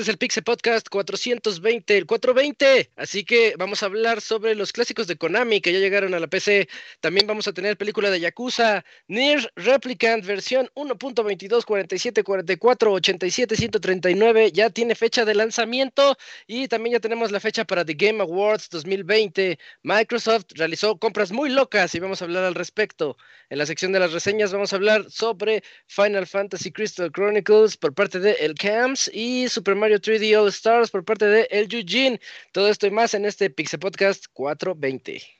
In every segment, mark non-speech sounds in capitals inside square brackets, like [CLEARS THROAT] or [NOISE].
Este es el Pixel Podcast 420, el 420. Así que vamos a hablar sobre los clásicos de Konami que ya llegaron a la PC. También vamos a tener película de Yakuza, Nier Replicant versión 1.22, 47, 44, 87, 139. Ya tiene fecha de lanzamiento y también ya tenemos la fecha para The Game Awards 2020. Microsoft realizó compras muy locas y vamos a hablar al respecto. En la sección de las reseñas vamos a hablar sobre Final Fantasy Crystal Chronicles por parte de El Camps y Super Mario 3D All Stars por parte de El Eugene. Todo esto y más en este Pixel Podcast 420.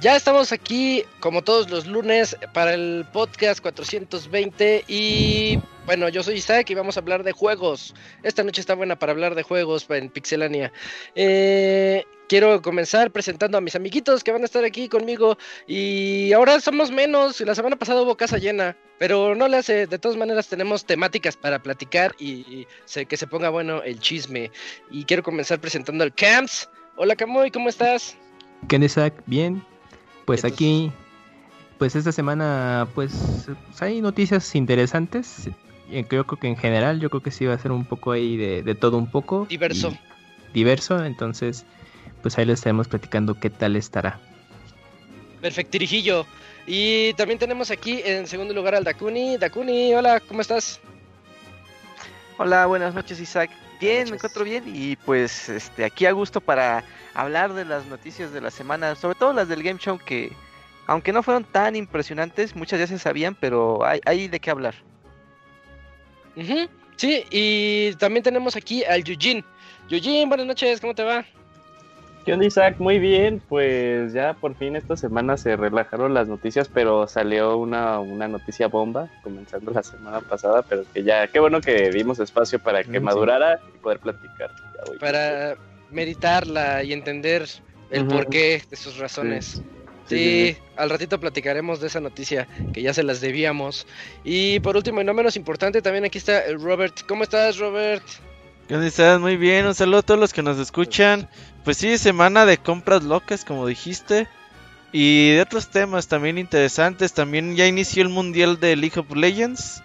Ya estamos aquí, como todos los lunes, para el podcast 420 y bueno, yo soy Isaac y vamos a hablar de juegos. Esta noche está buena para hablar de juegos en Pixelania. Eh, quiero comenzar presentando a mis amiguitos que van a estar aquí conmigo y ahora somos menos. La semana pasada hubo casa llena, pero no le hace. De todas maneras tenemos temáticas para platicar y, que se ponga bueno el chisme. Y quiero comenzar presentando al Camps. Hola Camuy, ¿cómo estás? ¿Qué Isaac? Bien, pues aquí, pues esta semana, pues hay noticias interesantes. Creo que en general, yo creo que sí va a ser un poco ahí de, todo un poco. Diverso. Diverso, entonces, pues ahí les estaremos platicando qué tal estará. Perfecto, Tirijillo. Y también tenemos aquí en segundo lugar al Dakuni. Dakuni, hola, ¿cómo estás? Hola, buenas noches, Isaac. Bien, me encuentro bien y pues este aquí a gusto para hablar de las noticias de la semana, sobre todo las del Game Show que aunque no fueron tan impresionantes, muchas ya se sabían, pero hay, hay de qué hablar. Sí, y también tenemos aquí al Eugene. Eugene, buenas noches, ¿cómo te va? ¿Qué onda Isaac? Muy bien, pues ya por fin esta semana se relajaron las noticias, pero salió una, una noticia bomba comenzando la semana pasada, pero que ya, qué bueno que dimos espacio para que madurara y poder platicar. para meditarla y entender el porqué de sus razones. Sí. al ratito platicaremos de esa noticia que ya se las debíamos. Y por último y no menos importante, también aquí está el Robert. ¿Cómo estás, Robert? ¿Cómo estás? Muy bien, un saludo a todos los que nos escuchan. Pues sí, semana de compras locas, como dijiste. Y de otros temas también interesantes. También ya inició el mundial de League of Legends.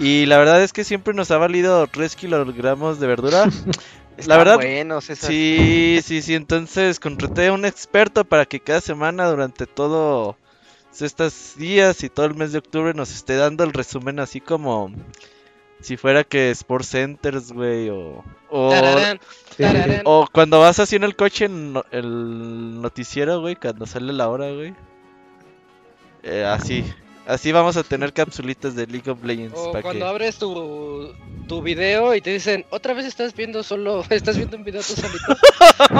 Y la verdad es que siempre nos ha valido 3 kilogramos de verdura. [LAUGHS] la verdad, sí, sí, sí. Entonces contraté a un experto para que cada semana durante todos estos días y todo el mes de octubre nos esté dando el resumen así como si fuera que Sports Centers, güey, o o, cuando vas así en el coche en el noticiero, güey, cuando sale la hora, güey. Eh, así, Así vamos a tener capsulitas de League of Legends. O cuando abres tu, tu video y te dicen, otra vez estás viendo solo, [LAUGHS] estás viendo un video tú solito.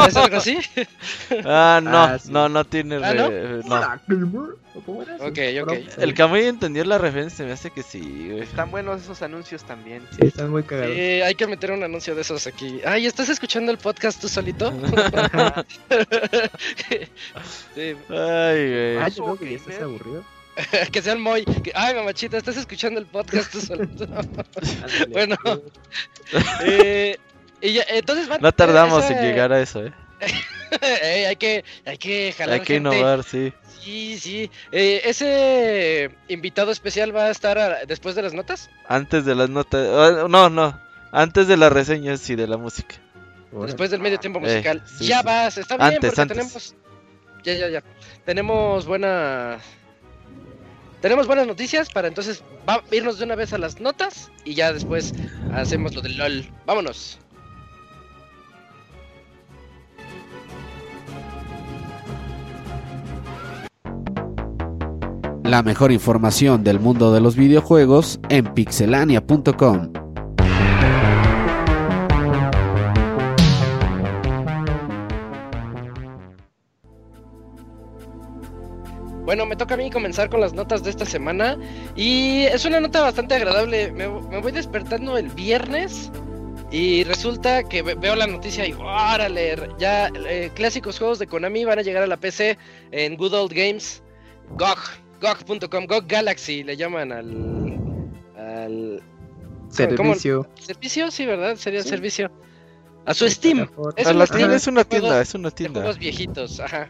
¿Es algo así? [LAUGHS] ah, no, ah, no, no tiene. ¿Ah, no? no. ¿Cómo era Ok, ok. El Camuy entendió la referencia, me hace que sí, güey. Están buenos esos anuncios también. Sí, están muy cagados. Sí, hay que meter un anuncio de esos aquí. Ay, ¿estás escuchando el podcast tú solito? [LAUGHS] sí. Ay, güey. Ay, yo creo que ya estás aburrido. [LAUGHS] que sea el Moy. Ay, mamachita, estás escuchando el podcast tú [LAUGHS] bueno. [LAUGHS] eh, y entonces No tardamos en llegar a eso, ¿eh? hay que, hay que jalar Hay que innovar, sí. Sí, sí. Eh, ¿Ese invitado especial va a estar después de las notas? Antes de las notas. Ah, no, no. Antes de las reseñas y de la música. Después del medio tiempo musical. Eh, ya vas, está bien, antes, porque tenemos. Ya, ya, ya. Tenemos buena tenemos buenas noticias para entonces irnos de una vez a las notas y ya después hacemos lo del LOL. Vámonos. La mejor información del mundo de los videojuegos en pixelania.com. Bueno, me toca a mí comenzar con las notas de esta semana y es una nota bastante agradable. Me, me voy despertando el viernes y resulta que ve- veo la noticia y órale, ya eh, clásicos juegos de Konami van a llegar a la PC en Good Old Games, GOG, GOG.com, GOG Galaxy le llaman al, al Servicio. servicio, sí, ¿verdad? Sería Sí. servicio. A su Steam. Es A una la es una tienda, es una de tienda. juegos viejitos, ajá.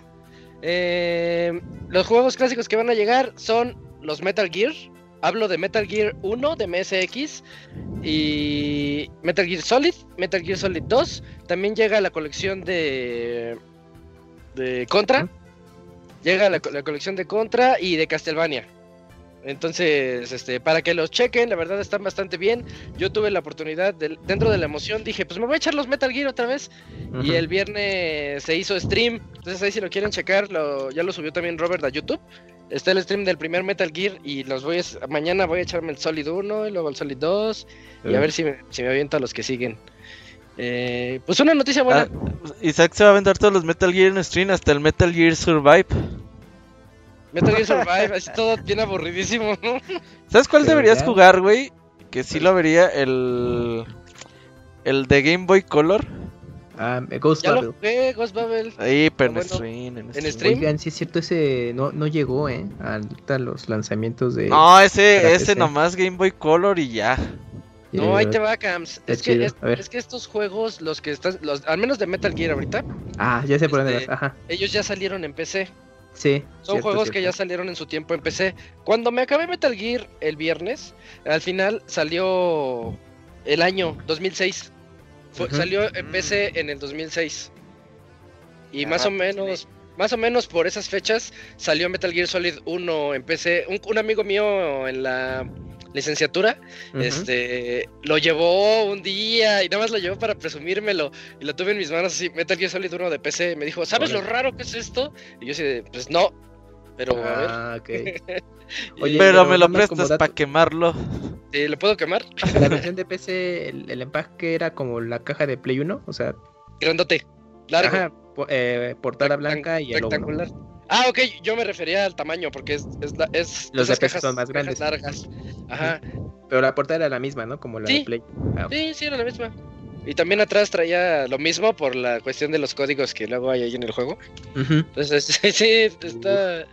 Eh, los juegos clásicos que van a llegar son los Metal Gear. Hablo de Metal Gear 1 de MSX y Metal Gear Solid, Metal Gear Solid 2. También llega la colección de de Contra. Llega la, la colección de Contra y de Castlevania. Entonces, este, para que los chequen, la verdad están bastante bien. Yo tuve la oportunidad, de- dentro de la emoción, dije, pues me voy a echar los Metal Gear otra vez. Y el viernes se hizo stream. Entonces ahí si lo quieren checar, lo, ya lo subió también Robert a YouTube. Está el stream del primer Metal Gear y los voy a, mañana voy a echarme el Solid 1 y luego el Solid 2 y a ver si me, si me aviento a los que siguen. Eh, pues una noticia buena. Ah, Isaac se va a vender todos los Metal Gear en stream hasta el Metal Gear Survive. Metal Gear Survive, así todo bien aburridísimo, ¿no? ¿Sabes cuál deberías jugar, güey? Que sí lo vería el el de Game Boy Color. Ah, Ghost Ya lo Babel. jugué, Ghost Babel. Ahí, pero en bueno. stream, en En stream. stream. Oigan, sí es cierto, ese no, no llegó, ¿eh? A los lanzamientos de... No, ese ese PC. nomás Game Boy Color y ya. No, eh, ahí te va, Cams. Es que, es, que estos juegos, los que están, los, al menos de Metal Gear ahorita, Ah, ya sé por dónde Este, vas. Ajá, ellos ya salieron en PC. Sí. Son cierto, juegos que ya salieron en su tiempo en PC. Cuando me acabé Metal Gear el viernes, al final salió el año 2006. Fue- Ujú. Salió en Mm. PC en el 2006. Y Ah, más o menos, más o menos por esas fechas salió Metal Gear Solid 1 en PC. Un, un amigo mío en la licenciatura, este, lo llevó un día y nada más lo llevó para presumírmelo. Y lo tuve en mis manos así, Metal Gear Solid 1 de PC. Me dijo, ¿sabes lo raro que es esto? Y yo así, pues no. Pero a ver. Ah, ok. Y- [LAUGHS] Oye, pero pero me lo prestas para quemarlo. ¿sí, ¿Le puedo quemar? [LAUGHS] La versión de PC, el, el empaque era como la caja de Play 1, o sea, Grandote, largo, ajá, eh, portada blanca y el logo, ¿no? rectangular. Ah, ok, yo me refería al tamaño porque es, es, la- es Los de PC son más cajas grandes. largas. Ajá. Pero la portada era la misma, ¿no? Como la Sí. de Play. Ah, Sí, sí, era la misma. Y también atrás traía lo mismo por la cuestión de los códigos que luego hay ahí en el juego. Entonces, [LAUGHS] sí, está.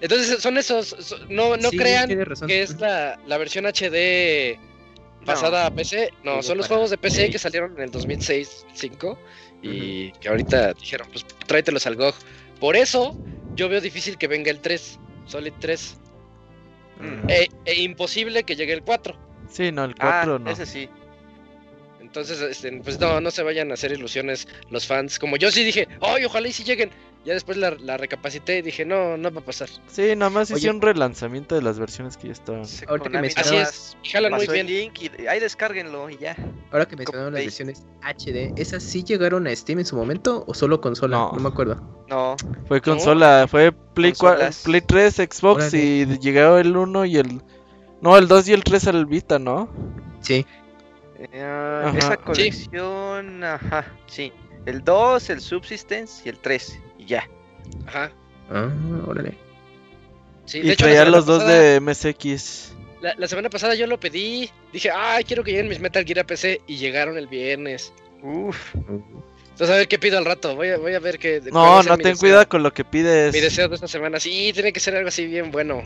Entonces son esos. so- No, no Sí, crean que es la, la versión HD pasada a PC. No, son los juegos de PC que salieron en el 2006-2005 y que ahorita dijeron, pues tráetelos al GOG. Por eso yo veo difícil que venga el 3, Solid 3. Mm. E, e imposible que llegue el 4. Sí, no, el Ah, 4 no. ese sí. Entonces, este, pues no, no se vayan a hacer ilusiones los fans. Como yo sí dije, ¡ay, ojalá y si lleguen! Ya después la, la recapacité y dije, no, no va a pasar. Sí, nada más Oye. hice un relanzamiento de las versiones que ya estaban. Ahorita que mencionabas- Así jalan muy bien. link y ahí descárguenlo y ya. Ahora que mencionaron las versiones HD, ¿esas sí llegaron a Steam en su momento o solo consola? No. No, me acuerdo. No, Fue consola, fue Play. Play 3, Xbox Órale. y llegó el 1 y el... No, el 2 y el 3 al Vita, ¿no? Sí. eh, esa Sí. colección, ajá, sí. El 2, el Subsistence y el 3 y ya. Ajá. Ah, órale. Sí, y de hecho, la traía semana los dos de MSX. La, la semana pasada yo lo pedí. Dije, ay, quiero que lleguen mis Metal Gear a PC. Y llegaron el viernes. Uf. Entonces, a ver qué pido al rato. Voy a, voy a ver qué. No, no ten deseo- cuidado con lo que pides. Mi deseo de esta semana. Sí, tiene que ser algo así bien bueno.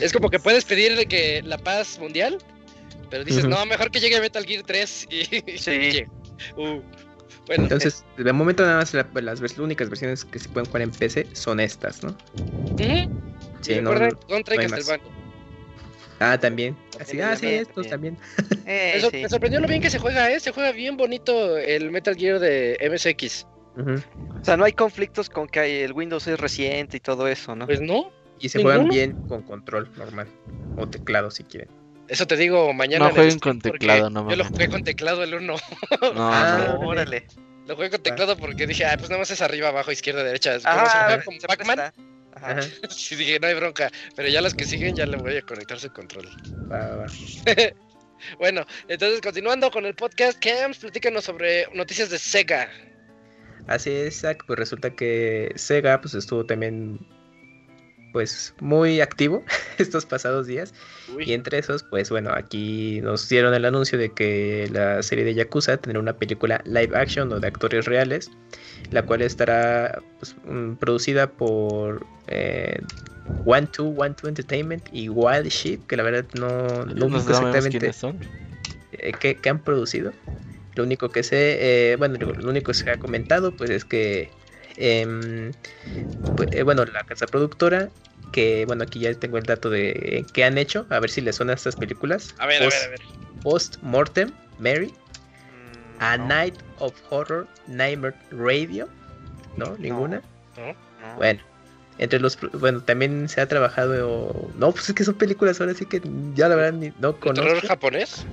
Es como que puedes pedir de que la paz mundial. Pero dices, no, mejor que llegue Metal Gear 3. [LAUGHS] Y, Sí. llegue. Uh, bueno, Entonces, de momento nada más la- las únicas versiones que se pueden jugar en PC son estas, ¿no? ujú. Sí, no, Contra y no hay más. Castlevania. Ah, también. Así, ah, sí, estos también. [LAUGHS] Eh, Me, sor- sí. me sorprendió lo bien que se juega, ¿eh? Se juega bien bonito el Metal Gear de MSX. O sea, no hay conflictos con que el Windows es reciente y todo eso, ¿no? Pues no. Y se juegan bien con control normal. O teclado si quieren. Eso te digo mañana. No jueguen con teclado, no Yo lo jugué con teclado el 1. No, Ah, no. órale. Lo jugué con teclado porque dije, ah, pues nada más es arriba, abajo, izquierda, derecha. Ajá, como se Pac-Man. presta. Ajá. [LAUGHS] Sí, dije, no hay bronca, pero ya las que siguen ya le voy a conectar su control. Va, va, va. [LAUGHS] Bueno, entonces continuando con el podcast, Camps, platícanos sobre noticias de Sega. Así es, Zach, pues resulta que Sega pues estuvo también pues muy activo [LAUGHS] estos pasados días Uy, y entre esos pues bueno aquí nos dieron el anuncio de que la serie de Yakuza tendrá una película live action o de actores reales la cual estará pues, mm, producida por eh, One Two One Two Entertainment y Wild Sheep que la verdad no, no No exactamente son. eh, qué, qué han producido. Lo único que sé, eh, bueno, lo, único que se ha comentado, pues es que, eh, bueno, la casa productora, que, bueno, aquí ya tengo el dato de qué han hecho, a ver si les suenan estas películas. a ver, a Post, ver, a ver. Post Mortem, Mary, Mm, A no, Night of Horror, Nightmare Radio, ¿no? Ninguna. ¿no? no. Bueno, entre los, bueno, también se ha trabajado, no, pues es que son películas ahora sí que ya la verdad ni, no ¿El terror conozco. japonés?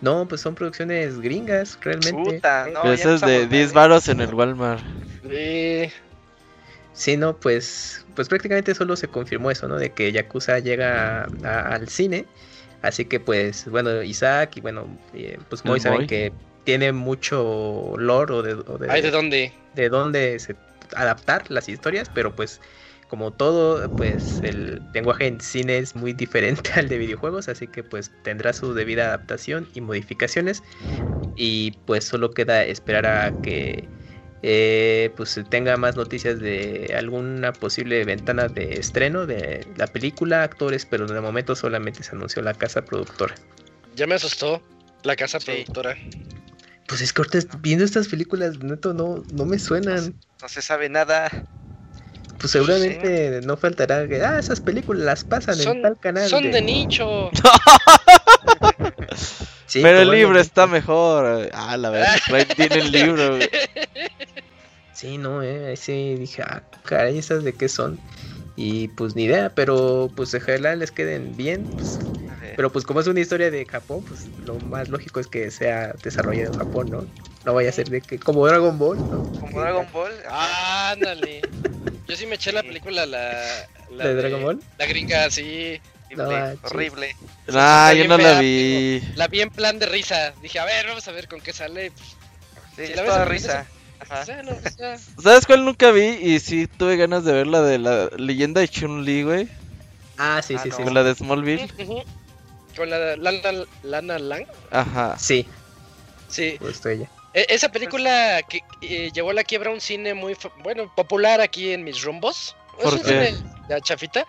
No, pues son producciones gringas, realmente. Puta, no, Pero ya eso es de empezamos 10 mal, varos en el Walmart. Sí. Sí, no, pues, pues prácticamente solo se confirmó eso, ¿no? De que Yakuza llega a- a- al cine. Así que pues, bueno, Isaac y bueno, eh, pues Moy saben que tiene mucho lore o de, o de, Ay, ¿de dónde? de dónde se, adaptar las historias, pero pues como todo, pues el lenguaje en cine es muy diferente [LAUGHS] al de videojuegos, así que pues tendrá su debida adaptación y modificaciones y pues solo queda esperar a que eh, pues se tenga más noticias de alguna posible ventana de estreno de la película, actores, pero de momento solamente se anunció la casa productora. Ya me asustó la casa Sí. productora. Pues es que ahorita viendo estas películas, neto, no, no me suenan. No se sabe nada. Pues seguramente no faltará que, ah, esas películas las pasan Son- en tal canal. Son de nicho. [LAUGHS] Sí, Pero el libro está mejor. Ah, la verdad, bien el libro. [LAUGHS] Sí, no, eh, ahí sí dije, ah, caray, esas de qué son. Y pues ni idea, pero pues ojalá les queden bien. pues, pero pues como es una historia de Japón, pues lo más lógico es que sea desarrollado en Japón, ¿no? No vaya a ser de que, como Dragon Ball, ¿no? Como Dragon Ball. Ah, ándale. [LAUGHS] Yo sí me eché la película, la. la ¿La de Dragon Ball? La gringa, sí. No Horrible, está yo no la vi. La vi en plan de risa. Dije, a ver, vamos a ver con qué sale. Sí, Si es la ves toda en risa. Ajá. ¿Sabes cuál nunca vi? Y sí tuve ganas de ver la de la leyenda de Chun-Li, güey. Ah, sí, Ah, sí, no. sí. Con la de Smallville. Con la de Lana, Lana Lang. Ajá. Sí, Sí. justo ella. E- Esa película que eh, llevó a la quiebra un cine muy, bueno, popular aquí en mis rumbos. Es ¿Por un qué? cine ya chafita.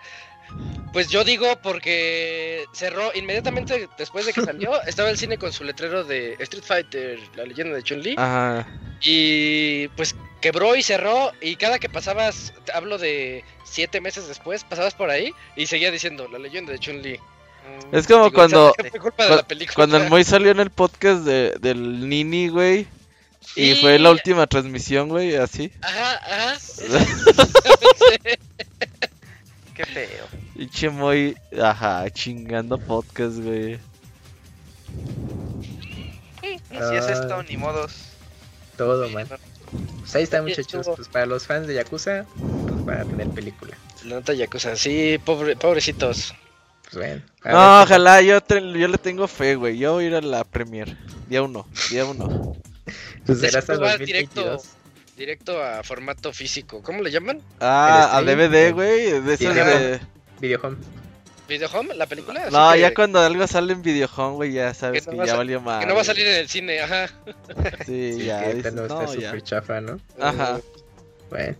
Pues yo digo porque cerró inmediatamente después de que salió, [LAUGHS] estaba el cine con su letrero de Street Fighter, la leyenda de Chun-Li, Ajá. y pues quebró y cerró, y cada que pasabas, te hablo de siete meses después, pasabas por ahí y seguía diciendo la leyenda de Chun-Li. Mm, Es como Digo, cuando, fue culpa de cu- la película. cuando el [LAUGHS] Moy salió en el podcast de, del Nini, güey. Y fue la última transmisión, güey, así. Ajá, ajá. [LAUGHS] Qué feo. Pinche Moy, ajá, chingando podcast, güey. Así es esto, ni modos. Todo mal. Pues ahí está, Sí, muchachos. estuvo. Pues para los fans de Yakuza, pues van a tener película. La nota Yakuza, sí, pobre, pobrecitos. Pues bueno. No, ver qué- ojalá, yo, te- yo le tengo fe, güey. Yo voy a ir a la premier. Día uno, día uno. Pues será hasta Después va directo, 2022. Directo a formato físico. ¿Cómo le llaman? Ah, a DVD, güey. De esos video. de... Videohome. ¿Videohome? ¿La película? Así No, que- ya cuando algo sale en Videohome, güey, ya sabes Que no ya valió más. Que no va a salir en el cine, ajá. [LAUGHS] Sí, Sí, ya. que dices, no está súper chafa, ¿no? Ajá. Bueno.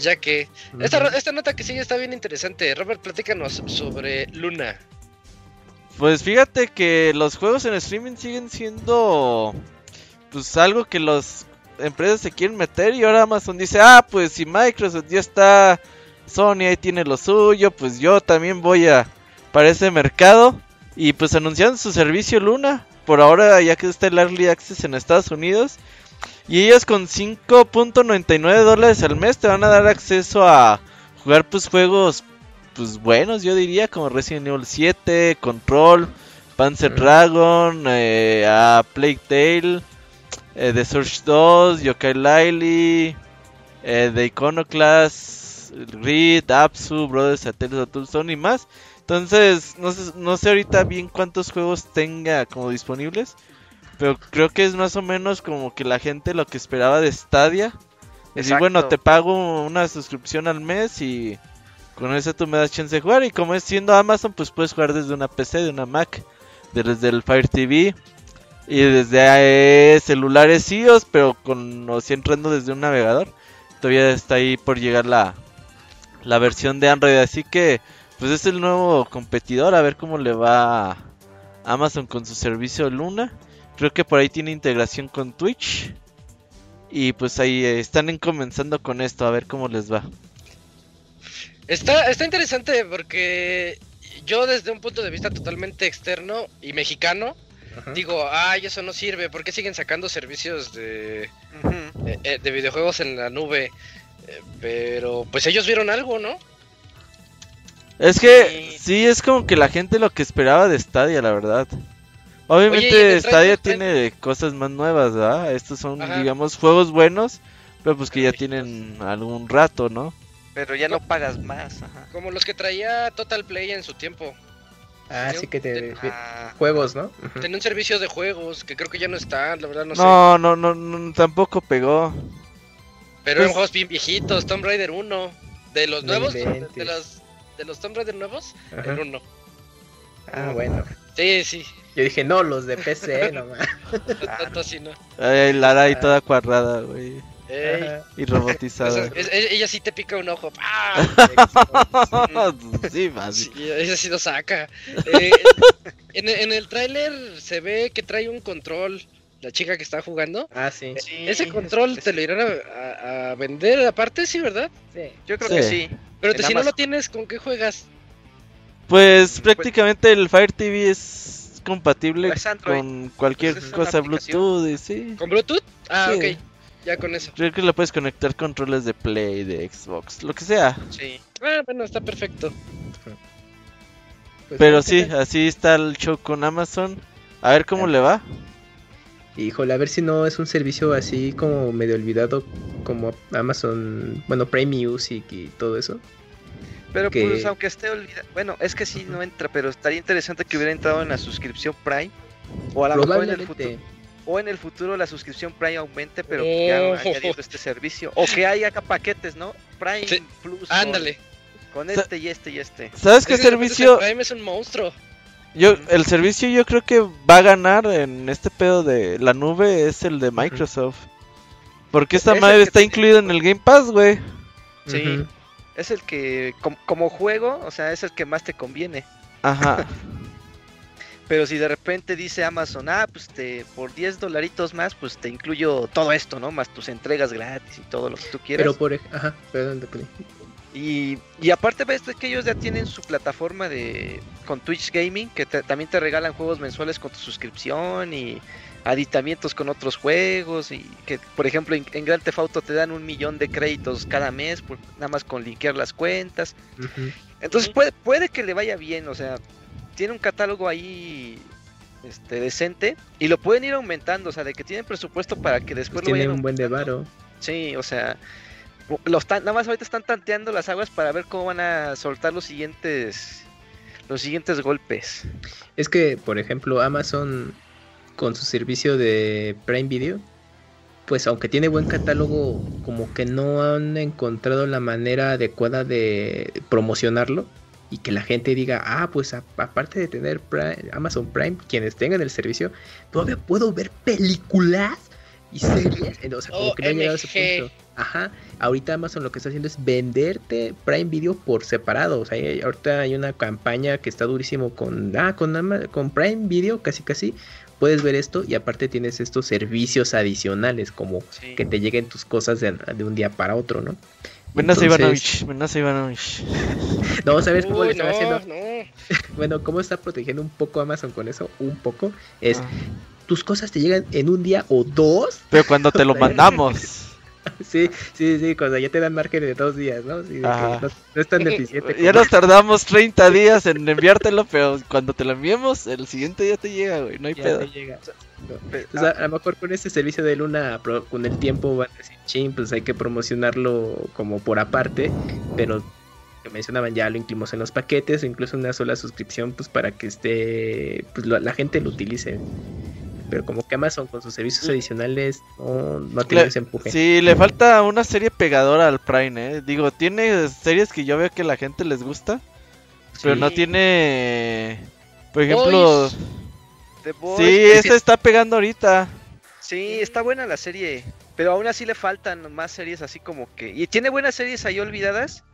Ya que. Esta, esta nota que sigue está bien interesante. Robert, platícanos sobre Luna. Pues fíjate que los juegos en streaming siguen siendo pues algo que las empresas se quieren meter y ahora Amazon dice, ah, pues si Microsoft ya está, Sony ahí tiene lo suyo, pues yo también voy a para ese mercado y pues anunciaron su servicio Luna, por ahora ya que está el Early Access en Estados Unidos y ellos con 5.99 dólares al mes te van a dar acceso a jugar pues juegos pues buenos yo diría como Resident Evil 7, Control, Panzer. Dragon, eh, a Plague Tale, eh, The Surge 2, Yokai Laili, eh, The Iconoclast, Grid, Apsu, Brothers, Satellite, Zone y más. Entonces, no sé, no sé ahorita bien cuántos juegos tenga como disponibles. Pero creo que es más o menos como que la gente lo que esperaba de Stadia. Es decir, bueno, te pago una suscripción al mes y con eso tú me das chance de jugar. Y como es siendo Amazon, pues puedes jugar desde una PC, de una Mac, desde el Fire TV y desde celulares iOS, pero con o si entrando desde un navegador. Todavía está ahí por llegar la, la versión de Android. Así que, pues es el nuevo competidor. A ver cómo le va Amazon con su servicio Luna. Creo que por ahí tiene integración con Twitch. Y pues ahí eh, están comenzando con esto, a ver cómo les va. Está, está interesante porque yo desde un punto de vista totalmente externo y mexicano, digo, ay, eso no sirve, ¿por qué siguen sacando servicios de, eh, eh, de videojuegos en la nube? pero pues ellos vieron algo, ¿no? Es que sí, es como que la gente lo que esperaba de Stadia, la verdad. Obviamente Stadia tiene cosas más nuevas, ¿verdad? Estos son, digamos, juegos buenos, pero pues que ya tienen algún rato, ¿no? Pero ya no pagas más, Como los que traía Total Play en su tiempo. Ah, sí que te... Juegos, ¿no? Tenía un servicio de juegos que creo que ya no está, la verdad no, sé. No, no, no, tampoco pegó. Pero eran pues juegos bien viejitos, Tomb Raider 1. De los nuevos, de, los, de los Tomb Raider nuevos, el 1. Ah, bueno. Sí, sí. Yo dije, no, los de PC, nomás. [LAUGHS] Tanto así, ¿no? Ay, Lara ahí toda cuadrada, güey. [LAUGHS] Y robotizada. ella sí te pica un ojo. [LAUGHS] sí, más. Sí, ella sí lo saca. Eh, en, en, el tráiler se ve que trae un control. La chica que está jugando. Ah, sí. Ese control te lo irán a, vender aparte, sí, ¿verdad? Sí. Yo creo que sí. Pero si no lo tienes, ¿con qué juegas? Pues prácticamente el Fire TV es compatible pues con cualquier pues cosa Bluetooth, sí. ¿Con Bluetooth? Ah, ok. Ya con eso. Creo que le puedes conectar controles de Play, de Xbox, lo que sea. Sí. Ah, bueno, está perfecto. Pues Pero sí, así está el show con Amazon. A ver cómo le va. Híjole, a ver si no es un servicio así como medio olvidado como Amazon, bueno, Prime Music y todo eso. Pero pues aunque esté olvidado, bueno, es que sí no entra, pero estaría interesante que hubiera entrado en la suscripción Prime o a lo mejor en el futuro o en el futuro la suscripción Prime aumente, pero que ya oh. añadiendo este servicio o que haya paquetes, ¿no? Prime Plus. Ándale. Con, este y este y este. ¿Sabes qué servicio? Prime es un monstruo. Yo, el servicio yo creo que va a ganar en este pedo de la nube es el de Microsoft. Porque esta madre está incluido en el Game Pass, güey. Sí es el que, como, juego, o sea, es el que más te conviene. Ajá. [LAUGHS] Pero si de repente dice Amazon, ah, pues te, por 10 dolaritos más, pues te incluyo todo esto, ¿no? Más tus entregas gratis y todo lo que tú quieras. Pero por, ajá, perdón, y, y aparte ves que ellos ya tienen su plataforma de con Twitch Gaming, que también te regalan juegos mensuales con tu suscripción y aditamientos con otros juegos y que por ejemplo en, Gran Grand Theft Auto te dan un millón de créditos cada mes nada más con linkear las cuentas entonces puede, puede que le vaya bien o sea tiene un catálogo ahí este decente y lo pueden ir aumentando o sea de que tienen presupuesto para que después pues lo un buen de varo. Sí o sea los nada más ahorita están tanteando las aguas para ver cómo van a soltar los siguientes los siguientes golpes. Es que por ejemplo Amazon con su servicio de Prime Video, pues aunque tiene buen catálogo, como que no han encontrado la manera adecuada de promocionarlo y que la gente diga, ah, pues aparte de tener Amazon Prime, quienes tengan el servicio, todavía puedo ver películas y series. O sea, como que no ha llegado a ese punto. Ajá, ahorita Amazon lo que está haciendo es venderte Prime Video por separado. O sea, ahorita hay una campaña que está durísimo con, ah, con, con Prime Video, casi casi puedes ver esto y aparte tienes estos servicios adicionales como que te lleguen tus cosas de, un día para otro, ¿no? Buenas Ivanovich, buenas Ivanovich. [LAUGHS] no, ¿sabes cómo le está haciendo? [LAUGHS] bueno, ¿cómo está protegiendo un poco Amazon con eso? Un poco. Es, ah. tus cosas te llegan en un día o dos. Pero cuando te lo [LAUGHS] mandamos. Sí, sí, sí, cuando ya te dan margen de dos días, ¿no? Sí, no, es tan deficiente. Ya nos tardamos 30 días en enviártelo, pero cuando te lo enviemos, el siguiente día te llega, güey, no hay pedo. Pe- A, a lo mejor con este servicio de Luna, con el tiempo van a decir, ching, pues hay que promocionarlo como por aparte, pero que mencionaban ya lo incluimos en los paquetes o incluso una sola suscripción, pues para que esté, pues lo- la gente lo utilice. Pero como que Amazon con sus servicios adicionales no, no ha tenido Le- ese empuje. Sí, le falta una serie pegadora al Prime, ¿eh? Digo, tiene series que yo veo que a la gente les gusta, pero Sí. no tiene... Por ejemplo... Boys. The Boys, Sí, es esta está pegando ahorita. Sí, está buena la serie, pero aún así le faltan más series así como que... Y tiene buenas series ahí olvidadas.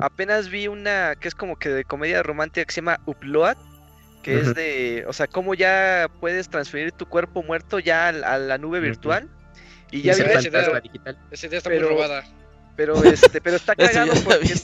Apenas vi una que es como que de comedia romántica que se llama Upload, que es de, o sea, cómo ya puedes transferir tu cuerpo muerto ya al- a, la nube virtual. Y Y ya vi- digital. Esa idea está Pero- muy robada. pero este, pero está [LAUGHS] cagado porque.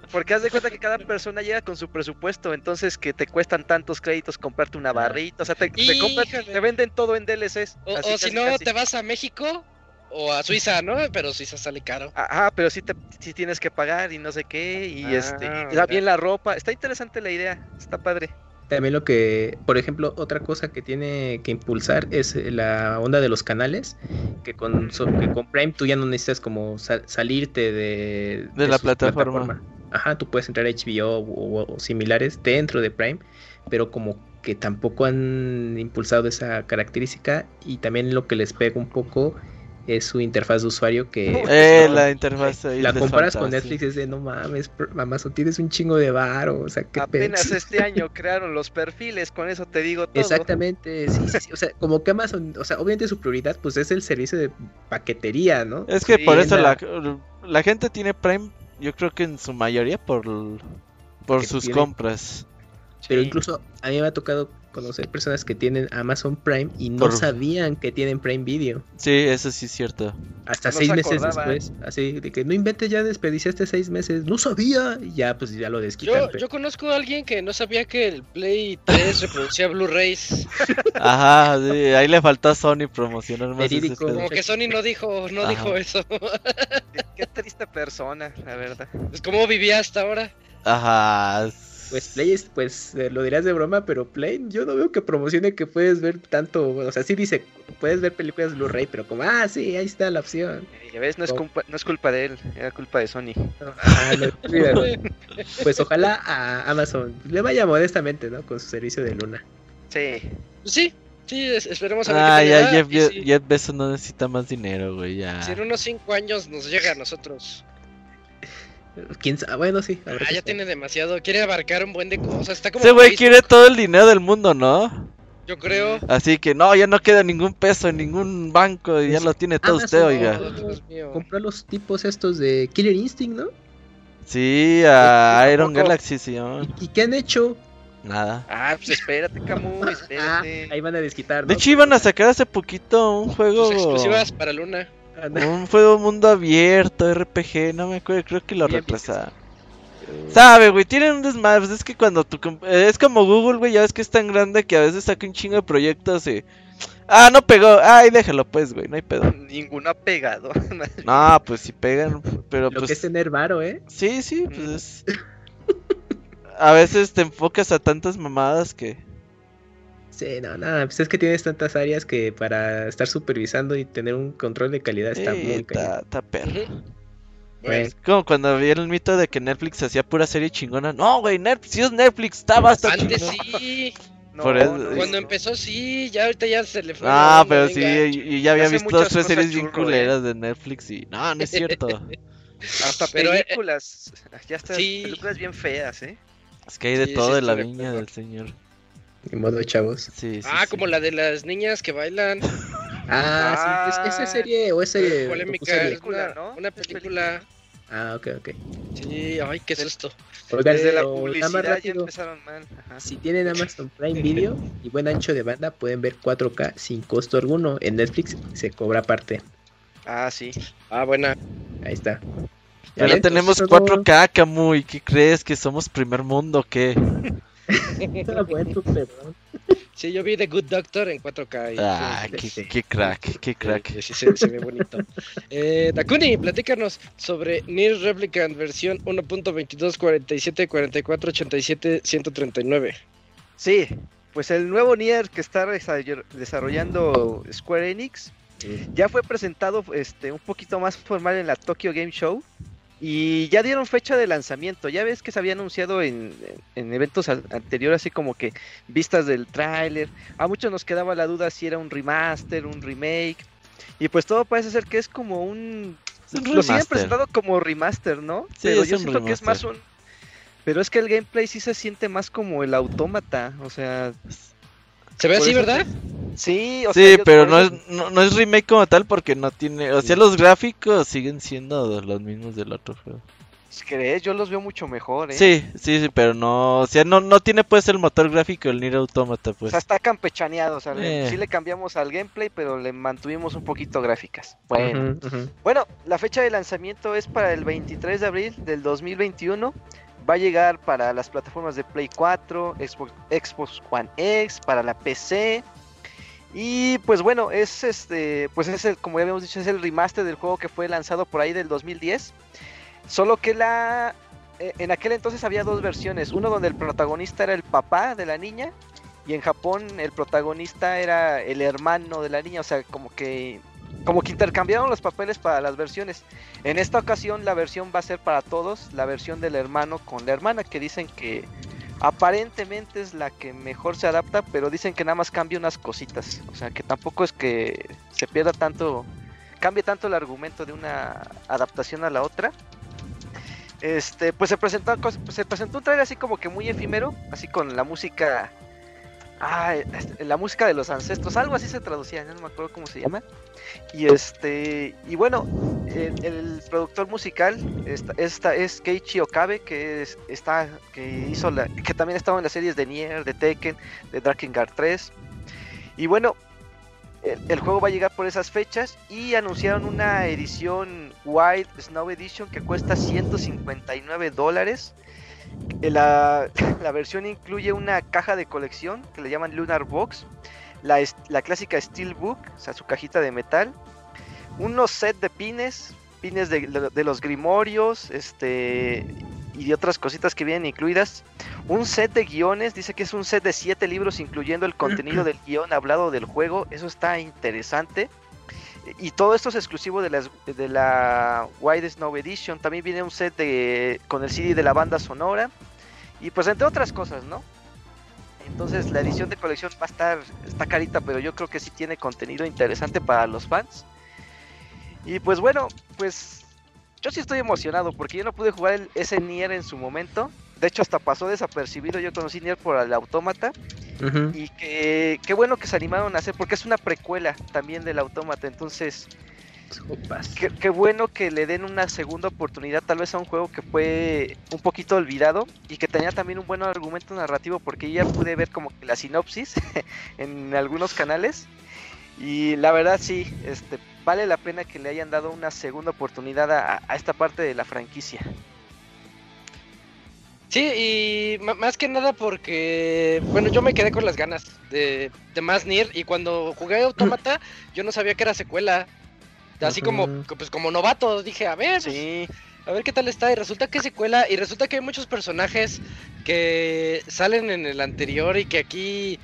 Por- porque haz de cuenta que cada persona llega con su presupuesto, entonces que te cuestan tantos créditos comprarte una barrita, o sea, te, te compran- te venden todo en DLCs. O, así o si no, casi. te vas a México o a Suiza, ¿no? Pero Suiza sale caro. Ajá, pero sí, te, sí tienes que pagar y no sé qué, y Ah, este, y mira. bien la ropa, está interesante la idea, está padre. También lo que, por ejemplo, otra cosa que tiene que impulsar es eh, la onda de los canales, que con, so- que con Prime tú ya no necesitas como sal- salirte de, De la plataforma. Ajá, tú puedes entrar a HBO o, o similares dentro de Prime, pero como que tampoco han impulsado esa característica y también lo que les pega un poco es su interfaz de usuario que Eh, no, la interfaz ahí la comparas falta, con sí. Netflix es de no mames, Amazon tienes un chingo de varo, o sea, qué Apenas [LAUGHS] este año crearon los perfiles, con eso te digo todo. Exactamente, sí, sí, sí, o sea, como que Amazon, o sea, obviamente su prioridad pues es el servicio de paquetería, ¿no? Es que Sí, por eso la, la- la gente tiene Prime, yo creo que en su mayoría por, por sus tiene- compras. Pero Sí. incluso a mí me ha tocado conocer personas que tienen Amazon Prime y no Por- sabían que tienen Prime Video. Sí, eso sí es cierto. Hasta No seis se meses después. Así de que no inventes, ya desperdiciaste seis meses. No sabía. Y ya, pues ya lo desquitan. Yo, pero- yo conozco a alguien que no sabía que el Play 3 reproducía Blu-rays. [LAUGHS] Ajá, sí, ahí le faltó a Sony promocionar más ese. Como que Sony no dijo, no Ajá. dijo eso. Qué, qué triste persona, la verdad. Es como vivía hasta ahora. Ajá. Pues Play, es- pues eh, lo dirás de broma, pero Play, yo no veo que promocione que puedes ver tanto. O sea, sí dice, puedes ver películas Blu-ray, pero como, ah, sí, ahí está la opción. Eh, Ya ves, no es, culpa, no es culpa de él, era culpa de Sony. Ah, no, pues ojalá a Amazon le vaya modestamente, ¿no? Con su servicio de Luna. Sí. Pues sí, sí, es- esperemos a ver Ah, qué ya, Jeff, Jeff, sí, Jeff Bezos no necesita más dinero, güey, ya. Si en unos 5 años nos llega a nosotros. ¿Quién sabe? Bueno, sí. Ah, ya tiene demasiado. Quiere abarcar un buen de cosas. Está como Ese güey quiere todo el dinero del mundo, ¿no? Yo creo. Así que no, ya no queda ningún peso en ningún banco y ya Pues, lo tiene todo Amazon, usted, oiga. Oh. Compró los tipos estos de Killer Instinct, ¿no? Sí, a ¿A Iron poco? Galaxy, sí, ¿no? ¿Y, y qué han hecho? Nada. Ah, pues espérate, Camus, [LAUGHS] Ah, espérate. ahí van a desquitar, ¿no? De hecho, iban a sacar hace poquito un juego. Sus exclusivas para Luna. Anda. Un juego mundo abierto, RPG, no me acuerdo, creo que lo reemplazaron. Sabe, güey, tienen un desmadre. pues es que cuando tu. eh, Es como Google, güey, ya ves que es tan grande que a veces saca un chingo de proyectos y. Ah, no pegó. Ay, déjalo, pues, güey, no hay pedo. Ninguno ha pegado. [LAUGHS] No, pues si pegan, pero Lo pues. que es tener varo, ¿eh? Sí, sí, pues Mm. es. A veces te enfocas a tantas mamadas que. Sí, no, nada, pues es que tienes tantas áreas que para estar supervisando y tener un control de calidad está Sí, muy está, perro. Bueno, Es como cuando vi el mito de que Netflix hacía pura serie chingona. No, güey, Netflix, si es Netflix, está basta Antes sí. No, Por eso- no, Cuando empezó sí. Ya ahorita ya se le fue. Ah, pero venga. sí, y, y ya había Hace visto dos tres series bien eh. culeras de Netflix y. No, no es cierto. [LAUGHS] Hasta Pero, eh, películas. Ya está. sí. Películas bien feas, ¿eh? es que hay de Sí, todo sí, en la viña del señor. Ni modo, chavos. Sí, sí. Ah, sí. como la de las niñas que bailan. Ah, sí, ¿es, ¿esa serie o es serie? Polémica. Es una, ¿no? una película. Ah, ok, ok. Sí, ay, qué susto. Oigan, Desde la pero nada más publicidad ya rápido, empezaron mal. Ajá. si tienen Amazon Prime Video y buen ancho de banda, pueden ver 4K sin costo alguno. En Netflix se cobra aparte. Ah, sí. Ah, buena. Ahí está. Pero ven, tenemos pues, todo- 4K, Camu, ¿y qué crees? ¿Que somos primer mundo o qué? [LAUGHS] Ah. Sí, yo vi The Good Doctor en 4K. y- Ah, sí, qué, sí. qué crack, qué crack. Sí, sí, se, se ve bonito. Eh, Dakuni, platícanos sobre Nier Replicant versión 1.22, 47, 44, 87, 139. Sí. pues el nuevo Nier que está desarroll- desarrollando Square Enix ya fue presentado este un poquito más formal en la Tokyo Game Show y ya dieron fecha de lanzamiento. Ya ves que se había anunciado en, en eventos anteriores, así como que vistas del tráiler. A muchos nos quedaba la duda si era un remaster, un remake. Y pues todo parece ser que es como un... Es un Lo siguen remaster. presentando como remaster, ¿no? Sí, Pero yo siento que es más un... Pero es que el gameplay sí se siente más como el autómata, o sea... Se ve por así, eso- ¿verdad? Sí, o sea, Sí, pero no es, no, no es remake como tal porque no tiene... O sea, los gráficos siguen siendo los mismos del otro juego. ¿Crees? Yo los veo mucho mejor, ¿eh? Sí, sí, sí, pero no... O sea, no, no tiene pues el motor gráfico del Nier Automata, O pues. sea, está campechaneado, o sea, le- Eh. sí le cambiamos al gameplay, pero le mantuvimos un poquito gráficas. Bueno, Ujú, ujú. bueno, la fecha de lanzamiento es para el 23 de abril del 2021. Va a llegar para las plataformas de Play 4, Xbox, One X, para la PC. Y pues bueno, es este, pues es el, como ya habíamos dicho, es el remaster del juego que fue lanzado por ahí del 2010. Solo que la eh, en aquel entonces había dos versiones, uno donde el protagonista era el papá de la niña y en Japón el protagonista era el hermano de la niña, o sea, como que como que intercambiaron los papeles para las versiones. En esta ocasión la versión va a ser para todos, la versión del hermano con la hermana, que dicen que aparentemente es la que mejor se adapta, pero dicen que nada más cambia unas cositas. O sea, que tampoco es que se pierda tanto, cambie tanto el argumento de una adaptación a la otra. Este, pues se presentó, se presentó un trailer así como que muy efímero, así con la música Ah, la música de los ancestros, algo así se traducía, no me acuerdo cómo se llama. Y este, y bueno, el, productor musical esta, es Keiichi Okabe, que es, está, que hizo que también estaba en las series de Nier, de Tekken, de Drakengard 3. Y bueno, el, el juego va a llegar por esas fechas y anunciaron una edición Wild Snow Edition que cuesta 159 dólares. Eh, La, [LAUGHS] la versión incluye una caja de colección que le llaman Lunar Box, la, clásica Steelbook, o sea, su cajita de metal, unos set de pines, pines de los grimorios, este y de otras cositas que vienen incluidas, un set de guiones, dice que es un set de siete libros incluyendo el contenido [CLEARS THROAT] del guion hablado del juego, eso está interesante. Y todo esto es exclusivo de, de la Wide Snow Edition. También viene un set de, con el CD de la banda sonora. Y pues entre otras cosas, ¿no? Entonces la edición de colección va a estar, está carita, pero yo creo que sí tiene contenido interesante para los fans. Y pues bueno, pues yo sí estoy emocionado porque yo no pude jugar el, ese Nier en su momento. De hecho hasta pasó desapercibido, yo conocí Nier por el Autómata. Y que qué bueno que se animaron a hacer porque es una precuela también del Autómata. Entonces qué bueno que le den una segunda oportunidad tal vez a un juego que fue un poquito olvidado y que tenía también un buen argumento narrativo porque ya pude ver como que la sinopsis [LAUGHS] en algunos canales y la verdad sí, este vale la pena que le hayan dado una segunda oportunidad a, a esta parte de la franquicia. Sí, y más que nada porque, bueno, yo me quedé con las ganas de, de más Nier y cuando jugué Automata [CLEARS THROAT] yo no sabía que era secuela. Así como, pues como novato, dije, a ver, pues, Sí, a ver qué tal está. Y resulta que es secuela y resulta que hay muchos personajes que salen en el anterior y que aquí...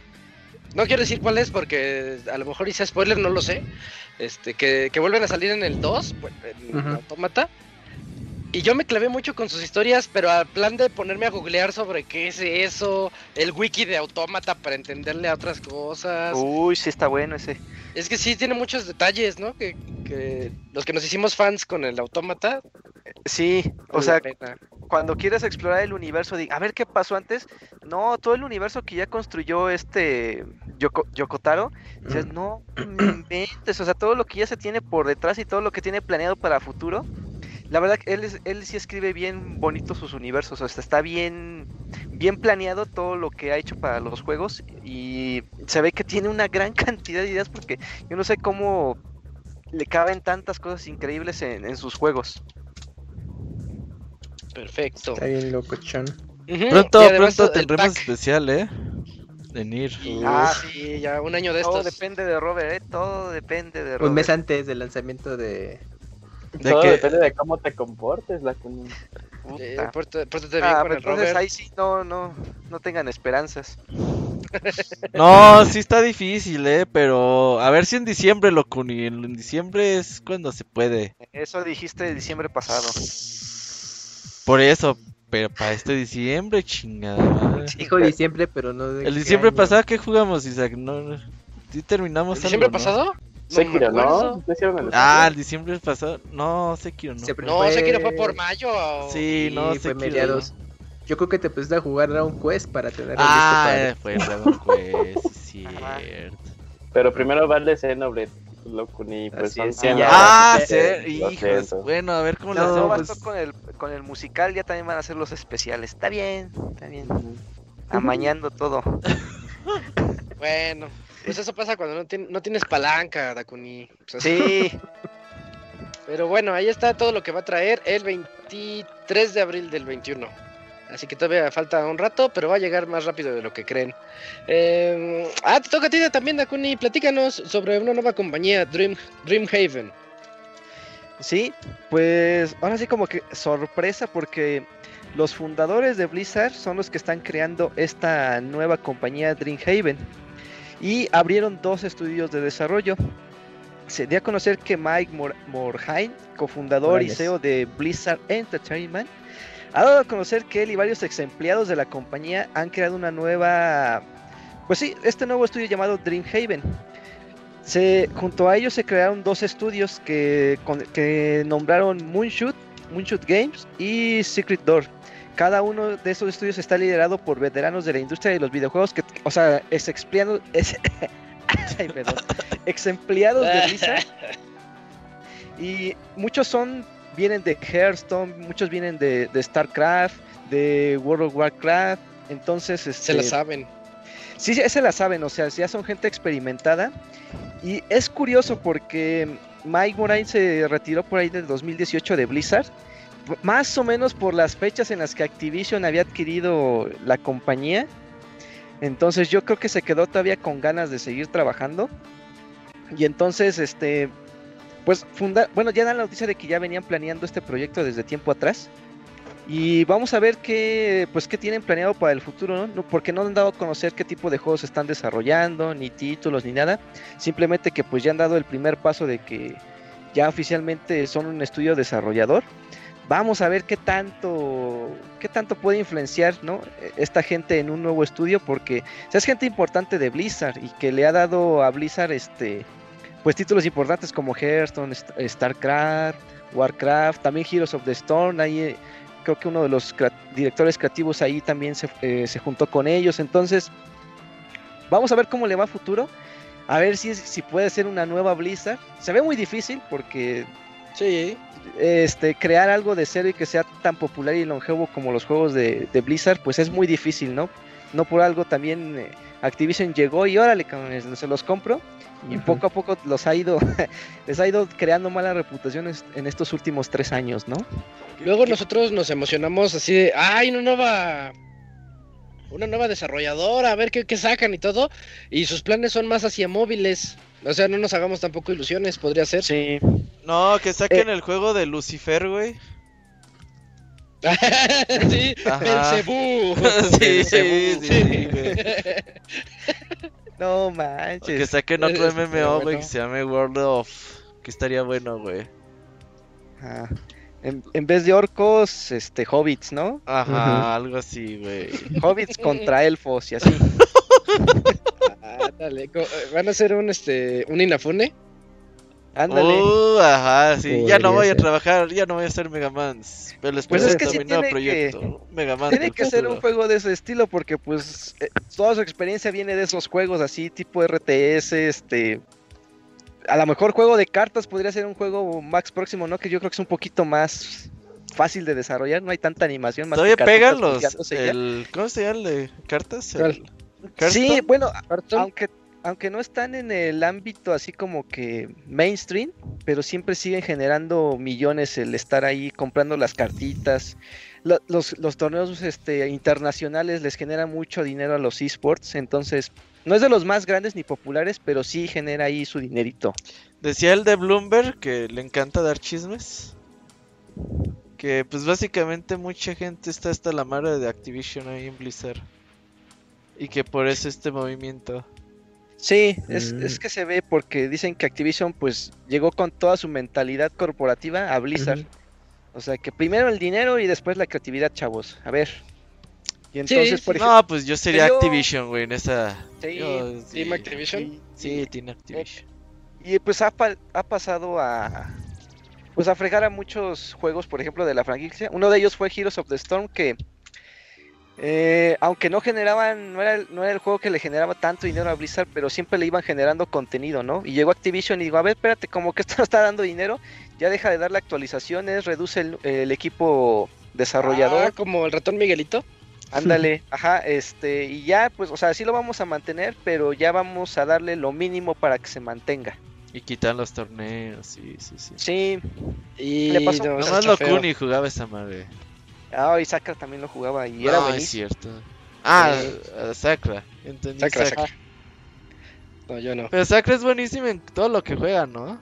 No quiero decir cuál es porque a lo mejor hice spoiler, no lo sé. Este, que, que vuelven a salir en el 2, pues, en Ujú. Automata. Y yo me clavé mucho con sus historias, pero al plan de ponerme a googlear sobre qué es eso, el wiki de Autómata para entenderle a otras cosas. uy, sí está bueno ese. Es que sí tiene muchos detalles, ¿no? Que, que los que nos hicimos fans con el Autómata. Sí, o sea, pena. cuando quieres explorar el universo, di, a ver qué pasó antes. No, todo el universo que ya construyó este Yoko- Yokotaro, dices, Ujú. no me inventes, o sea, todo lo que ya se tiene por detrás y todo lo que tiene planeado para futuro. La verdad que él, es- él sí escribe bien bonito sus universos, o sea, está bien, bien planeado todo lo que ha hecho para los juegos y se ve que tiene una gran [LAUGHS] cantidad de ideas porque yo no sé cómo le caben tantas cosas increíbles en, en sus juegos. Perfecto. Está bien locochón. Ujú, Pronto, pronto tendremos pack. especial, ¿eh? De Nier. Y- Ah, sí, ya un año de Todo estos. depende de Robert, ¿eh? Todo depende de Un Robert. mes antes del lanzamiento de. De Todo que- depende de cómo te comportes, la. Eh, pórtate- pórtate bien Ah, con pero el entonces Robert. ahí sí no, no, no tengan esperanzas. [LAUGHS] No, sí está difícil, eh, pero a ver si en diciembre, loco, ni en en diciembre es cuando se puede. Eso dijiste el diciembre pasado. Por eso, pero para este diciembre, chingada madre. Dijo diciembre, pero no de El diciembre año. pasado, ¿qué jugamos, Isaac? No, no. ¿Sí terminamos ¿El diciembre algo, pasado? No Sekiro, ¿no? ¿No el Ah, el diciembre pasado. No, Sekiro no. Se- fue. No, Sekiro fue por mayo. Sí, no, Sí, fue Sekiro mediados. no. Yo creo que te pusiste a jugar Dragon Quest para tener Ah, listo eh, fue Dragon Quest, sí, cierto. Pero primero va el de Xenoblade, loco, ni pues son sí, 100 ya. Ah, sí, Lo hijos. Bueno, a ver cómo No, le No hacemos. pues- con el, con el musical, ya también van a hacer los especiales. Está bien, está bien. Amañando todo. [LAUGHS] Bueno, pues eso pasa cuando no, no tienes palanca, Dakuni. Pues. Sí, [LAUGHS] Pero bueno, ahí está todo lo que va a traer el 23 de abril del 21. Así que todavía falta un rato, pero va a llegar más rápido de lo que creen. Eh, ah, te toca a ti también, Dakuni. Platícanos sobre una nueva compañía, Dream, Dreamhaven. sí, pues ahora sí como que sorpresa porque los fundadores de Blizzard son los que están creando esta nueva compañía Dreamhaven y abrieron dos estudios de desarrollo. Se dio a conocer que Mike Mor Morhaime, cofundador y. CEO de Blizzard Entertainment, ha dado a conocer que él y varios ex empleados de la compañía han creado una nueva, pues sí, este nuevo estudio llamado Dreamhaven. Se, junto a ellos se crearon dos estudios que, con- que nombraron Moonshoot, Moonshoot Games y Secret Door. Cada uno de esos estudios está liderado por veteranos de la industria de los videojuegos, que, o sea, ex empleados, [LAUGHS] ay, perdón, ex empleados de Blizzard. [LAUGHS] Y muchos son, vienen de Hearthstone, muchos vienen de, de StarCraft, de World of Warcraft. Entonces, Se la este, saben. Sí, se la saben, o sea, ya son gente experimentada. Y es curioso porque Mike Morain se retiró por ahí del 2018 de Blizzard, más o menos por las fechas en las que Activision había adquirido la compañía. Entonces yo creo que se quedó todavía con ganas de seguir trabajando. Y entonces, este, pues, funda bueno, ya dan la noticia de que ya venían planeando este proyecto desde tiempo atrás. Y vamos a ver qué, pues, qué tienen planeado para el futuro, ¿no? Porque no han dado a conocer qué tipo de juegos están desarrollando, ni títulos, ni nada. Simplemente que pues ya han dado el primer paso de que ya oficialmente son un estudio desarrollador. Vamos a ver qué tanto, qué tanto puede influenciar, ¿no? Esta gente en un nuevo estudio, porque o es gente importante de Blizzard y que le ha dado a Blizzard, este, pues títulos importantes como Hearthstone, St- Starcraft, Warcraft, también Heroes of the Storm, ahí eh, creo que uno de los directores creativos ahí también se, eh, se juntó con ellos. Entonces, vamos a ver cómo le va a futuro. A ver si, si puede ser una nueva Blizzard. Se ve muy difícil porque Sí. Este, crear algo de cero y que sea tan popular y longevo como los juegos de, de Blizzard, pues es muy difícil, ¿no? No por algo también eh, Activision llegó y órale, se los compro. Y poco a poco los ha ido, [LAUGHS] les ha ido creando malas reputaciones en estos últimos tres años, ¿no? Luego nosotros nos emocionamos así de, ay, una nueva, una nueva desarrolladora, a ver qué, qué sacan y todo. Y sus planes son más hacia móviles. O sea, no nos hagamos tampoco ilusiones, podría ser. Sí. No, que saquen Eh. el juego de Lucifer, güey. [LAUGHS] sí. Belcebú. [LAUGHS] sí, Belcebú. sí, sí, güey. [LAUGHS] No O manches. Que saquen otro MMO, güey, bueno. que se llame World of. Que estaría bueno, güey. Ajá. En, en vez de orcos, este, hobbits, ¿no? Ajá, algo así, güey. Hobbits contra elfos y así. Ándale, co- van a hacer un este un Inafune. Ándale. Uh, ajá, sí. Ya no voy a ser. trabajar, ya no voy a hacer Megamans. Pero les Pues presento es que sí mi nuevo tiene que- proyecto. Megaman Tiene que ser un juego de ese estilo porque pues eh, toda su experiencia viene de esos juegos así tipo RTS, este a lo mejor juego de cartas podría ser un juego Max próximo, ¿no? Que yo creo que es un poquito más fácil de desarrollar, no hay tanta animación más Todavía que pegan los. El, ¿Cómo se llama el de cartas? Sí, bueno, aunque aunque no están en el ámbito así como que mainstream, pero siempre siguen generando millones el estar ahí comprando las cartitas. Lo- Los, torneos este, internacionales les generan mucho dinero a los esports, entonces no es de los más grandes ni populares, pero sí genera ahí su dinerito. Decía el de Bloomberg que le encanta dar chismes. Que pues básicamente mucha gente está hasta la madre de Activision ahí en Blizzard. Y que por eso este movimiento. Sí, es, Mm. es que se ve porque dicen que Activision pues llegó con toda su mentalidad corporativa a Blizzard. O sea que primero el dinero y después la creatividad, chavos. A ver. Y entonces, sí, por ejemplo, No, pues yo sería yo- Activision, güey, en esa. Sí, yo- Team sí, Activision. sí, Sí, Team Activision. Y pues ha, pa- ha pasado a pues a fregar a muchos juegos, por ejemplo, de la franquicia. Uno de ellos fue Heroes of the Storm, que eh, aunque no generaban, no era, el, no era el juego que le generaba tanto dinero a Blizzard, pero siempre le iban generando contenido, ¿no? Y llegó Activision y dijo, a ver, espérate, como que esto no está dando dinero, ya deja de darle actualizaciones, reduce el, el equipo desarrollador, Ah, como el ratón Miguelito. ándale, [LAUGHS] ajá, este, y ya, pues, o sea, sí lo vamos a mantener, pero ya vamos a darle lo mínimo para que se mantenga. Y quitan los torneos, sí, sí, sí. Sí, Y Le pasó- no, Nomás lo. Kuni jugaba esa madre. Ah, y Sakura también lo jugaba y era es buenísimo. cierto. Ah, Sí. a Sakura. Entendí. Sakura. No, yo no. Pero Sakura es buenísimo en todo lo que juega, ¿no?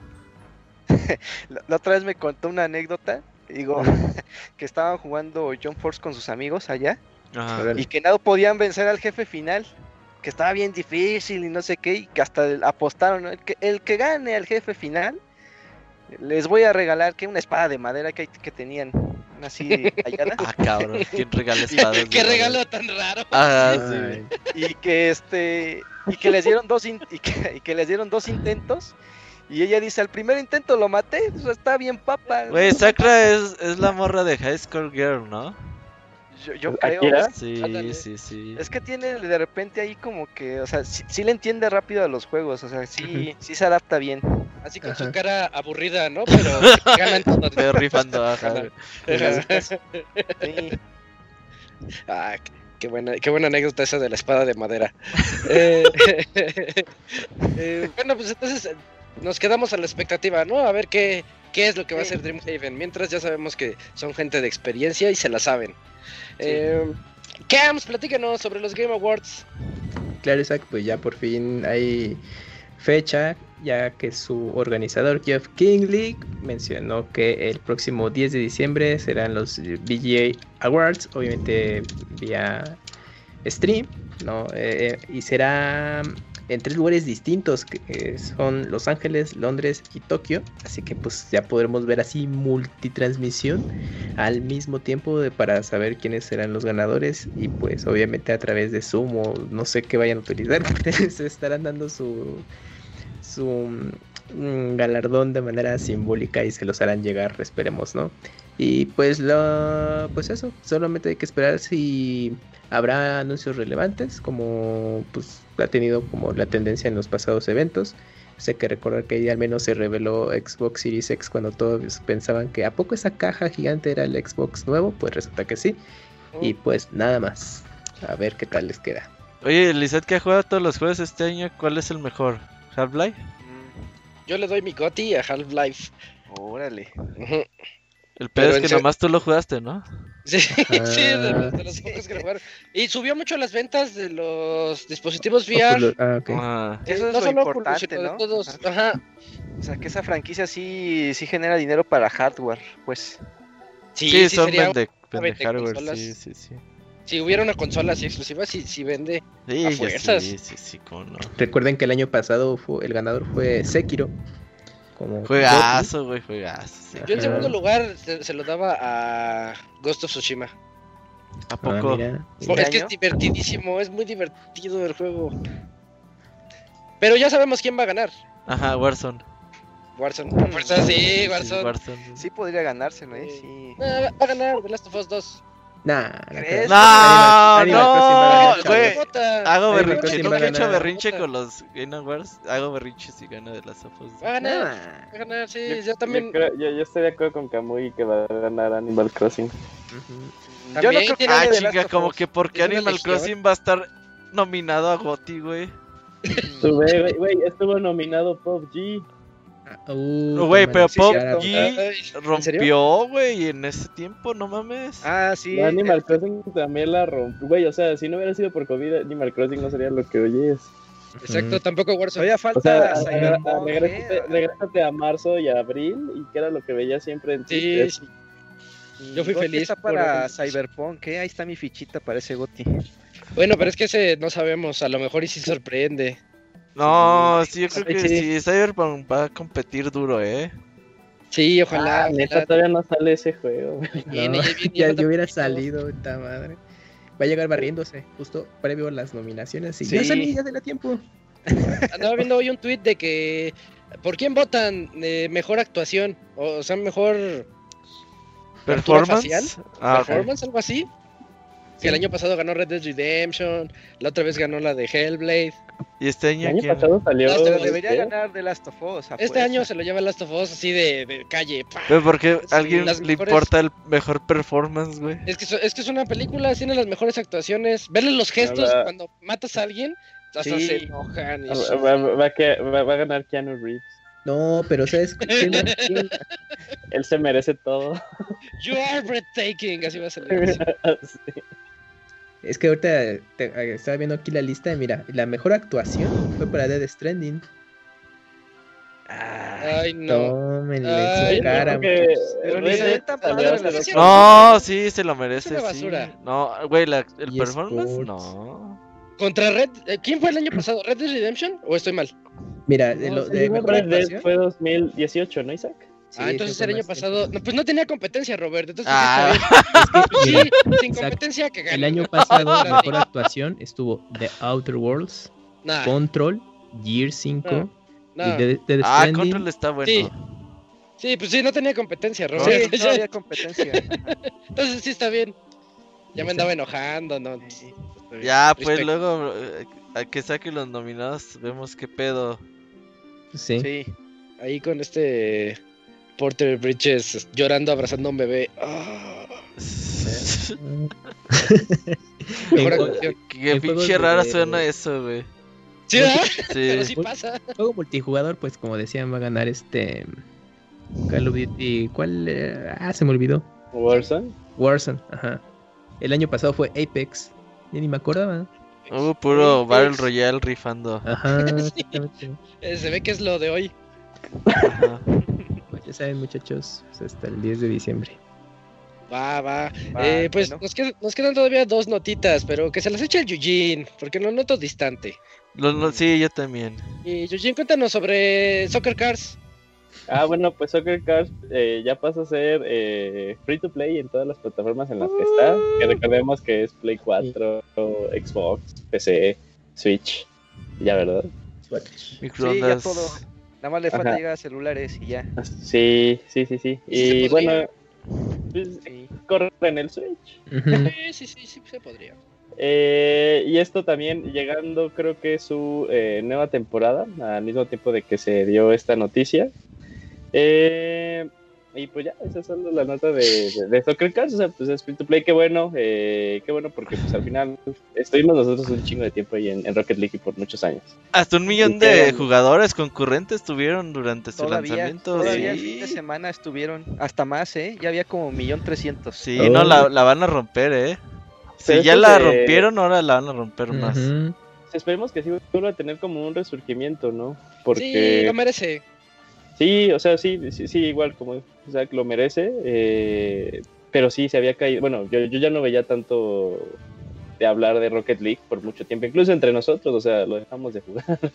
[LAUGHS] La, la otra vez me contó una anécdota, digo, [LAUGHS] que estaban jugando John Force con sus amigos allá Ajá. Y que no podían vencer al jefe final, que estaba bien difícil y no sé qué, y que hasta apostaron, ¿no? el, que, el que gane al jefe final, les voy a regalar que una espada de madera que, que tenían, así tallada, Ah, cabrón. ¿Quién regala [LAUGHS] espadas? Qué regalo tan raro. Ah, sí. y que este y que les dieron dos in- y, que, y que les dieron dos intentos y ella dice al primer intento lo maté eso está bien papa Güey, Sakura es, es la morra de High School Girl, ¿no? Yo, yo ¿Akira? creo Sí, Ándale. sí, sí. es que tiene de repente ahí como que o sea sí, sí le entiende rápido a los juegos o sea sí sí se adapta bien Así con Ajá. su cara aburrida, ¿no? Pero ganan [LAUGHS] todo. Pero rifando, ajá. sí. Ah, qué- buena, qué buena anécdota esa de la espada de madera. [LAUGHS] Eh, [LAUGHS] eh, bueno, pues entonces nos quedamos a la expectativa, ¿no? A ver qué, qué es lo que va a Sí. hacer Dreamhaven. Mientras ya sabemos que son gente de experiencia y se la saben. Eh, Cams, platícanos sobre los Game Awards. Claro, Isaac, pues ya por fin hay fecha, ya que su organizador Jeff Kingley mencionó que el próximo 10 de diciembre serán los VGA Awards, obviamente vía stream, ¿no? Eh, y será en tres lugares distintos, que eh, son Los Ángeles, Londres y Tokio, así que pues ya podremos ver así multitransmisión al mismo tiempo de- para saber quiénes serán los ganadores y pues obviamente a través de Zoom o no sé qué vayan a utilizar, [LAUGHS] se estarán dando su su mm, galardón de manera simbólica y se los harán llegar, esperemos, ¿no? Y pues lo pues eso, solamente hay que esperar si habrá anuncios relevantes como pues ha tenido como la tendencia en los pasados eventos. Sé que recordar que ahí al menos se reveló Xbox Series X cuando todos pensaban que a poco esa caja gigante era el Xbox nuevo, pues resulta que sí. Y pues nada más. A ver qué tal les queda. Oye, Lizette, que ha jugado todos los juegos este año, ¿cuál es el mejor? ¿Half-Life? Yo le doy mi goti a Half-Life. Mm, órale. El pedo es que nomás tú lo jugaste, ¿no? Sí, [LAUGHS] sí, de los, de los Sí. pocos que lo jugaron. Y subió mucho las ventas de los dispositivos VR. Oculus- ah, ok. Ah, Eso es no lo importante, ¿no? todos. Ajá. O sea que esa franquicia sí sí genera dinero para hardware pues Sí, sí, sí, son sería- vende, hardware, consolas. sí, sí, sí. Si hubiera una consola así exclusiva, sí, sí vende. Sí, A fuerzas. sí, sí, sí, cómo no. Recuerden que el año pasado fue, el ganador fue Sekiro. Como Juegazo, güey, juegazo. sí. Yo en segundo lugar se, se lo daba a Ghost of Tsushima. ¿A Ah, poco? mira. ¿Este es que es divertidísimo, es muy divertido el juego. Pero ya sabemos quién va a ganar. Ajá, Warzone. Warzone. Fuerza, sí, Sí, Warzone. Warzone. sí podría ganárselo eh Sí. Ah, va va a ganar The Last of Us 2. Nah, no ¿Crees? No, Animal no, Crossing va a ganar, güey. Hago Animal berrinche, a he hecho berrinche con los Game Awards. Hago berrinche si gana de las of Us. Va a ganar, va a ganar, sí. Yo, Yo también. yo, creo- yo- yo estoy de acuerdo con Kamui que va a ganar Animal Crossing. Ujú. yo no creo que Ah, chinga, como que porque Animal. Crossing va a estar nominado a GOTY, güey. Güey, estuvo nominado PUBG. Ah, uh, Güey, qué pero mal, sí, PUBG cierto. Ay, rompió, güey, en ese tiempo, no mames. ah sí La Animal Crossing también la rompió. Güey, o sea, si no hubiera sido por COVID, Animal Crossing no sería lo que hoy es. Exacto, tampoco Warzone. todavía falta O sea, a- a- regrésate, regrésate a marzo y abril y que era lo que veía siempre en Sí, Twitter. sí. Yo fui feliz está por para el- Cyberpunk, ¿eh? Ahí está mi fichita para ese Goti. Bueno, pero es que ese no sabemos, a lo mejor y sí sorprende. No, sí, yo creo que Sí. sí. Cyberpunk va a competir duro, ¿eh? Sí, ojalá. Ah, neta, todavía no sale ese juego. Viene, No, ya [LAUGHS] viene, ya, ya hubiera salido, esta madre. Va a llegar barriéndose, justo previo a las nominaciones. Y Sí. ya salí, ya de tiempo. [LAUGHS] Andaba viendo hoy un tweet de que. ¿Por quién votan eh, mejor actuación? O, sea, mejor ¿Captura ¿Performance? facial? Ah, performance, algo así. Que el año pasado ganó Red Dead Redemption, la otra vez ganó la de Hellblade. ¿Y este El año año quién? pasado salió. No, Pero este- debería ¿qué? ganar The Last of Us. a Este fuerza. año se lo lleva Last of Us así de, de calle. ¡pa! Pero porque Sí, a alguien las le mejores- importa el mejor performance, güey. Es que, es que es una película, tiene las mejores actuaciones. Verle los gestos cuando matas a alguien, hasta Sí. se enojan. y- Va, va- va a que- va- va a ganar Keanu Reeves. No, pero ¿sabes qué más? ¿Quién? [LAUGHS] Él se merece todo. You are breathtaking, así va a salir. [LAUGHS] Sí. Es que ahorita te- eh, estaba viendo aquí la lista y mira, la mejor actuación fue para Dead Stranding. Ay, no. Tómenle Ay, su no, cara. No, sí, se lo merece. una sí. No, güey, la- el Y performance, Sports. no. Contra Red. eh, ¿Quién fue el año pasado? ¿Red Dead Redemption? ¿O estoy mal? Mira, de, No, lo, de mejor Red Dead fue 2018, ¿no, Isaac? Sí, ah, entonces el año pasado. No, pues no tenía competencia, Robert. Entonces Ah. [LAUGHS] sí, bien. [LAUGHS] Sí, sin competencia que gane. el año pasado, Ah, [LAUGHS] mejor actuación estuvo The Outer Worlds, Nah, Control, Gear 5 nah. y Dead, Dead Ah. Control está bueno. Sí. Sí, pues sí, no tenía competencia, Sí, Robert. no había competencia. Entonces sí está bien. Ya me andaba enojando, ¿no? Sí. Ya, pues luego eh, a que saque los nominados, vemos qué pedo. Sí. Sí. Ahí con este Porter Bridges llorando, abrazando a un bebé. Ah, [LAUGHS] mejor En juegos pinche rara de- suena eso, güey. Sí, ¿verdad? Pero Sí. sí pasa. Juego multijugador, pues como decían, va a ganar este Call of Duty. ¿Cuál? era? Ah, se me olvidó. Warzone. Warzone, ajá. El año pasado fue Apex. Ya ni me acordaba. Hubo puro Apex. Battle Royale rifando. Ajá, [LAUGHS] Sí. Eh, Se ve que es lo de hoy. Ajá. Ya saben, muchachos, pues hasta el 10 de diciembre. Va, va. Va, Eh, pues bueno. nos, quedan, nos quedan todavía dos notitas, pero que se las eche el Yujin, porque lo noto distante. Lo- lo- sí, yo también. Y Yujin, cuéntanos sobre Soccer Cars. Ah, bueno, pues Soccer Cars eh, ya pasa a ser eh, free to play en todas las plataformas en las que está. Que recordemos que es Play 4, Xbox, PC, Switch. Ya, ¿verdad? Sí, ya todo. Nada más le falta Ajá. llegar a celulares y ya. Sí, sí, sí, sí. Y bueno, pues, Sí. corre en el Switch. [LAUGHS] Sí, sí, sí, se podría. Eh, y esto también llegando, creo que su eh, nueva temporada, al mismo tiempo de que se dio esta noticia. Eh, y pues ya, esa es solo la nota de, de, de Soccer Cars, o sea, pues es free to play, qué bueno, eh, qué bueno, porque pues al final estuvimos nosotros un chingo de tiempo ahí en, en Rocket League por muchos años. Hasta un millón Y de jugadores concurrentes tuvieron durante su Todavía, lanzamiento. todavía el sí. fin de semana estuvieron hasta más, ¿eh? Ya había como un millón trescientos. Sí, Oh. no, la, la van a romper, eh. Si Pero ya la rompieron, ahora la van a romper más. Esperemos que sí vuelva a tener como un resurgimiento, ¿no? Sí, Porque lo merece. Sí, o sea, sí, sí, sí, igual como lo merece, eh, pero sí se había caído, bueno, yo, yo ya no veía tanto de hablar de Rocket League por mucho tiempo, incluso entre nosotros, o sea, lo dejamos de jugar. [LAUGHS]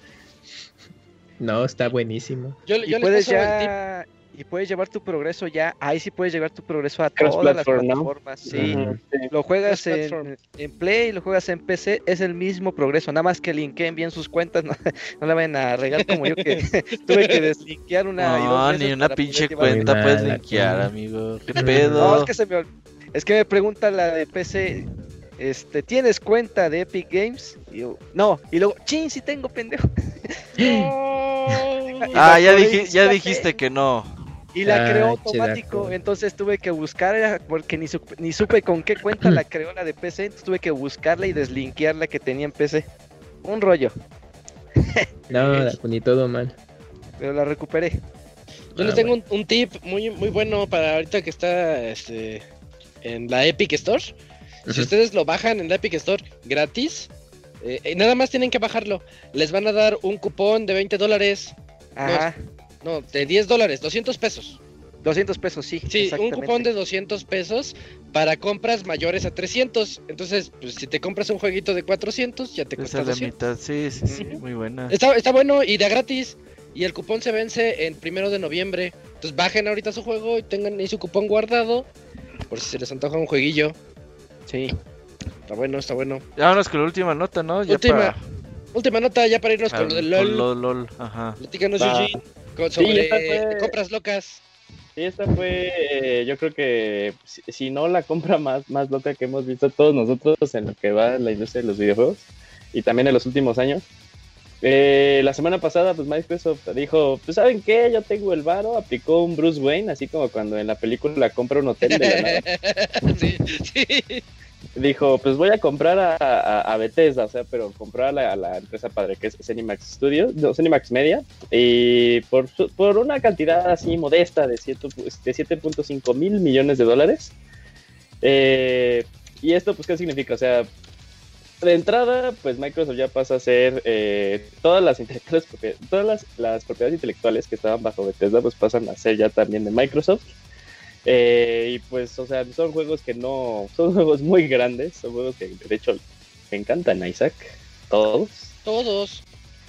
No, está buenísimo. Yo, Y yo les puedes paso el tip. ya. Y puedes llevar tu progreso ya. Ahí sí puedes llevar tu progreso a Cross todas las plataformas. Sí. Lo juegas en, en Play, lo juegas en PC, es el mismo progreso, nada más que linkeen bien sus cuentas, [LAUGHS] no, no la vayan a regar como yo que [LAUGHS] tuve que deslinkear una y dos No, ni una pinche cuenta puedes linkear, amigo. ¿Qué No, pedo? No, es que se me es que me pregunta la de PC, este, ¿tienes cuenta de Epic Games? Y yo, no, y luego, chin, sí tengo, pendejo. [LAUGHS] Ah, ya, dije, ya dijiste que no. Y la Ah, creó che, automático, entonces tuve que buscarla porque ni, supe- ni supe con qué cuenta la creó la de PC, entonces tuve que buscarla y deslinkear la que tenía en PC. Un rollo, [LAUGHS] No, [LAUGHS] ni todo mal. pero la recuperé. Yo les Ah, tengo un, un tip muy, muy bueno para ahorita que está este, en la Epic Store. Si ustedes lo bajan en la Epic Store gratis, eh, eh, nada más tienen que bajarlo. Les van a dar un cupón de 20 dólares. Ajá. No, de 10 dólares, 200 pesos. 200 pesos, sí. Sí, un cupón de 200 pesos para compras mayores a 300. Entonces, pues, si te compras un jueguito de 400, ya te Esa cuesta es la 200. mitad, sí, sí, sí, muy buena. Está, está bueno y de gratis. Y el cupón se vence en primero de noviembre. Entonces bajen ahorita su juego y tengan ahí su cupón guardado. Por si se les antoja un jueguillo. Sí. Está bueno, está bueno. Vámonos con la última nota, ¿no? Ya Última, para- Última nota ya para irnos al- con lo del con LOL. LOL, LOL, Ajá. Platícanos, Va. Sí, esta fue- compras locas. Sí, esta fue, eh, yo creo que si, si no la compra más, más loca que hemos visto todos nosotros en lo que va en la industria de los videojuegos y también en los últimos años. Eh, la semana pasada, pues Microsoft dijo, pues ¿saben qué? Yo tengo el varo, aplicó un Bruce Wayne, así como cuando en la película compra un hotel de la nada. [LAUGHS] sí, sí. Dijo, pues voy a comprar a, a, Bethesda, o sea, pero comprar a la, empresa padre que es Cinemax Studios, no, Cinemax Media, y por, por una cantidad así modesta de, siete- de 7.5 mil millones de dólares. Eh, y esto, pues, ¿qué significa? O sea, de entrada, pues Microsoft ya pasa a ser eh, todas las intelectuales, todas las, las propiedades intelectuales que estaban bajo Bethesda, pues pasan a ser ya también de Microsoft. Eh, y pues, o sea, son juegos que no, son [LAUGHS] juegos muy grandes, son juegos que de hecho me encantan a Isaac, todos. Todos.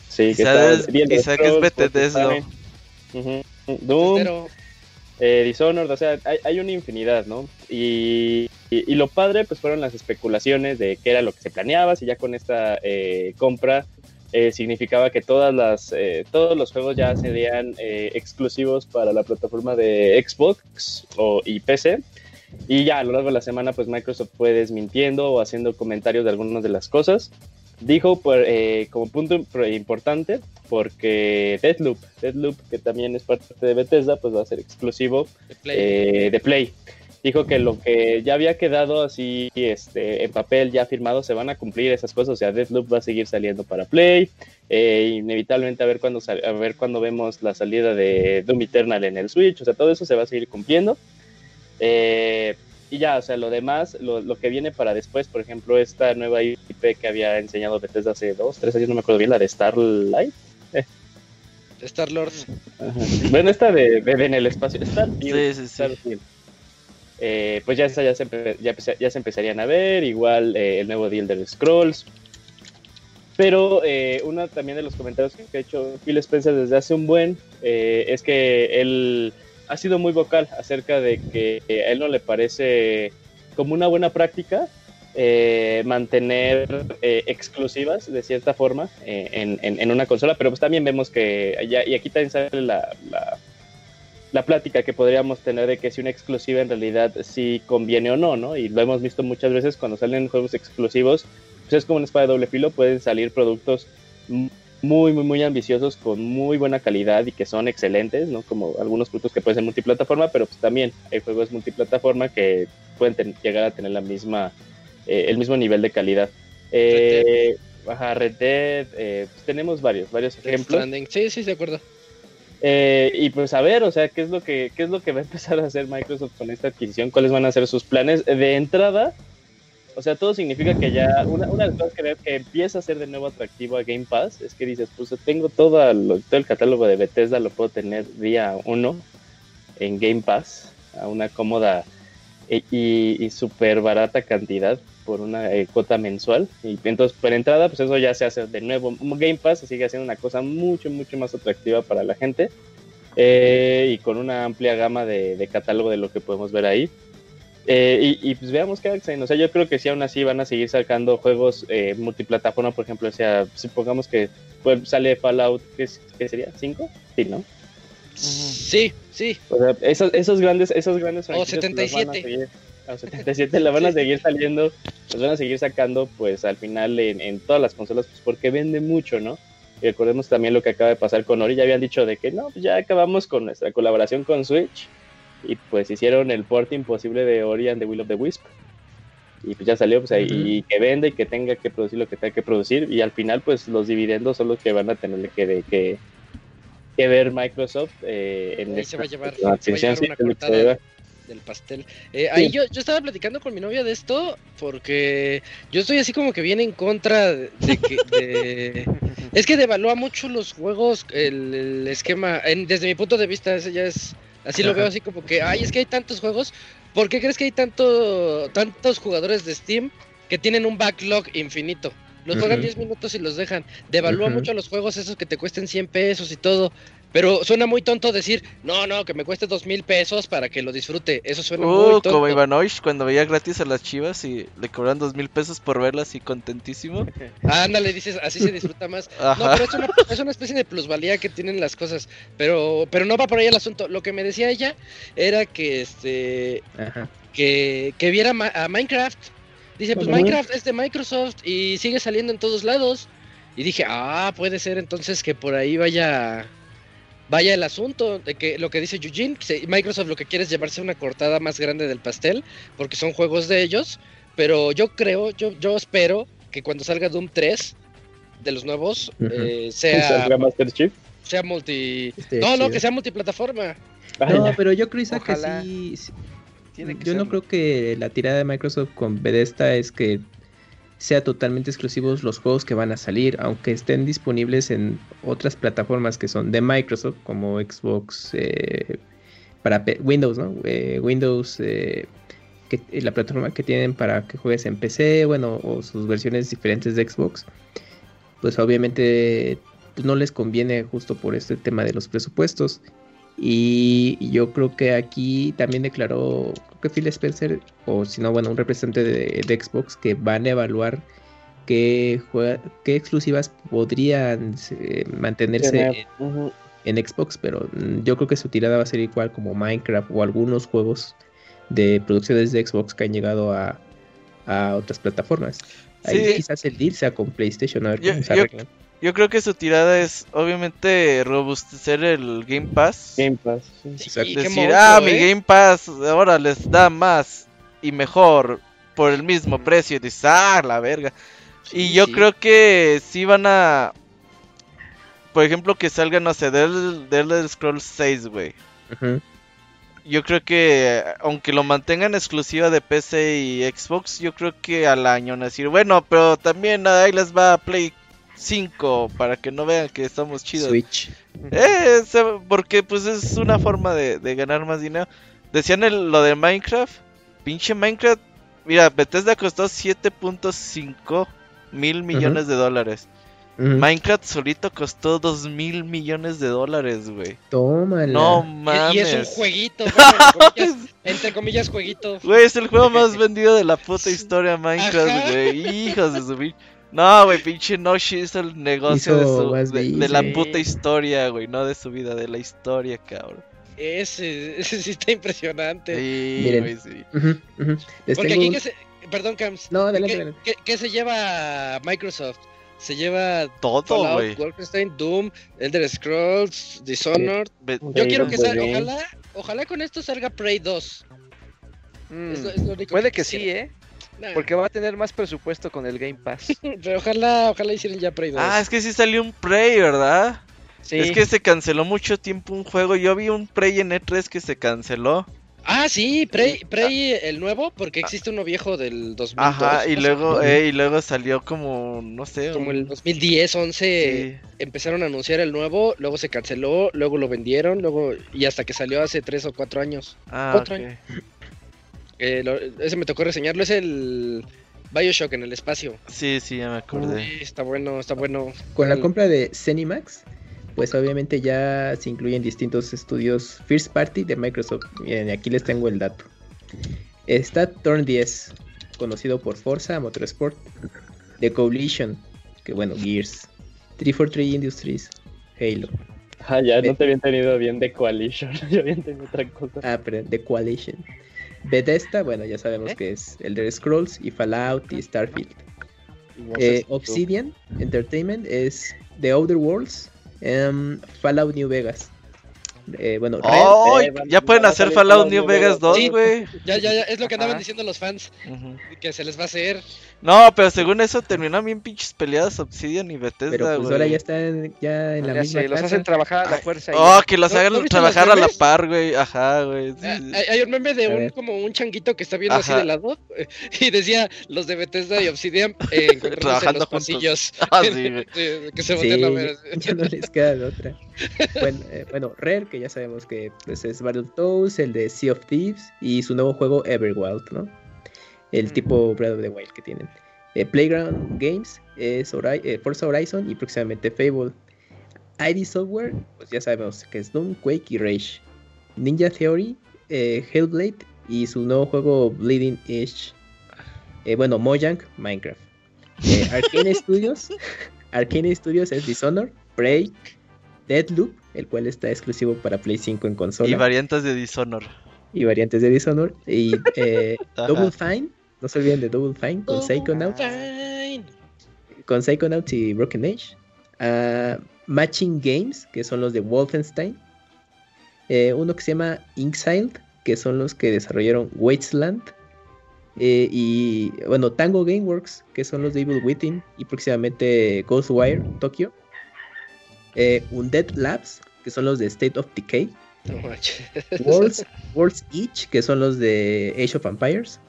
Sí, que Isaac están es- bien Isaac es Bethesda. Wolfenstein, ujú, Doom, eh, Dishonored, o sea, hay, hay una infinidad, ¿no? Y, y- y lo padre, pues fueron las especulaciones de qué era lo que se planeaba, si ya con esta eh, compra eh, significaba que todas las, eh, todos los juegos ya serían eh, exclusivos para la plataforma de Xbox o, y PC. Y ya a lo largo de la semana, pues Microsoft fue desmintiendo o haciendo comentarios de algunas de las cosas. Dijo por, eh, como punto impor- importante, porque Deathloop, Deathloop, que también es parte de Bethesda, pues va a ser exclusivo de Play. eh, de Play. Dijo que lo que ya había quedado así este, en papel, ya firmado, se van a cumplir esas cosas. O sea, Deathloop va a seguir saliendo para Play. eh, inevitablemente a ver cuándo sal- a ver cuándo vemos la salida de Doom Eternal en el Switch. O sea, todo eso se va a seguir cumpliendo. Eh, y ya, o sea, lo demás, lo, lo que viene para después, por ejemplo, esta nueva IP que había enseñado Bethesda hace dos, tres años, no me acuerdo bien, la de Starlight. Star Lord. Ajá. Bueno, esta de, de- de en el espacio, Starfield. Sí, sí, sí. Starfield. Eh, pues ya, ya, se, ya, ya se empezarían a ver, igual eh, el nuevo deal de Scrolls. Pero eh, uno también de los comentarios que ha hecho Phil Spencer desde hace un buen eh, es que él ha sido muy vocal acerca de que a él no le parece como una buena práctica eh, mantener eh, exclusivas de cierta forma eh, en, en- en una consola, pero pues también vemos que ya, y aquí también sale la, la, la plática que podríamos tener de que si una exclusiva en realidad sí conviene o no, ¿no? Y lo hemos visto muchas veces cuando salen juegos exclusivos, pues es como una espada de doble filo, pueden salir productos muy, muy, muy ambiciosos con muy buena calidad y que son excelentes, ¿no? Como algunos productos que pueden ser multiplataforma, pero pues también hay juegos multiplataforma que pueden llegar a tener la misma, eh, el mismo nivel de calidad. Eh, ajá, Red Dead, eh, pues tenemos varios, varios ejemplos. Sí, sí, de acuerdo. Eh, y pues a ver, o sea, ¿qué es lo que qué es lo que va a empezar a hacer Microsoft con esta adquisición? ¿Cuáles van a ser sus planes de entrada? O sea, todo significa que ya una, una de las cosas que, que empieza a ser de nuevo atractivo a Game Pass es que dices, pues tengo todo, todo el catálogo de Bethesda, lo puedo tener día uno en Game Pass a una cómoda e- y, y súper barata cantidad por una eh, cuota mensual. Y entonces, por entrada, pues eso ya se hace de nuevo. Game Pass sigue siendo una cosa mucho, mucho más atractiva para la gente. eh, y con una amplia gama de, de catálogo de lo que podemos ver ahí. Eh, y, y, pues veamos qué hacen. O sea, yo creo que sí, aún así van a seguir sacando juegos eh, multiplataforma, por ejemplo. O sea, supongamos que pues, sale Fallout, ¿qué, qué sería? ¿5? Sí, ¿no? Sí, sí. O sea, esos, esos grandes, esos grandes O franquicias, pues, las van a 77. seguir- o 77 la van a seguir saliendo, los van a seguir sacando, pues al final en, en todas las consolas, pues porque vende mucho, ¿no? Y recordemos también lo que acaba de pasar con Ori, ya habían dicho de que no, pues ya acabamos con nuestra colaboración con Switch, y pues hicieron el port imposible de Ori and the Will of the Wisp. Y pues ya salió, pues ahí, y que vende y que tenga que producir lo que tenga que producir. Y al final, pues los dividendos son los que van a tener que, de- que, que ver Microsoft eh, en se va a llevar- se a llevar una cortada. Del pastel. Eh, ahí yo, yo estaba platicando con mi novia de esto porque yo estoy así como que bien en contra de, que... de- [LAUGHS] es que devalúa mucho los juegos, el, el esquema, en- desde mi punto de vista ese ya es Así lo veo así como que, ay, es que hay tantos juegos. ¿Por qué crees que hay tanto, tantos jugadores de Steam que tienen un backlog infinito? Los juegan Ujú. 10 minutos y los dejan. Devalúa mucho los juegos esos que te cuesten 100 pesos y todo. Pero suena muy tonto decir, no, no, que me cueste dos mil pesos para que lo disfrute. Eso suena muy Uh, tonto. como Ivanovich cuando veía gratis a las chivas y le cobran dos mil pesos por verlas y contentísimo. [LAUGHS] Ándale, dices, así se disfruta más. [LAUGHS] No, pero es una, es una especie de plusvalía que tienen las cosas. Pero, pero no va por ahí el asunto. Lo que me decía ella era que este Ajá. que, que viera ma- a Minecraft. Dice, pues. Minecraft es de Microsoft y sigue saliendo en todos lados. Y dije, ah, puede ser entonces que por ahí vaya vaya el asunto de que lo que dice Eugene, que se- Microsoft lo que quiere es llevarse una cortada más grande del pastel, porque son juegos de ellos, pero yo creo, yo, yo espero que cuando salga Doom 3 de los nuevos, Ujú. eh, sea, ¿Salga Master Chief? sea multi... Este, No, no, chido. que sea multiplataforma. No, pero yo creo Isaac, que sí. sí- Tiene que yo no creo que la tirada de Microsoft con Bethesda es que sea totalmente exclusivos los juegos que van a salir, aunque estén disponibles en otras plataformas que son de Microsoft, como Xbox, eh, para Windows, ¿no? Eh, Windows, eh, la plataforma que tienen para que juegues en PC, bueno, o sus versiones diferentes de Xbox, pues obviamente no les conviene justo por este tema de los presupuestos. Y yo creo que aquí también declaró, creo que Phil Spencer, o si no, bueno, un representante de, de Xbox, que van a evaluar qué, juega- qué exclusivas podrían eh, mantenerse en, en Xbox, pero mm, yo creo que su tirada va a ser igual como Minecraft o algunos juegos de producciones de Xbox que han llegado a, a otras plataformas. Ahí Sí. quizás el deal sea con PlayStation, a ver Yo- cómo se yo- arreglan. Yo creo que su tirada es obviamente robustecer el Game Pass. Game Pass. sí. Qué Decir, monstruo, ah, mi ¿eh? Game Pass ahora les da más y mejor por el mismo precio. Y dices, ah, la verga. y Sí, yo sí. creo que sí van a. Por ejemplo, que salga, no sé, del, del Scrolls 6, güey. Ujú. Yo creo que, aunque lo mantengan exclusiva de PC y Xbox, yo creo que al año van a decir, bueno, pero también ahí les va Play 5 para que no vean que estamos chidos. Switch. Eh, porque pues es una forma de, de ganar más dinero. Decían el- lo de Minecraft. Pinche Minecraft. Mira, Bethesda costó 7.5 mil millones de dólares. Minecraft solito costó 2 mil millones de dólares, güey. Tómala. No Y- mames. Y, es un jueguito, [LAUGHS] bueno, entre, comillas, entre comillas, jueguito. Güey, es el juego más vendido de la puta [LAUGHS] historia Minecraft, güey. Hijos de su pinche. No, güey, pinche Noshi hizo el negocio de, su, de, de la puta historia, güey. No de su vida, de la historia, cabrón. Ese, ese sí está impresionante. Sí, Miren. sí. Porque tengo aquí un- que se... Perdón, Cams. No, adelante, ¿Qué, adelante. qué- qué se lleva Microsoft? Se lleva Todo, güey. Wolfenstein, Doom, Elder Scrolls, Dishonored. Yo quiero que Raven. salga, ojalá, ojalá con esto salga Prey 2. Mm, Es lo- es lo único Puede que que sí. ¿eh? Nah, Porque va a tener más presupuesto con el Game Pass. [LAUGHS] Pero ojalá, ojalá hicieran ya Prey 2. Ah, es que sí salió un Prey, ¿verdad? Sí. Es que se canceló mucho tiempo un juego. Yo vi un Prey en E3 que se canceló. Ah, sí, Prey, Prey el nuevo, porque existe uno viejo del 2002. Ajá, y luego, eh, y luego salió como, no sé. Como un- el 2010, 11, sí. empezaron a anunciar el nuevo, luego se canceló, luego lo vendieron, luego y hasta que salió hace 3 o 4 años. Ah, Otro ok. Lo- ese me tocó reseñarlo, es el Bioshock en el espacio. Sí, sí, ya me acordé. Sí, está bueno, está bueno. Con la El- compra de Zenimax, pues obviamente ya se incluyen distintos estudios First Party de Microsoft. Miren, aquí les tengo el dato. Está Turn 10, conocido por Forza Motorsport, The Coalition, que bueno, Gears, 343 Industries, Halo. Ah, ya no te había entendido bien de Coalition. [LAUGHS] Yo había entendido otra cosa. Ah, perdón, The Coalition. Bethesda, bueno, ya sabemos ¿Eh? que es Elder Scrolls y Fallout y Starfield. Eh. Obsidian Entertainment es The Outer Worlds, em, Fallout New Vegas. Eh, bueno, ¡Oh! Eh, van- ya pueden hacer Fallout New Vegas Vegas 2, Sí. güey. Ya, ya, ya, es lo que andaban Ajá. diciendo los fans, Ujú. que se les va a hacer. No, pero según eso terminan bien pinches peleadas Obsidian y Bethesda, pero pues ahora ya están ya en la Ya misma sé, los hacen trabajar a la fuerza. Oh, que los ¿No- hagan no trabajar los a la par, güey. Ajá, güey. sí. Ah, Hay, hay un meme de un como un changuito que está viendo así Ajá. de lado y decía los de Bethesda y Obsidian eh, [LAUGHS] encontrándose en Trabajando los juntos. pasillos. Ah, sí, güey. [LAUGHS] Sí, que se Sí, voltean a ver. [LAUGHS] ya no les queda de otra. bueno, eh, bueno, Rare, que ya sabemos que pues, es Battletoads, el de Sea of Thieves y su nuevo juego Everwild, ¿no? El tipo Breath of the Wild que tienen. Eh, Playground Games es eh, Forza Horizon y próximamente Fable. ID Software, pues ya sabemos que es Doom, Quake y Rage. Ninja Theory, eh, Hellblade y su nuevo juego Bleeding Edge. bueno, Mojang, Minecraft. Arcane [LAUGHS] Studios, Arcane Studios es Dishonored, Prey, Deadloop, el cual está exclusivo para Play 5 en consola. Y variantes de Dishonored. Y variantes de Dishonored. Y [LAUGHS] Double Fine, no se olviden de Double Fine con Psychonauts. Con Psychonauts y Broken Age. Uh, Matching Games, que son los de Wolfenstein. Eh, uno que se llama Inkside, que son los que desarrollaron Wasteland. Eh, y bueno, Tango Gameworks, que son los de Evil Within. Y próximamente Ghostwire Tokyo. Eh, Undead Labs, que son los de State of Decay. Worlds, Worlds Each, que son los de Age of Empires.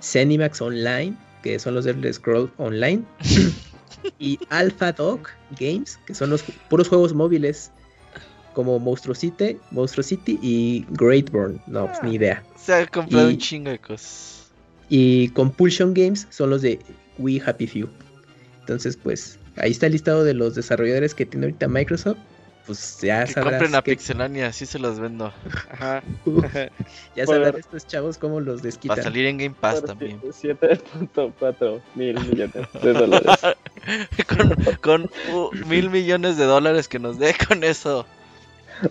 Cenimax Online, que son los de Scroll Online, [LAUGHS] y Alpha Dog Games, que son los puros juegos móviles como Monstruo City, Monstruo City y Greatborn. No, pues, ni idea. Se ha comprado un chingo de cosas. Y Compulsion Games son los de We Happy Few. Entonces, pues ahí está el listado de los desarrolladores que tiene ahorita Microsoft pues ya que compren a Pixelania, así se los vendo. [LAUGHS] Ajá. [LAUGHS] ya sabrán estos chavos cómo los desquitan. Va a salir en Game Pass también. 7.4 mil millones de dólares. [LAUGHS] con, mil millones de dólares que nos dé con eso.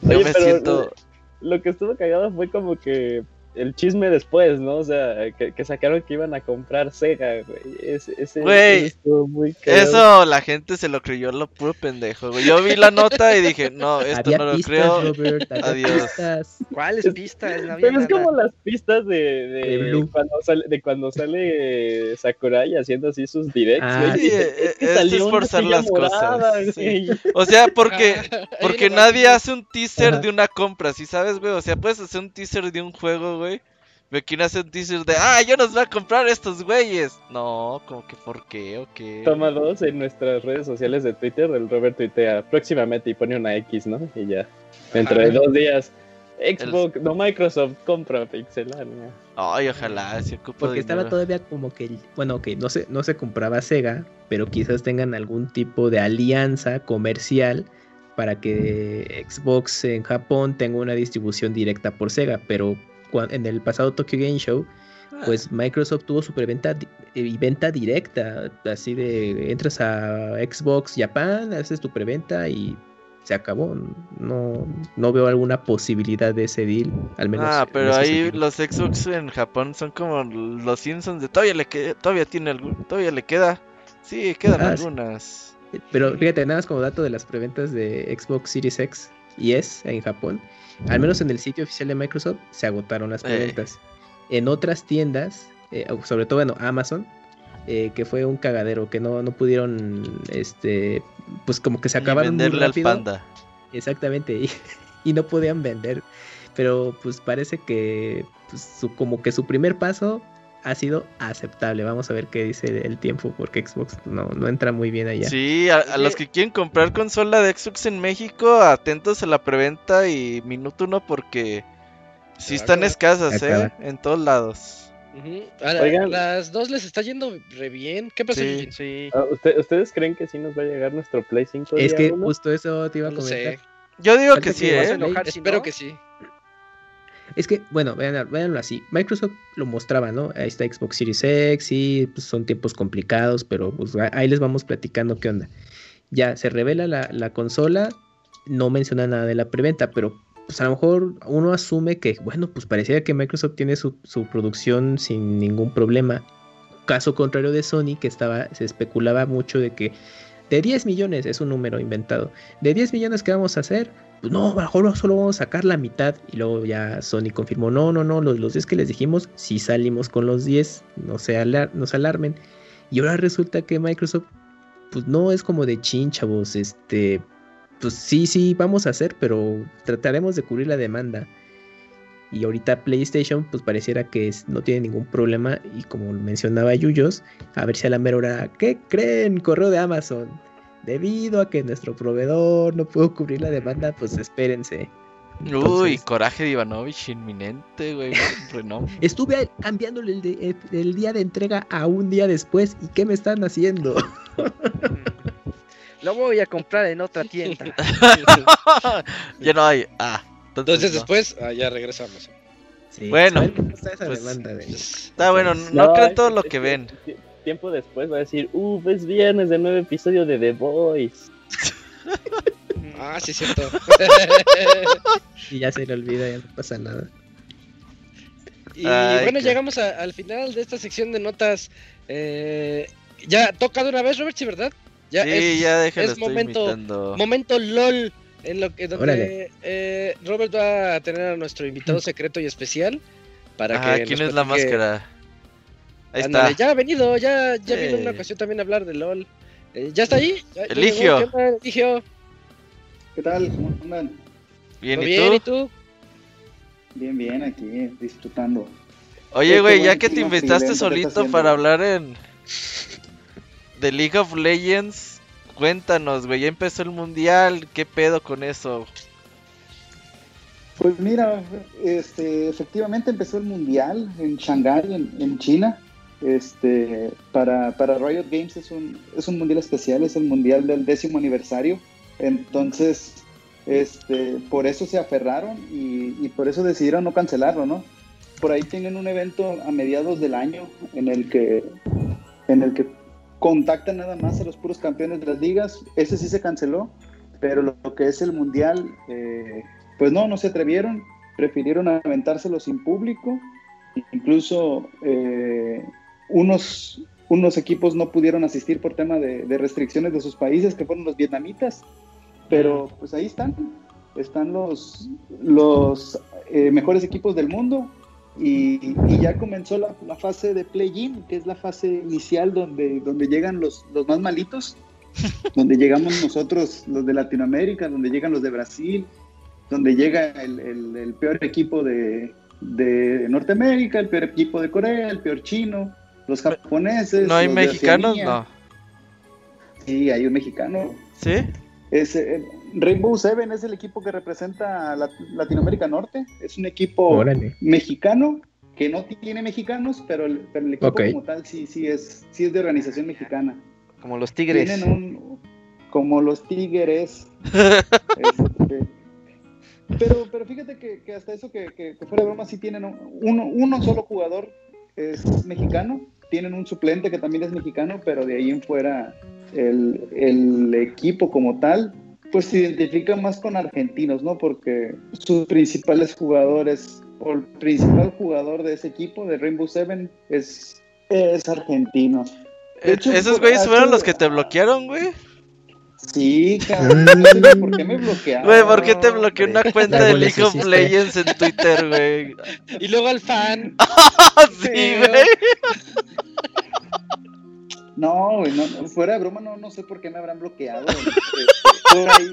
Yo me siento... Lo que estuvo cagado fue como que el chisme después, ¿no? O sea, que, sacaron que iban a comprar Sega, güey. ese, güey, muy eso la gente se lo creyó lo puro pendejo, güey. Yo vi la nota y dije, no, esto no lo creo. Adiós. ¿Cuáles pistas? Pero es como las pistas de, de, cuando sale, de cuando sale Sakurai haciendo así sus directs, ah, güey. es, es forzar las cosas. O sea, porque, [LAUGHS] porque nadie hace un teaser de una compra, ¿sí sabes, güey? O sea, puedes hacer un teaser de un juego, güey me quieren hacer un teaser de, ah, yo nos voy a comprar estos güeyes. No, como que, ¿por qué? ¿O qué? Toma dos en nuestras redes sociales de Twitter. El Robert tuitea próximamente y pone una X, ¿no? Y ya. Dentro de dos días. Xbox, no Microsoft, compra Pixelania. Ay, ojalá, se ocupa Porque estaba todavía como que, bueno, que no se, no se compraba Sega, pero quizás tengan algún tipo de alianza comercial para que Xbox en Japón tenga una distribución directa por Sega, pero en el pasado Tokyo Game Show, ah. pues Microsoft tuvo su preventa y venta directa, así de entras a Xbox Japan, haces tu preventa y se acabó. No, no veo alguna posibilidad de ese deal, al menos. Ah, pero ahí los Xbox en Japón son como los Simpsons de todavía le queda, todavía tiene algún, todavía le queda. Sí, quedan ah, algunas. Pero fíjate, nada más como dato de las preventas de Xbox Series X y S en Japón al menos en el sitio oficial de Microsoft se agotaron las preventas. En otras tiendas, eh, sobre todo bueno, Amazon, eh, que fue un cagadero, que no, no pudieron, este, pues como que se acabaron muy rápido. Al panda. Exactamente, [LAUGHS] y, no podían vender. Pero pues parece que pues, como que su primer paso ha sido aceptable. Vamos a ver qué dice el tiempo, porque Xbox no, no entra muy bien allá. Sí, a, los que quieren comprar consola de Xbox en México, atentos a la preventa y minuto uno, porque sí están escasas, ¿eh? En todos lados. las dos les está yendo re bien. ¿Qué pasa? Sí, ah, ¿Ustedes creen que sí nos va a llegar nuestro Play 5? Es que justo eso te iba a comentar. Yo digo que sí, ¿eh? Espero que sí. Es que, bueno, véanlo así. Microsoft lo mostraba, ¿no? Ahí está Xbox Series X y pues, son tiempos complicados, pero pues, ahí les vamos platicando qué onda. Ya se revela la, consola, no menciona nada de la preventa, pero pues a lo mejor uno asume que, bueno, pues parecía que Microsoft tiene su, su, producción sin ningún problema. Caso contrario de Sony, que estaba, se especulaba mucho de que de 10 millones, es un número inventado, de 10 millones que vamos a hacer, pues no, mejor solo vamos a sacar la mitad. Y luego ya Sony confirmó, no, no, no, los, los 10 que les dijimos, si salimos con los 10, no se, alar alarmen. Y ahora resulta que Microsoft, pues no es como de chin, chavos, este, pues sí, sí, vamos a hacer, pero trataremos de cubrir la demanda. Y ahorita PlayStation, pues pareciera que no tiene ningún problema. Y como mencionaba Yuyos, a ver si a la mera hora, ¿qué creen? Correo de Amazon debido a que nuestro proveedor no pudo cubrir la demanda, pues espérense. Uy, coraje de Ivanovich inminente, güey. [LAUGHS] Renombre. Estuve cambiándole el, de- el día de entrega a un día después. ¿Y qué me están haciendo? [LAUGHS] Lo voy a comprar en otra tienda. [LAUGHS] ya no hay. Ah, Entonces no. después, ah, ya regresamos. Sí, Bueno, está esa pues, demanda de- Está bueno, no, no crean todo lo que ven. Tiempo después va a decir, uff, es viernes de nuevo episodio de The Voice. [LAUGHS] Ah, sí, es cierto. Y ya se le olvida, ya no pasa nada. y Ay, bueno, qué- llegamos a- al final de esta sección de notas. Eh, ya toca de una vez, Robert, sí, ¿verdad? Ya sí, es, ya déjalo, es estoy momento, imitando. momento LOL. En lo que donde eh, Robert va a tener a nuestro invitado [LAUGHS] secreto y especial. Para Ajá, que ¿quién es la máscara? Ahí Ándale, está. ya ha venido, ya, ya vino en una Eh. ocasión también a hablar de LOL. Eh, ¿Ya está ahí? ¿Ya- ya Eligio. llegó? ¿Qué onda, Eligio? ¿Qué tal? ¿Cómo andan? Bien, ¿Todo ¿y bien? ¿Y tú? Bien, bien, aquí disfrutando. Oye, güey, ya que te invitaste freelance, ¿qué estás solito para hablar en. de League of Legends, cuéntanos, güey, ya empezó el mundial, ¿qué pedo con eso? Pues mira, este, efectivamente empezó el mundial en Shanghái, en, en China. Este, para, para Riot Games es un, es un mundial especial, es el mundial del décimo aniversario. Entonces, este, por eso se aferraron y, y por eso decidieron no cancelarlo, ¿no? Por ahí tienen un evento a mediados del año en el que, en el que contactan nada más a los puros campeones de las ligas. Ese sí se canceló, pero lo, que es el mundial, eh, pues no, no se atrevieron, prefirieron aventárselo sin público. Incluso eh, unos, unos equipos no pudieron asistir por tema de, de restricciones de sus países, que fueron los vietnamitas. Pero pues ahí están, están los, los eh, mejores equipos del mundo. Y, y ya comenzó la, la fase de play-in, que es la fase inicial donde, donde llegan los, los más malitos, [LAUGHS] donde llegamos nosotros, los de Latinoamérica, donde llegan los de Brasil, donde llega el, el- el peor equipo de, de Norteamérica, el peor equipo de Corea, el peor chino, los japoneses. ¿No hay los mexicanos? No. Sí, hay un mexicano. ¿Sí? Eh, Rainbow Seven es el equipo que representa a Latinoamérica Norte. Es un equipo Órale. mexicano que no tiene mexicanos, pero el, pero el equipo como tal sí, sí, es, sí es de organización mexicana. Como los tigres. Tienen un. como los tigres. [LAUGHS] Este, pero, pero fíjate que, que hasta eso que, que, que fuera de broma, sí tienen un- uno, uno solo jugador es mexicano, tienen un suplente que también es mexicano, pero de ahí en fuera el, el equipo como tal, pues se identifica más con argentinos, ¿no? Porque sus principales jugadores, o el principal jugador de ese equipo, de Rainbow Seven, es, es argentino. De hecho, ¿Esos güeyes fueron los que te bloquearon, güey? Sí, cabrón. [LAUGHS] ¿Por qué me bloquearon? Güey, ¿por qué te bloqueé una cuenta de League of. Legends en Twitter, güey? Y luego al fan. [LAUGHS] sí, güey. [LAUGHS] No, güey, no, no, fuera de broma, no, no sé por qué me habrán bloqueado. [LAUGHS] Este, por ahí,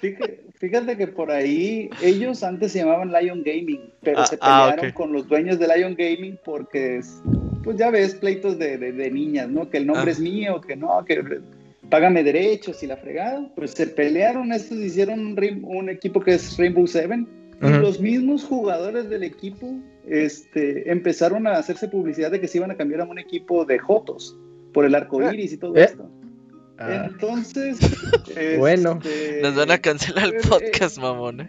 fíjate, fíjate que por ahí, ellos antes se llamaban Lion Gaming, pero Ah, se ah, pelearon con los dueños de Lion Gaming porque, es- pues ya ves, pleitos de, de- de niñas, ¿no? Que el nombre Ah. es mío, que no, que págame derechos y la fregada. Pues se pelearon estos, hicieron un, equipo que es Rainbow Seven. Y Ujú. los mismos jugadores del equipo este, empezaron a hacerse publicidad de que se iban a cambiar a un equipo de Jotos por el arco iris y todo ¿Eh? esto. Ah, Entonces, [LAUGHS] Bueno. este, Nos van a cancelar el eh, podcast, mamón. eh.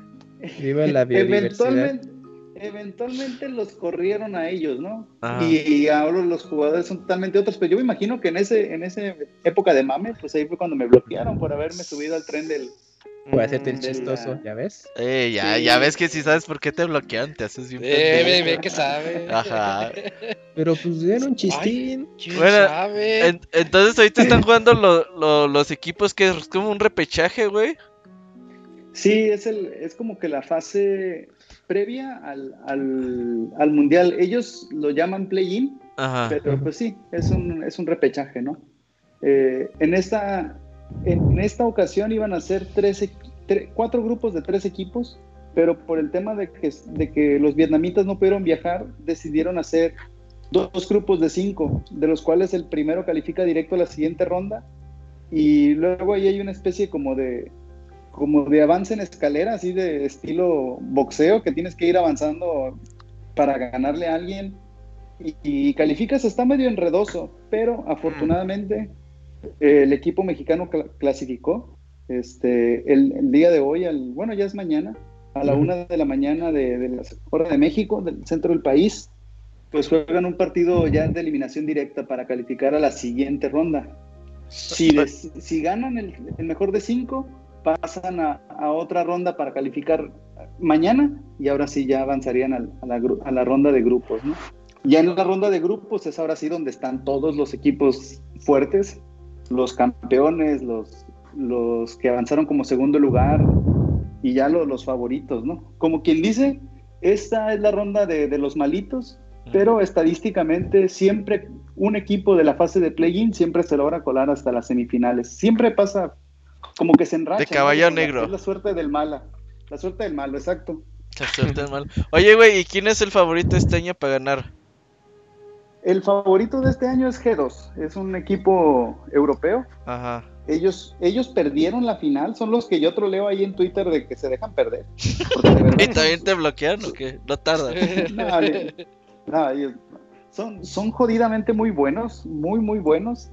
viva la biodiversidad. eventualmente, eventualmente los corrieron a ellos, ¿no? Ajá. Y, ahora los jugadores son totalmente otros, pero yo me imagino que en ese en esa época de mame, pues ahí fue cuando me bloquearon por haberme subido al tren del Puede hacerte el la- chistoso, ¿ya ves? Eh, ya, Sí. ya ves que si sabes por qué te bloquean, te haces bien Eh, ve, ve que sabe. Ajá. [LAUGHS] Pero pues era un chistín. ¿Quién Bueno, sabe? En- entonces ahorita están jugando lo- lo- los equipos que es como un repechaje, güey. Sí, es, el, es como que la fase previa al, al, al mundial. Ellos lo llaman play-in, Ajá. pero pues sí, es un, es un repechaje, ¿no? Eh, en, esta, en esta ocasión iban a ser tres, tre- cuatro grupos de tres equipos, pero por el tema de que, de que los vietnamitas no pudieron viajar, decidieron hacer dos, grupos de cinco, de los cuales el primero califica directo a la siguiente ronda y luego ahí hay una especie como de como de avance en escalera, así de estilo boxeo, que tienes que ir avanzando para ganarle a alguien. Y, y calificas, está medio enredoso, pero afortunadamente eh, el equipo mexicano cla- clasificó. Este, el, el día de hoy, al, bueno, ya es mañana, a la una de la mañana de, de la hora de México, del centro del país, pues juegan un partido ya de eliminación directa para calificar a la siguiente ronda. Si, des- si ganan el, el mejor de cinco, pasan a, a otra ronda para calificar mañana y ahora sí ya avanzarían al- a, la, a la ronda de grupos. ¿no? Ya en la ronda de grupos es ahora sí donde están todos los equipos fuertes, los campeones, los, los que avanzaron como segundo lugar y ya lo- los favoritos, ¿no? Como quien dice, esta es la ronda de, de los malitos, pero estadísticamente siempre un equipo de la fase de play-in siempre se logra colar hasta las semifinales. Siempre pasa como que se enracha. De caballo ¿no? La- negro. Es la suerte del mala. La suerte del malo, exacto. Se suelta el mal. Oye, güey, ¿y quién es el favorito este año para ganar? El favorito de este año es G2. Es un equipo europeo. Ajá. Ellos, ellos perdieron la final. Son los que yo troleo ahí en Twitter de que se dejan perder. De [LAUGHS] verdad ¿Y también te bloquean o qué? No tarda. [LAUGHS] No, le- no, ellos son, son jodidamente muy buenos, muy, muy buenos.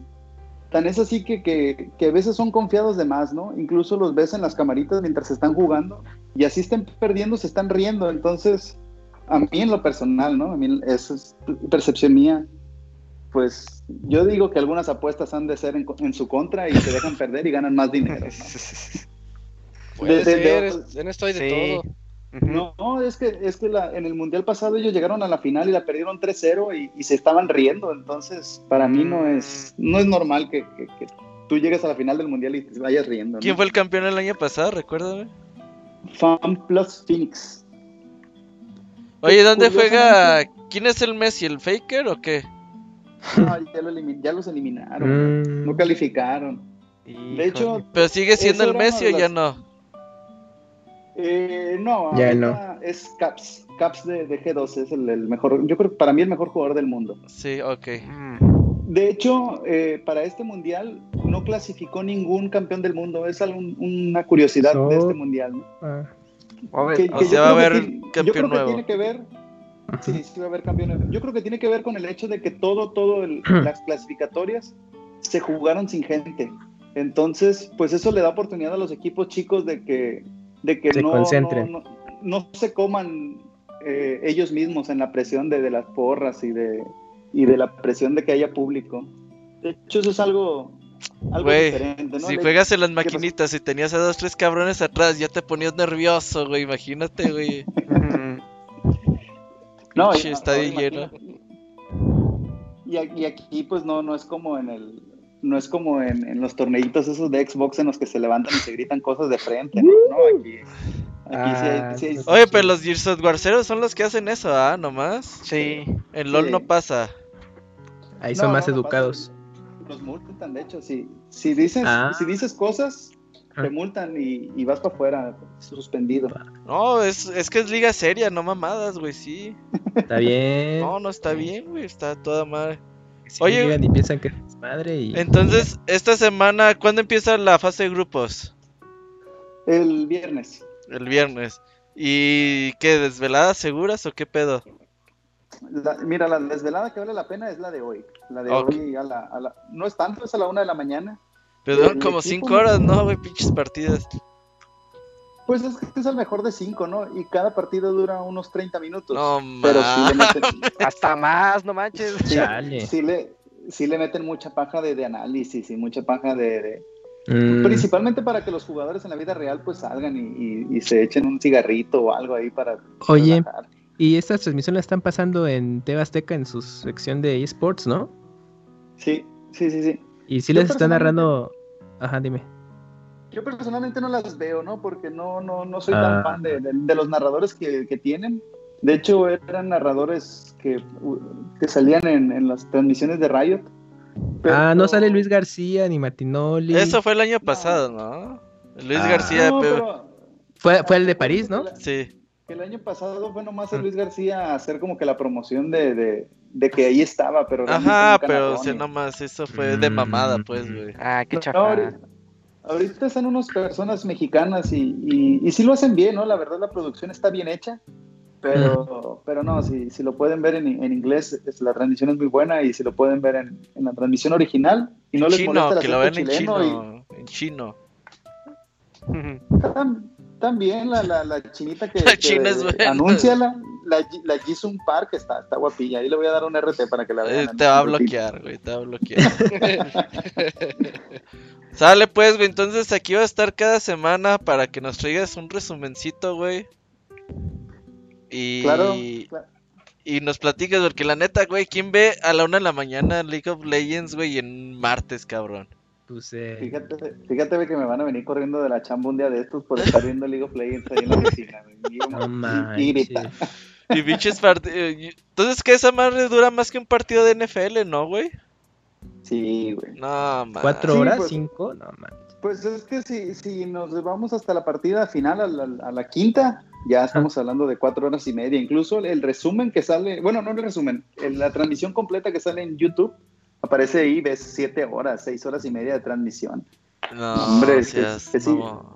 Tan es así que, que, que a veces son confiados de más, ¿no? Incluso los ves en las camaritas mientras están jugando y así estén perdiendo, se están riendo. Entonces, a mí en lo personal, ¿no? A mí, eso es percepción mía. Pues yo digo que algunas apuestas han de ser en, en su contra y se dejan perder y ganan más dinero. ¿no? [LAUGHS] Puede De- en esto hay de Sí. todo. No, no, es que, es que la- en el Mundial pasado ellos llegaron a la final y la perdieron 3-0 y, y se estaban riendo. Entonces, para mí no es, no es normal que, que- que tú llegues a la final del Mundial y te vayas riendo. ¿no? ¿Quién fue el campeón el año pasado? Recuérdame. Fan Plus Phoenix. Oye, ¿dónde juega? ¿Quién es el Messi? ¿El Faker o qué? [LAUGHS] No, ya, lo elimin- ya los eliminaron. Mm. No calificaron. De hecho, ¿Pero sigue siendo el Messi o ya no? eh, no, Ya ahorita es Caps. Caps de, de G2 es el, el mejor, yo creo que para mí el mejor jugador del mundo. Sí, ok. Mm. De hecho, eh, para este mundial no clasificó ningún campeón del mundo. Es algún- una curiosidad So- de este mundial. ¿no? Ah, A ver, Que- O que sea, yo va a creo haber que tiene- campeón yo creo que tiene que ver. Sí, sí va a haber campeón nuevo. Yo creo que tiene que ver con el hecho de que todo, todo el- [CLEARS THROAT] las clasificatorias se jugaron sin gente. Entonces, pues eso le da oportunidad a los equipos chicos de que, de que Se no, concentren. no, no- no se coman eh, ellos mismos en la presión de, de las porras y de, y de la presión de que haya público. De hecho, eso es algo, algo Güey, diferente, ¿no? Si Le- juegas en las ¿qué maquinitas y tenías a dos, tres cabrones atrás, ya te ponías nervioso, güey. Imagínate, güey. [LAUGHS] No, Pinche y- estadio ahora lleno. Y, aquí pues no, no es como en el no es como en, en los torneitos esos de Xbox en los que se levantan y se gritan cosas de frente, ¿no? No, aquí, aquí sí hay- sí hay- Ah, Oye, pero los Gears of Warceros son los que hacen eso, ¿ah? Nomás. Sí. En LOL Sí. no pasa. Ahí No, son no, más no educados. Los multan, de hecho, si, si dices, Ah. si dices cosas, te Ah. multan y, y vas para afuera, suspendido. No, es, es que es liga seria, no mamadas, güey, sí. Está bien. No, no está bien, güey, está toda madre. Si Oye, llegan y piensan que es madre y Entonces, esta semana, ¿cuándo empieza la fase de grupos? El viernes. El viernes. ¿Y qué, desveladas seguras o qué pedo? La- mira, la desvelada que vale la pena es la de hoy. La de Ok. hoy a la, a la- no es tanto, es a la una de la mañana. Pero duran como equipo- cinco horas, ¿no, güey? Pinches partidas. Pues es que es el mejor de cinco, ¿no? Y cada partido dura unos 30 minutos. No, pero sí le ma. meten, [LAUGHS] Hasta más, no manches. sí, Chale. sí le, sí le meten mucha paja de, de análisis y mucha paja de, de- Mm, Principalmente para que los jugadores en la vida real pues salgan y, y- y se echen un cigarrito o algo ahí para Oye. relajar. Y estas transmisiones las están pasando en TV Azteca en su sección de esports, ¿no? Sí, sí, sí, sí. Y si Yo les están narrando. Ajá, dime. Yo personalmente no las veo, ¿no? Porque no, no, no soy Ah. tan fan de, de- de los narradores que, que tienen. De hecho, eran narradores que, que salían en, en las transmisiones de Riot. Pero- Ah, no sale Luis García ni Martinoli. Eso fue el año pasado, ¿no? Luis Ah. García, No, pe- pero Fue, fue el de París, ¿no? sí. Que el año pasado fue nomás a Ah. Luis García a hacer como que la promoción de, de, de que ahí estaba, pero Ajá, pero o sea, nomás eso fue de mamada, pues, güey. Ah, qué No, chafa. ahorita, están unas personas mexicanas y, y, y sí lo hacen bien, ¿no? La verdad la producción está bien hecha, pero, pero no, si, si lo pueden ver en, en inglés, es- la transmisión es muy buena y si lo pueden ver en, en la transmisión original y no les chino, molesta el que lo acento vean en y- chino. En chino. También la, la, la chinita que, [LAUGHS] La que es anuncia la, la, la Jisung Park está, está guapilla. Ahí le voy a dar un RT para que la Eh, vean. te va a bloquear, güey, te va a bloquear. [LAUGHS] Sale pues, güey, entonces aquí va a estar cada semana para que nos traigas un resumencito, güey. Y, Claro, claro. y nos platiques, porque la neta, güey, ¿quién ve a la una de la mañana League of Legends, güey, en martes, cabrón? Pues, eh, Fíjate, fíjate que me van a venir corriendo de la chamba un día de estos por estar viendo League of Legends ahí en la oficina. no y- grita. Partidos. Entonces, que esa madre dura más que un partido de NFL, ¿no, güey? Sí, güey. No, man. ¿Cuatro Sí, horas? pues. ¿Cinco? No, man. Pues es que si, si nos vamos hasta la partida final, a la, a la quinta, ya estamos hablando de cuatro horas y media. Incluso el resumen que sale, bueno, no el resumen, el- la transmisión completa que sale en YouTube, aparece ahí, ves siete horas, seis horas y media de transmisión. No, Hombre, es, es- es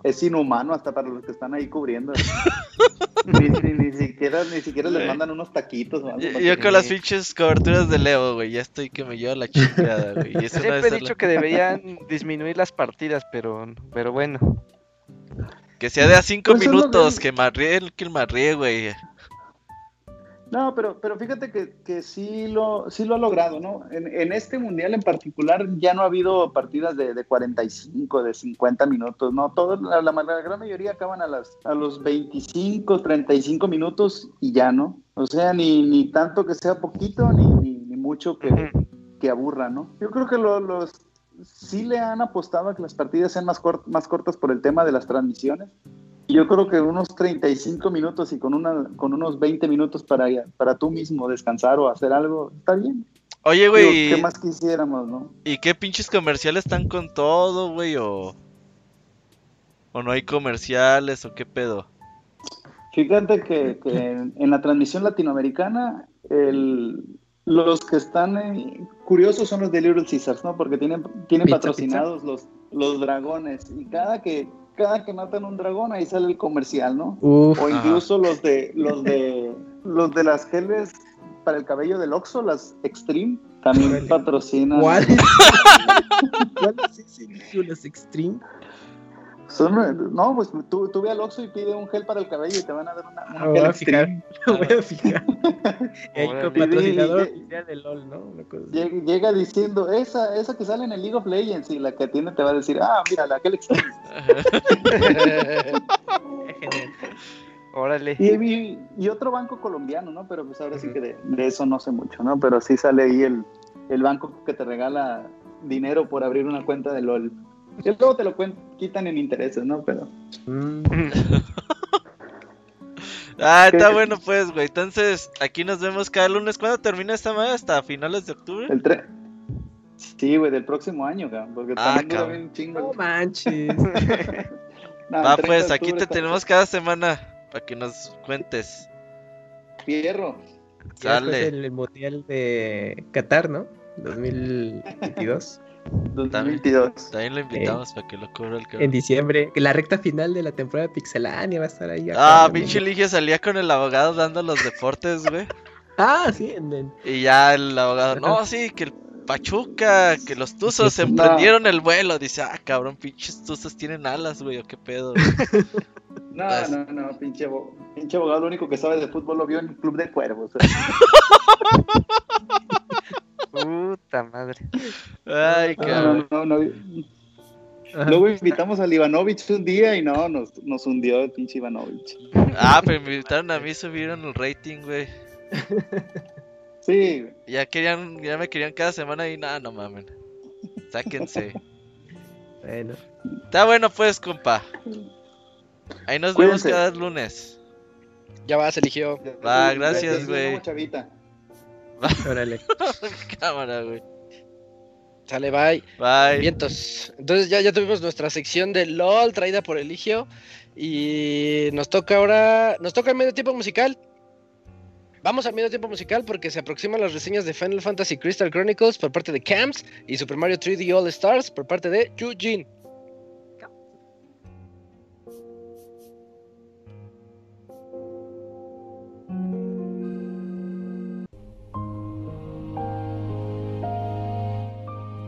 es inhumano hasta para los que están ahí cubriendo. [LAUGHS] ni, ni- ni siquiera, ni siquiera les mandan unos taquitos. o algo Yo, yo con las pinches coberturas de Leo, güey, ya estoy que me llevo la chingada, güey. Eso no Siempre he dicho la- que deberían [LAUGHS] disminuir las partidas, pero, pero bueno. Que sea de a cinco Pues minutos, que- que marríe el que marríe, güey. No, pero, pero fíjate que, que sí, lo, sí lo ha logrado, ¿no? En, en este mundial en particular ya no ha habido partidas de, de 45, de 50 minutos, ¿no? Todos, la, la, la gran mayoría acaban a, las, a los 25, 35 minutos y ya, ¿no? O sea, ni, ni tanto que sea poquito, ni, ni, ni mucho que, que aburra, ¿no? Yo creo que lo- los sí le han apostado a que las partidas sean más, cort- más cortas por el tema de las transmisiones. Yo creo que unos 35 minutos y con, una, con unos 20 minutos para, para tú mismo descansar o hacer algo, está bien. Oye, güey, ¿Qué más quisiéramos, no? ¿y qué pinches comerciales están con todo, güey? O... ¿O no hay comerciales o qué pedo? Fíjate que, que en, en la transmisión latinoamericana, el, los que están eh, curiosos son los de Little Caesars, ¿no? Porque tienen, tienen Pizza, patrocinados Los, los dragones y cada que, cada que matan un dragón ahí sale el comercial, ¿no? Uf, O Ajá. incluso los de los de los de las geles para el cabello del Oxxo, las Extreme, también patrocinan. ¿cuál? [LAUGHS] ¿Cuál es ese? Los Extreme. Son, no, pues tú, tú ve al Oxxo y pide un gel para el cabello y te van a dar una, una Me gel voy a fijar. [LAUGHS] Voy a fijar. Y [LAUGHS] ahí con Órale. patrocinador Sí, sí. oficial de LOL, ¿no? Una cosa así. Llega, llega diciendo, esa, esa que sale en el League of Legends y la que atiende te va a decir, ah, mira, la [LAUGHS] gel. Órale. Y, y- y otro banco colombiano, ¿no? Pero pues ahora sí que de, de eso no sé mucho, ¿no? Pero sí sale ahí el, el banco que te regala dinero por abrir una cuenta de LOL. Y luego te lo quitan en intereses, ¿no? Pero Mm, [LAUGHS] Ah, está ¿Qué? bueno pues, güey. Entonces, aquí nos vemos cada lunes. ¿Cuándo termina esta madre? ¿Hasta finales de octubre? el tren... Sí, güey, del próximo año, cabrón, porque Ah, también dura cabrón. bien chingo. No manches. [LAUGHS] No, Va, el 30 de pues, aquí te tenemos cada semana para que nos cuentes. Fierro. Sale. el mundial de Qatar, ¿no? 2022. 2022. También lo invitamos para que lo cubra el En cabrón. diciembre. La recta final de la temporada de Pixelania va a estar ahí. Ah, pinche Ligia salía con el abogado dando los deportes, güey. [LAUGHS] Ah, sí, en, en- Y ya el abogado, no, sí, que el Pachuca, que los Tuzos Sí, emprendieron el vuelo. Dice, ah, cabrón, pinches Tuzos tienen alas, güey, o qué pedo. güey?" [LAUGHS] No, no, no, pinche, pinche abogado, lo único que sabe de fútbol lo vio en el Club de Cuervos. [LAUGHS] Puta madre. Ay, cabrón. no, no, no. Luego invitamos al Ivanovich un día y no, nos, nos hundió el pinche Ivanovich. Ah, pero me invitaron a mí, subieron el rating, güey. Sí, Ya querían, ya me querían cada semana y nada, no mamen. Sáquense. Bueno, Está bueno pues, compa. Ahí nos vemos cada lunes. Ya va, se eligió. Va, gracias, güey. chavita. [LAUGHS] órale. Cámara, güey. Sale, bye. Bye. Vientos. Entonces ya, ya tuvimos nuestra sección de LOL traída por Eligio. Y nos toca ahora. Nos toca el medio tiempo musical. Vamos al medio tiempo musical porque se aproximan las reseñas de Final Fantasy Crystal Chronicles por parte de Camps y Super Mario 3D All Stars por parte de Yujin.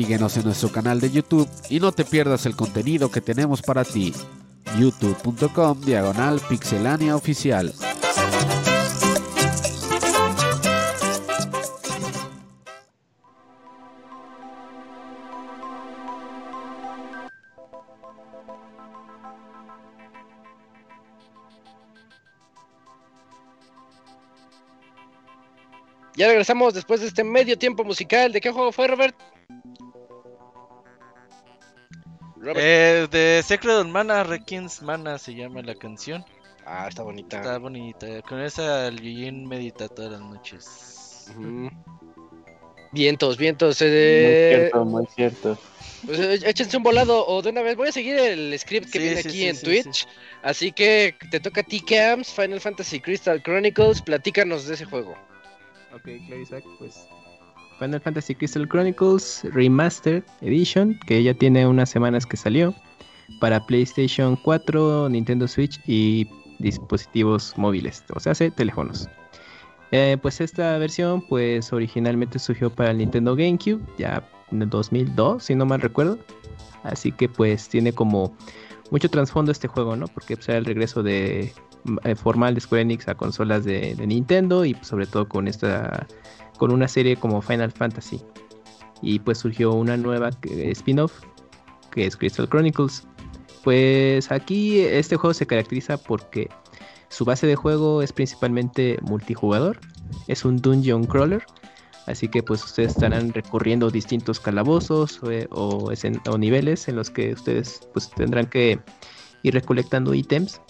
Síguenos en nuestro canal de YouTube y no te pierdas el contenido que tenemos para ti. youtube.com diagonal pixelania oficial. Ya regresamos después de este medio tiempo musical. ¿De qué juego fue, Robert? De Secret Mana, Requins Mana se llama la canción. Ah, está bonita. Está bonita. Con esa el Yujin medita todas las noches. Vientos, vientos. Eh, muy cierto, muy cierto. Pues eh, échense un volado o de una vez. Voy a seguir el script que viene aquí en Twitch. Así que te toca a ti, Camps, Final Fantasy Crystal Chronicles. Platícanos de ese juego. Ok, Isaac, pues Final Fantasy Crystal Chronicles Remastered Edition, que ya tiene unas semanas que salió para PlayStation 4, Nintendo Switch y dispositivos móviles, o sea, hace teléfonos. Eh, pues esta versión pues originalmente surgió para el Nintendo GameCube ya en el 2002 si no mal recuerdo. Así que pues tiene como mucho trasfondo este juego no porque pues, el regreso de eh, formal de Square Enix a consolas de, Nintendo y pues, sobre todo con esta con una serie como Final Fantasy. Y pues surgió una nueva spin-off que es Crystal Chronicles pues aquí este juego se caracteriza porque su base de juego es principalmente multijugador, es un dungeon crawler, así que pues ustedes estarán recorriendo distintos calabozos eh, o, niveles en los que ustedes pues tendrán que ir recolectando ítems,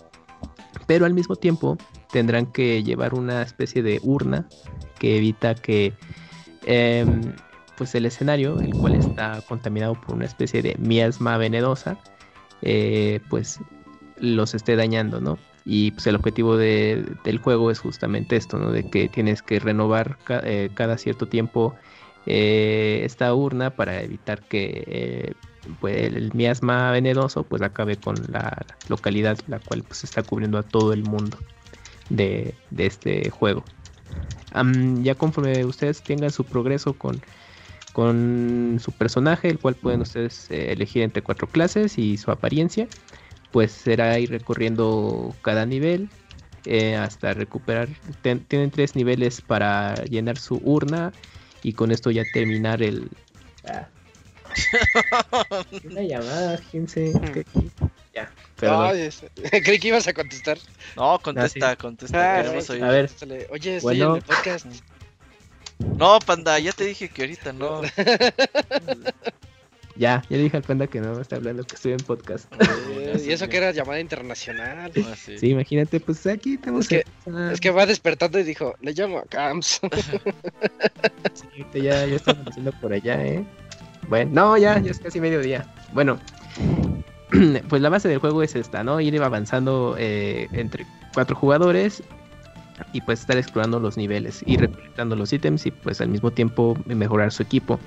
pero al mismo tiempo tendrán que llevar una especie de urna que evita que em, pues el escenario, el cual está contaminado por una especie de miasma venenosa, eh, pues los esté dañando, ¿no? Y pues el objetivo del juego es justamente esto, ¿no? De que tienes que renovar eh, cada cierto tiempo eh, esta urna para evitar que pues, el miasma venenoso pues acabe con la localidad la cual pues está cubriendo a todo el mundo de, este juego. ya conforme ustedes tengan su progreso con, con su personaje, el cual pueden ustedes elegir entre cuatro clases y su apariencia, pues será ir recorriendo cada nivel eh, hasta recuperar. tienen tres niveles para llenar su urna y con esto ya terminar el. Ah. [LAUGHS] Una llamada, fíjense. Ya, pero. [LAUGHS] creí que ibas a contestar. No, contesta, ah, contesta. Ah, a ver. Oye, estoy en el podcast. No, panda, ya te dije que ahorita no. [LAUGHS] Ya, ya le dije al panda que no me está hablando que estoy en podcast. y eso que era llamada internacional. Ah, sí. imagínate, pues aquí tenemos que, es que va despertando y dijo, le llamo a Camps. [LAUGHS] sí, ya, ya [LAUGHS] estamos haciendo por allá, ¿eh? Bueno, no, ya, ya es casi mediodía. Bueno, [CLEARS THROAT] pues la base del juego es esta, ¿no? Ir avanzando eh, entre cuatro jugadores y pues estar explorando los niveles y recolectando los ítems y pues al mismo tiempo mejorar su equipo.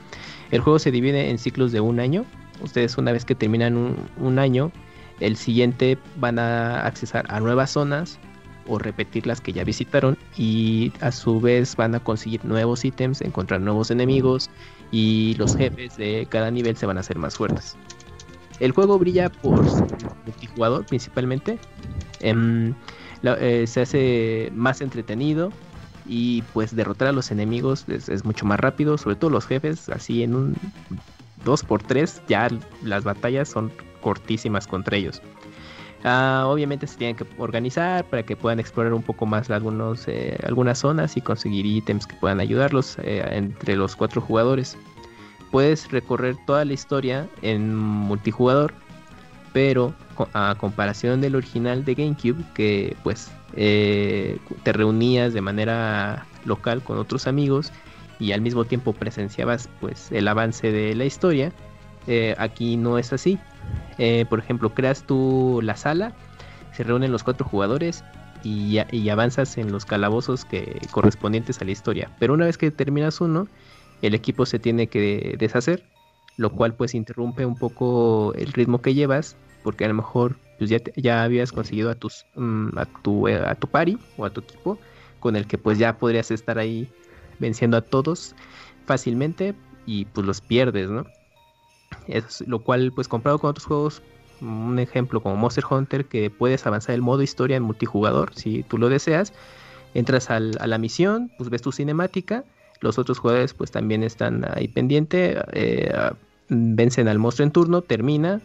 El juego se divide en ciclos de un año. Ustedes una vez que terminan un, año, el siguiente van a accesar a nuevas zonas o repetir las que ya visitaron y a su vez van a conseguir nuevos ítems, encontrar nuevos enemigos y los jefes de cada nivel se van a hacer más fuertes. El juego brilla por multijugador principalmente. Eh, se hace más entretenido y pues derrotar a los enemigos es, mucho más rápido, sobre todo los jefes, así en un 2x3 ya las batallas son cortísimas contra ellos. Ah, obviamente se tienen que organizar para que puedan explorar un poco más algunos, eh, algunas zonas y conseguir ítems que puedan ayudarlos eh, entre los cuatro jugadores. Puedes recorrer toda la historia en multijugador, pero a comparación del original de GameCube, que pues eh, te reunías de manera local con otros amigos y al mismo tiempo presenciabas pues el avance de la historia eh, aquí no es así. Eh, por ejemplo creas tú la sala se reúnen los cuatro jugadores y, y, avanzas en los calabozos que correspondientes a la historia. Pero una vez que terminas uno el equipo se tiene que deshacer lo cual pues interrumpe un poco el ritmo que llevas porque a lo mejor pues ya, ya habías conseguido a tus mm, a tu eh, a tu pari o a tu equipo con el que pues ya podrías estar ahí venciendo a todos fácilmente y pues los pierdes, ¿no? Es lo cual pues comparado con otros juegos, un ejemplo como Monster Hunter que puedes avanzar el modo historia en multijugador si tú lo deseas, entras a la misión, pues ves tu cinemática, los otros jugadores pues también están ahí pendiente, eh, vencen al monstruo en turno, termina,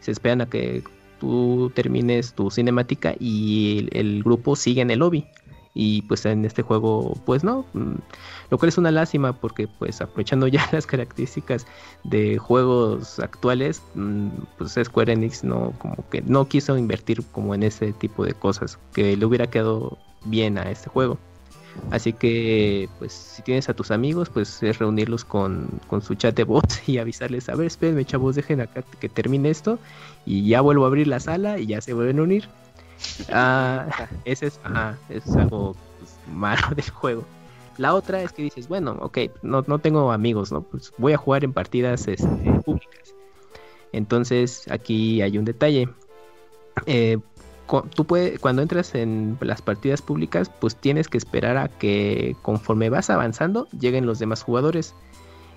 se esperan a que tú termines tu cinemática y el, grupo sigue en el lobby. Y pues en este juego, pues no, mm, lo cual es una lástima porque pues aprovechando [LAUGHS] ya las características de juegos actuales, mm, pues Square Enix no, como que no quiso invertir como en ese tipo de cosas, que le hubiera quedado bien a este juego. Así que, pues, si tienes a tus amigos, pues es reunirlos con, su chat de bots [LAUGHS] y avisarles, a ver, espérenme, chavos, dejen acá que termine esto y ya vuelvo a abrir la sala y ya se vuelven a unir. [LAUGHS] Ah, ese es, es algo pues, malo [LAUGHS] del juego. La otra es que dices, bueno, ok, no, no tengo amigos, ¿no? Pues voy a jugar en partidas este, públicas. Entonces, aquí hay un detalle. Eh, tú puedes, cuando entras en las partidas públicas, pues tienes que esperar a que conforme vas avanzando lleguen los demás jugadores.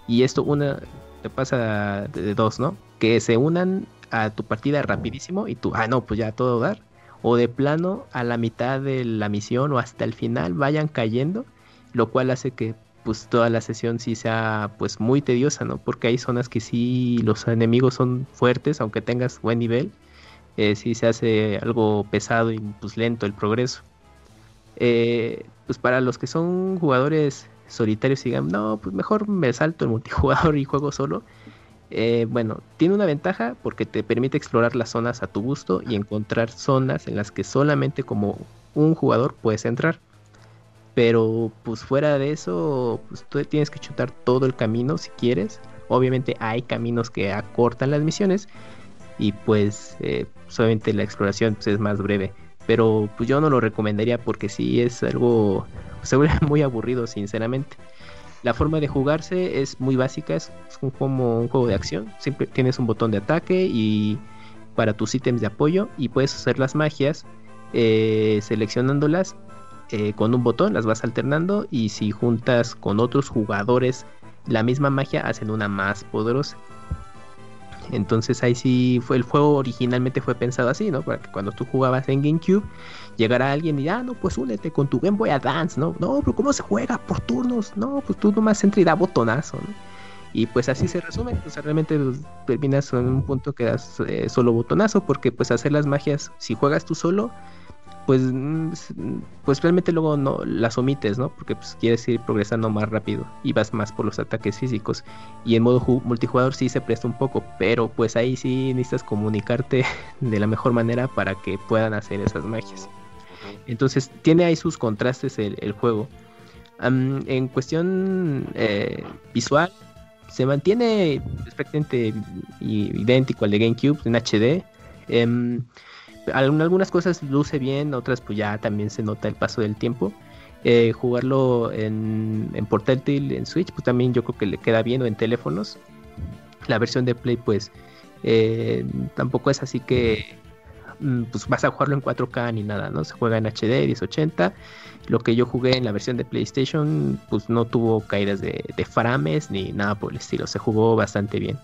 Y esto una te pasa de, dos, ¿no? Que se unan a tu partida rapidísimo y tú, ah, no, pues ya todo dar. O de plano a la mitad de la misión o hasta el final vayan cayendo, lo cual hace que pues toda la sesión sí sea pues muy tediosa, ¿no? Porque hay zonas que sí los enemigos son fuertes, aunque tengas buen nivel, eh, sí se hace algo pesado y pues lento el progreso. Eh, pues para los que son jugadores solitarios y digan, no, pues mejor me salto el multijugador y juego solo. Eh, bueno, tiene una ventaja porque te permite explorar las zonas a tu gusto y encontrar zonas en las que solamente como un jugador puedes entrar. Pero pues fuera de eso, pues tú tienes que chutar todo el camino si quieres. Obviamente hay caminos que acortan las misiones y pues eh, solamente la exploración pues, es más breve. Pero pues yo no lo recomendaría porque sí es algo, se vuelve [LAUGHS] muy aburrido sinceramente. La forma de jugarse es muy básica, es, como un juego de acción. Siempre tienes un botón de ataque y para tus ítems de apoyo y puedes hacer las magias eh, seleccionándolas eh, con un botón, las vas alternando y si juntas con otros jugadores la misma magia hacen una más poderosa. Entonces ahí sí fue el juego originalmente fue pensado así, ¿no? Para que cuando tú jugabas en GameCube llegara alguien y ah, no, pues únete con tu Game Boy Advance, ¿no? No, pero ¿cómo se juega por turnos? No, pues tú nomás entra y da botonazo, ¿no? Y pues así se resume, pues realmente pues, terminas en un punto que das eh, solo botonazo, porque pues hacer las magias, si juegas tú solo, pues, mm, pues realmente luego no las omites, ¿no? Porque pues quieres ir progresando más rápido y vas más por los ataques físicos. Y en modo multijugador sí se presta un poco, pero pues ahí sí necesitas comunicarte [LAUGHS] de la mejor manera para que puedan hacer esas magias. Entonces tiene ahí sus contrastes el, juego. en cuestión eh, visual, se mantiene perfectamente idéntico al de GameCube en HD. Algunas cosas luce bien, otras pues ya también se nota el paso del tiempo. Eh, jugarlo en, en portátil, en Switch, pues también yo creo que le queda bien o en teléfonos. La versión de Play pues eh, tampoco es así que mm, pues vas a jugarlo en 4K ni nada, ¿no? Se juega en HD 1080. Lo que yo jugué en la versión de PlayStation pues no tuvo caídas de frames ni nada por el estilo, se jugó bastante bien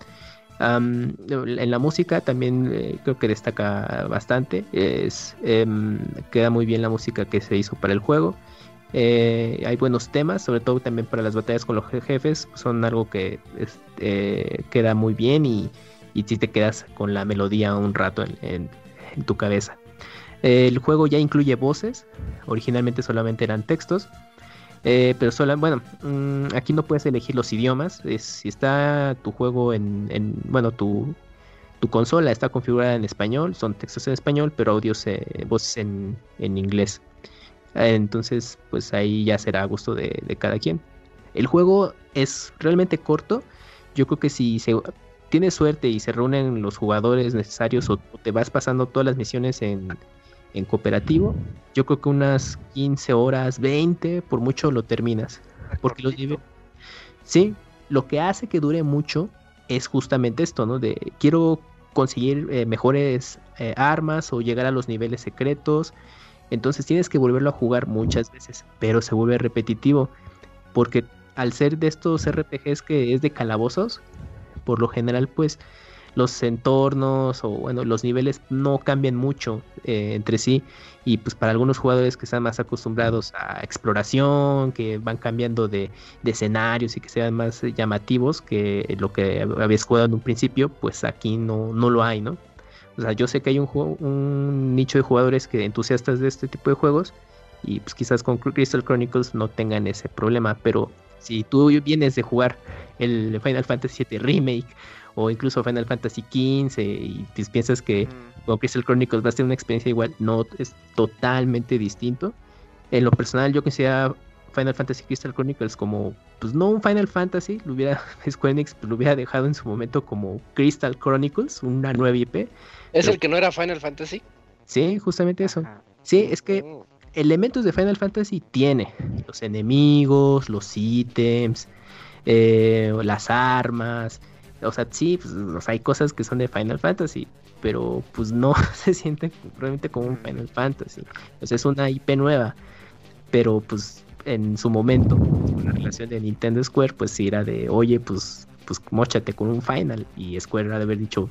en la música también eh, creo que destaca bastante. Es, em, queda muy bien la música que se hizo para el juego. Eh, hay buenos temas, sobre todo también para las batallas con los jefes. Son algo que eh, queda muy bien y si te quedas con la melodía un rato en tu cabeza. El juego ya incluye voces, originalmente solamente eran textos. Eh, pero solo, bueno, mm, aquí no puedes elegir los idiomas. si está tu juego en, bueno, tu, tu, consola está configurada en español, son textos en español, pero audios, eh, voces en, inglés. entonces, pues ahí ya será a gusto de, cada quien. El juego es realmente corto. Yo creo que si se tienes suerte y se reúnen los jugadores necesarios o te vas pasando todas las misiones en, en cooperativo, yo creo que unas 15 horas, 20, por mucho lo terminas. Porque los Sí, lo que hace que dure mucho es justamente esto, ¿no? De quiero conseguir eh, mejores eh, armas o llegar a los niveles secretos. Entonces tienes que volverlo a jugar muchas veces, pero se vuelve repetitivo. Porque al ser de estos RPGs que es de calabozos, por lo general, pues los entornos o bueno, los niveles no cambian mucho eh, entre sí y pues para algunos jugadores que están más acostumbrados a exploración, que van cambiando de, escenarios y que sean más llamativos que lo que habías jugado en un principio, pues aquí no, no lo hay, ¿no? O sea, yo sé que hay un, un nicho de jugadores que entusiastas de este tipo de juegos y pues quizás con Crystal Chronicles no tengan ese problema, pero si tú vienes de jugar el Final Fantasy VII Remake o incluso Final Fantasy XV y piensas que con Crystal Chronicles va a ser una experiencia igual, no, es totalmente distinto. En lo personal yo considero Final Fantasy Crystal Chronicles como, pues no un Final Fantasy, lo hubiera, [LAUGHS] Square Enix lo hubiera dejado en su momento como Crystal Chronicles, una nueva IP. ¿Es el que no era Final Fantasy? Sí, justamente eso. Sí, es que oh. elementos de Final Fantasy tiene, los enemigos, los ítems, eh, las armas, o sea, sí, pues, o sea, hay cosas que son de Final Fantasy, pero pues no [LAUGHS] se siente probablemente como un Final Fantasy. Sea, es una IP nueva, pero pues en su momento, la relación de Nintendo Square, pues sí era de, oye, pues, pues mochate con un Final. Y Square era de haber dicho,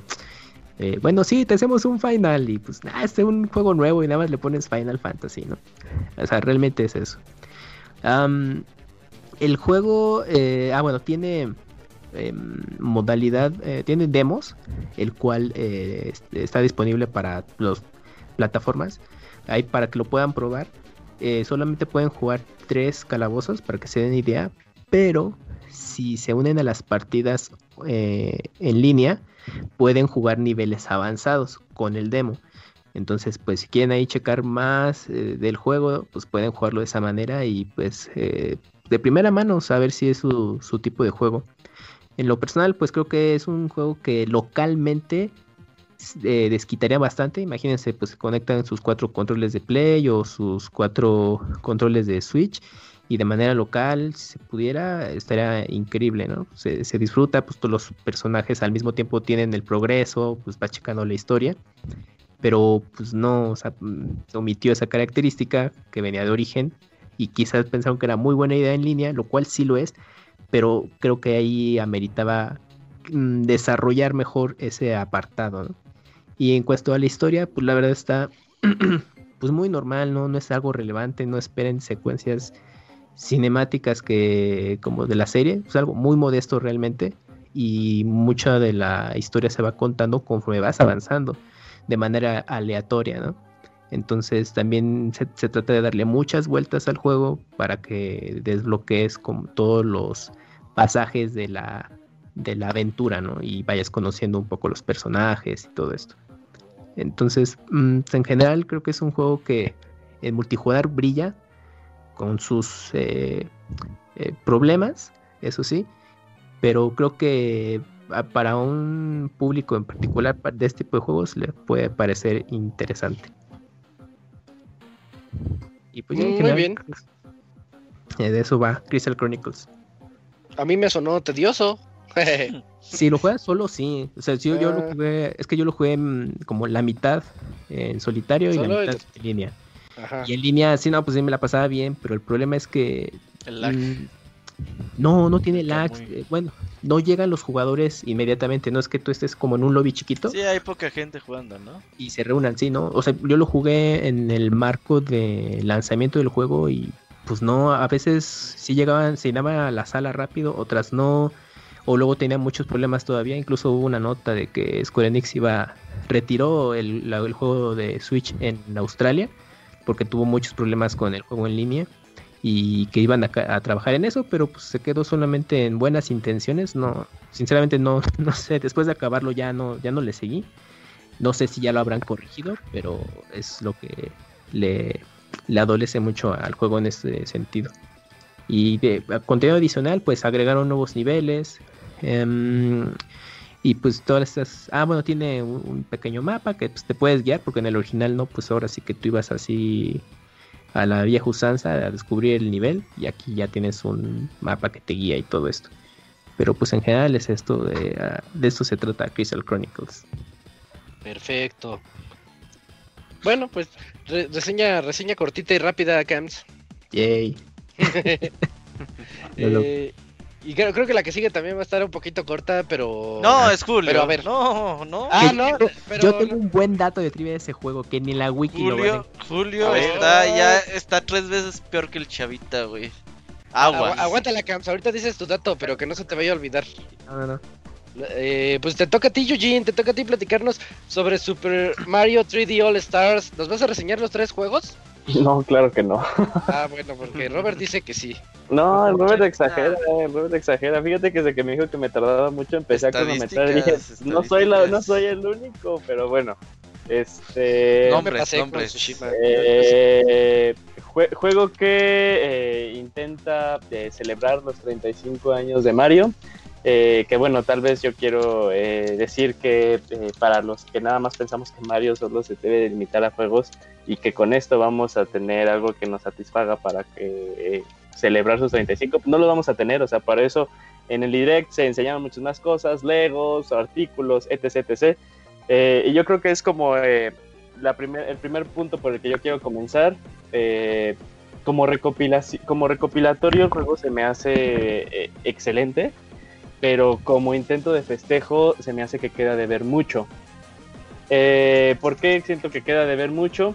eh, bueno, sí, te hacemos un Final. Y pues, nada, este es un juego nuevo y nada más le pones Final Fantasy, ¿no? O sea, realmente es eso. el juego, eh, ah, bueno, tiene em, modalidad, eh, tiene demos, el cual está disponible para las plataformas, ahí para que lo puedan probar. solamente pueden jugar tres calabozos para que se den idea, pero si se unen a las partidas eh, en línea, pueden jugar niveles avanzados con el demo. Entonces, pues si quieren ahí checar más eh, del juego, pues pueden jugarlo de esa manera y pues eh, de primera mano saber si es su, su, tipo de juego. En lo personal, pues creo que es un juego que localmente desquitaría bastante. Imagínense, pues se conectan sus cuatro controles de Play o sus cuatro controles de Switch y de manera local, si se pudiera, estaría increíble, ¿no? Se, disfruta, pues todos los personajes al mismo tiempo tienen el progreso, pues va checando la historia, pero pues no, o sea, mm, se omitió esa característica que venía de origen y quizás pensaron que era muy buena idea en línea, lo cual sí lo es, pero creo que ahí ameritaba mm, desarrollar mejor ese apartado, ¿no? Y en cuanto a la historia, pues la verdad está [CLEARS THROAT] pues muy normal, ¿no? No es algo relevante, no esperen secuencias cinemáticas que como de la serie, es algo muy modesto realmente y mucha de la historia se va contando conforme vas avanzando de manera aleatoria, ¿no? Entonces también se, trata de darle muchas vueltas al juego para que desbloquees como todos los pasajes de la, de la aventura, ¿no? Y vayas conociendo un poco los personajes y todo esto. Entonces, mm, en general creo que es un juego que en multijugador brilla con sus eh, eh, problemas, eso sí, pero creo que para un público en particular de este tipo de juegos le puede parecer interesante. Y pues mm, Muy bien. Pues, eh, de eso va Crystal Chronicles. A mí me sonó tedioso. [LAUGHS] Si lo juegas solo, sí. O sea, yo, yo lo ah. jugué, es que yo lo jugué mm, como la mitad en solitario y la mitad en línea. Y en línea, sí, no, pues sí me la pasaba bien, pero el problema es que... El lag. No, no tiene lag. Eh, bueno, no llegan los jugadores inmediatamente. No es que tú estés como en un lobby chiquito. Sí, hay poca gente jugando, ¿no? Y se reúnan, sí, ¿no? O sea, yo lo jugué en el marco de lanzamiento del juego y pues no, a veces sí llegaban, se llenaba la sala rápido, otras no o luego tenía muchos problemas todavía. Incluso hubo una nota de que Square Enix iba retiró el, el juego de Switch en Australia porque tuvo muchos problemas con el juego en línea y que iban a, trabajar en eso, pero pues se quedó solamente en buenas intenciones. No, sinceramente no, [LAUGHS] no sé. Después de acabarlo ya no, ya no le seguí. No sé si ya lo habrán corregido, pero es lo que le, le adolece mucho al juego en ese sentido. Y de contenido adicional, pues agregaron nuevos niveles, Em, y pues todas estas... Ah, bueno, tiene un, pequeño mapa que pues, te puedes guiar, porque en el original no, pues ahora sí que tú ibas así a la vieja usanza a descubrir el nivel y aquí ya tienes un mapa que te guía y todo esto. Pero pues en general es esto, de, ah, de esto se trata Crystal Chronicles. Perfecto. Bueno, pues reseña, reseña cortita y rápida, Cams. Yay. [LAUGHS] [LAUGHS] eh, y creo, creo que la que sigue también va a estar un poquito corta, pero. No, es Julio. Pero a ver. No, no. Ah, no. Pero... Yo tengo un buen dato de trivia de ese juego que ni la wiki Julio, lo Julio está ya está tres veces peor que el chavita, güey. Agua. aguanta la Camps, ahorita dices tu dato, pero que no se te vaya a olvidar. No, no, no. Eh, pues te toca a ti, Eugene, te toca a ti platicarnos sobre Super Mario 3D All Stars. ¿Nos vas a reseñar los tres juegos? [LAUGHS] No, claro que no. Ah, bueno, porque Robert dice que sí. No, el Robert exagera, el Robert exagera. Fíjate que desde que me dijo que me tardaba mucho empecé a cronometrar y dije, no soy, la, no soy el único, pero bueno. Este. Nombres, nombres. Eh, juego que eh, intenta eh, celebrar los 35 años de Mario. Eh, que bueno, tal vez yo quiero eh, decir que eh, para los que nada más pensamos que Mario solo se debe limitar a juegos y que con esto vamos a tener algo que nos satisfaga para que celebrar sus 35, no lo vamos a tener, o sea, para eso en el direct se enseñaron muchas más cosas, legos, artículos, etc, etc. Eh, y yo creo que es como eh, la el primer punto por el que yo quiero comenzar. Eh, como, como recopilatorio el juego se me hace excelente, pero como intento de festejo se me hace que queda de ver mucho. ¿Por qué siento que queda de ver mucho?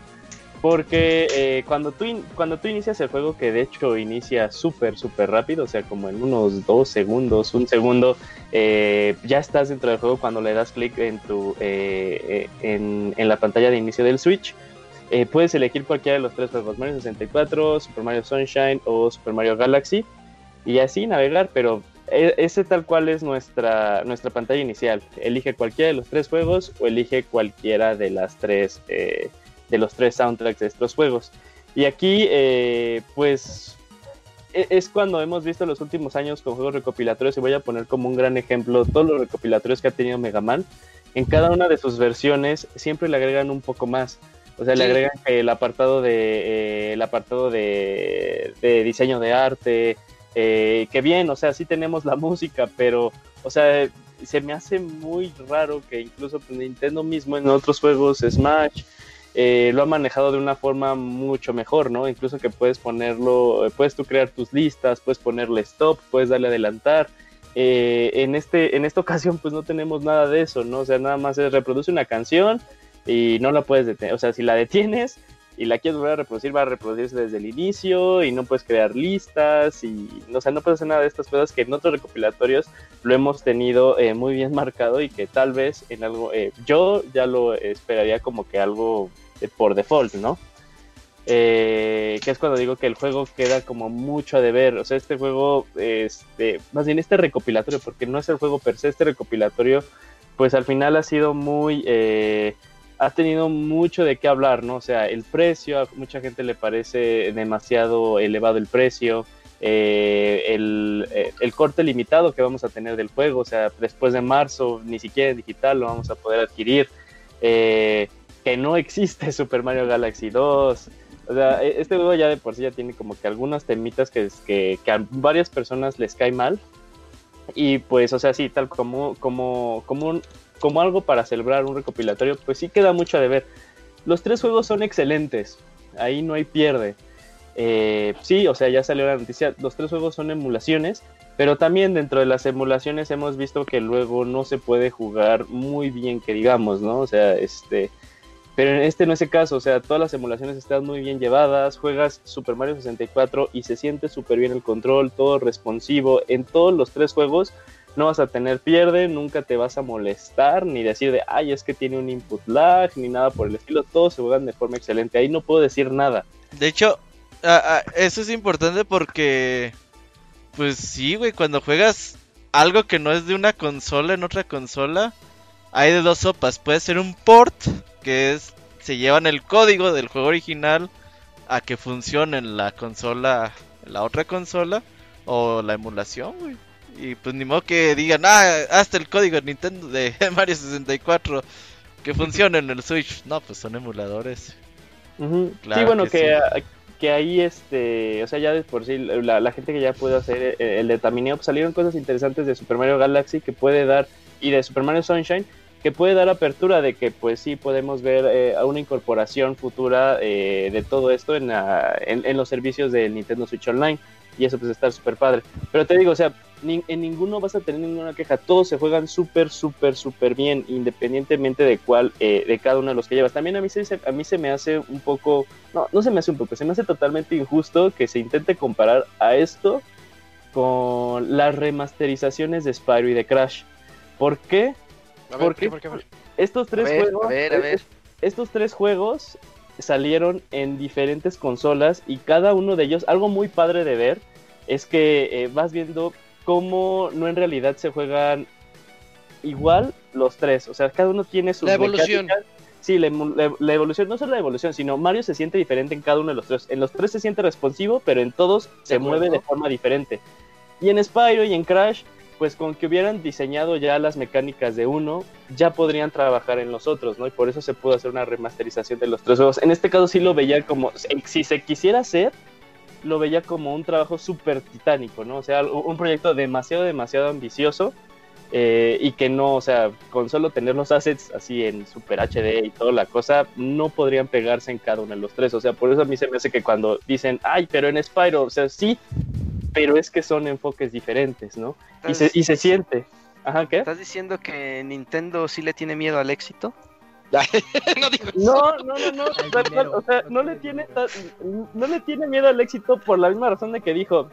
Porque eh, cuando, tú cuando tú inicias el juego, que de hecho inicia súper, súper rápido, o sea, como en unos dos segundos, un segundo, eh, ya estás dentro del juego cuando le das clic en, eh, en, la pantalla de inicio del Switch. puedes elegir cualquiera de los tres juegos, Mario 64, Super Mario Sunshine o Super Mario Galaxy, y así navegar, pero ese tal cual es nuestra, nuestra pantalla inicial. Elige cualquiera de los tres juegos o elige cualquiera de las tres de los tres soundtracks de estos juegos. Y aquí, eh, pues, e-, es cuando hemos visto los últimos años con juegos recopilatorios, y voy a poner como un gran ejemplo todos los recopilatorios que ha tenido Mega Man. En cada una de sus versiones siempre le agregan un poco más. O sea, le agregan el apartado de eh, el apartado de, diseño de arte, eh, que bien, o sea, sí tenemos la [LAUGHS] música, pero, o sea, se me hace muy raro que incluso pues, Nintendo mismo en otros juegos, Smash, eh, lo ha manejado de una forma mucho mejor, ¿no? Incluso que puedes ponerlo, puedes tú crear tus listas, puedes ponerle stop, puedes darle adelantar. Eh, en, este, en esta [LAUGHS] ocasión pues no tenemos nada de eso, ¿no? O sea, nada más es reproduce una canción y no la puedes detener. O sea, si la detienes y la quieres volver a reproducir, va a reproducirse desde el inicio y no puedes crear listas y, o sea, no puedes nada de estas cosas que en otros recopilatorios lo hemos tenido eh, muy bien marcado y que tal vez en algo, yo ya lo esperaría como que algo por default, ¿no? Eh, que es cuando digo que el juego queda como mucho a deber. O sea, este juego, este, más bien este recopilatorio, porque no es el juego per se, este recopilatorio, pues al final ha sido muy, eh, ha tenido mucho de qué hablar, ¿no? O sea, el precio, a mucha gente le parece demasiado elevado el precio. Eh, el, el, corte limitado que vamos a tener del juego, o sea, después de marzo ni siquiera en digital lo vamos a poder adquirir. Eh, que no existe [LAUGHS] Super Mario Galaxy 2. O sea, e, este juego ya de por sí ya tiene como que algunas temitas que, que, que a varias personas les cae mal. Y pues, o sea, sí, tal como, como, como, como algo para celebrar un recopilatorio, pues sí queda mucho de ver. Los tres juegos son excelentes, ahí no hay pierde. Eh, sí, o sea, ya salió la noticia, los tres juegos son emulaciones, pero también dentro de las emulaciones hemos visto que luego no se puede jugar muy bien, que digamos, ¿no? O sea, este, pero en este no es el caso, o sea, todas las emulaciones están muy bien llevadas, juegas Super Mario 64 y se siente súper bien el control, todo responsivo. En todos los tres juegos no vas a tener pierde, nunca te vas a molestar, ni decir de, ay, es que tiene un input lag, ni nada por el estilo, todos se juegan de forma excelente, ahí no puedo decir nada. De hecho, eso es importante porque, pues sí, güey, cuando juegas algo que no es de una consola en otra consola, hay de dos sopas, puede ser un port que es se llevan el código del juego original a que funcione en la consola, la otra consola o la emulación, güey. Y pues ni modo que digan, ah, hasta el código de Nintendo de [LAUGHS] Mario 64 que funcione en el Switch. No, pues son emuladores. sí, bueno, que, que, ahí, este, o sea, ya de por sí, la, gente que ya puede hacer el, el detamineo, pues salieron cosas interesantes de Super Mario Galaxy que puede dar, y de Super Mario Sunshine, que puede dar apertura de que pues sí podemos ver eh, una incorporación futura eh, de todo esto en, en, los servicios de Nintendo Switch Online y eso pues está súper padre. Pero te digo, o sea, en ninguno vas a tener ninguna queja, todos se juegan súper, súper, súper bien, independientemente de cuál, eh, de cada uno de los que llevas. También a mí, se, a mí se me hace un poco, no, no se me hace un poco, se me hace totalmente injusto que se intente comparar a esto con las remasterizaciones de Spyro y de Crash. ¿Por qué? porque estos tres juegos, estos tres juegos salieron en diferentes consolas y cada uno de ellos, algo muy padre de ver, es que eh, vas viendo cómo no en realidad se juegan igual los tres. O sea, cada uno tiene su... La evolución. Sí, la, evolución, no solo la evolución, sino Mario se siente diferente en cada uno de los tres. En los tres se siente responsivo, pero en todos se mueve de forma diferente. Y en Spyro y en Crash pues con que hubieran diseñado ya las mecánicas de uno, ya podrían trabajar en los otros, ¿no? Y por eso se pudo hacer una remasterización de los tres juegos. En este caso sí lo veía como, si se quisiera hacer, lo veía como un trabajo súper titánico, ¿no? O sea, un proyecto demasiado, demasiado ambicioso eh, y que no, o sea, con solo tener los assets así en Super HD y toda la cosa, no podrían pegarse en cada uno de los tres. O sea, por eso a mí se me hace que cuando dicen, ay, pero en Spyro, o sea, sí, pero es que son enfoques diferentes, ¿no? Y se, y se siente. Ajá, ¿qué? ¿Estás diciendo que Nintendo sí le tiene miedo al éxito? [LAUGHS] no, no, no, no, [LAUGHS] no, o sea, no le tiene no le tiene miedo al éxito por la misma razón de que dijo,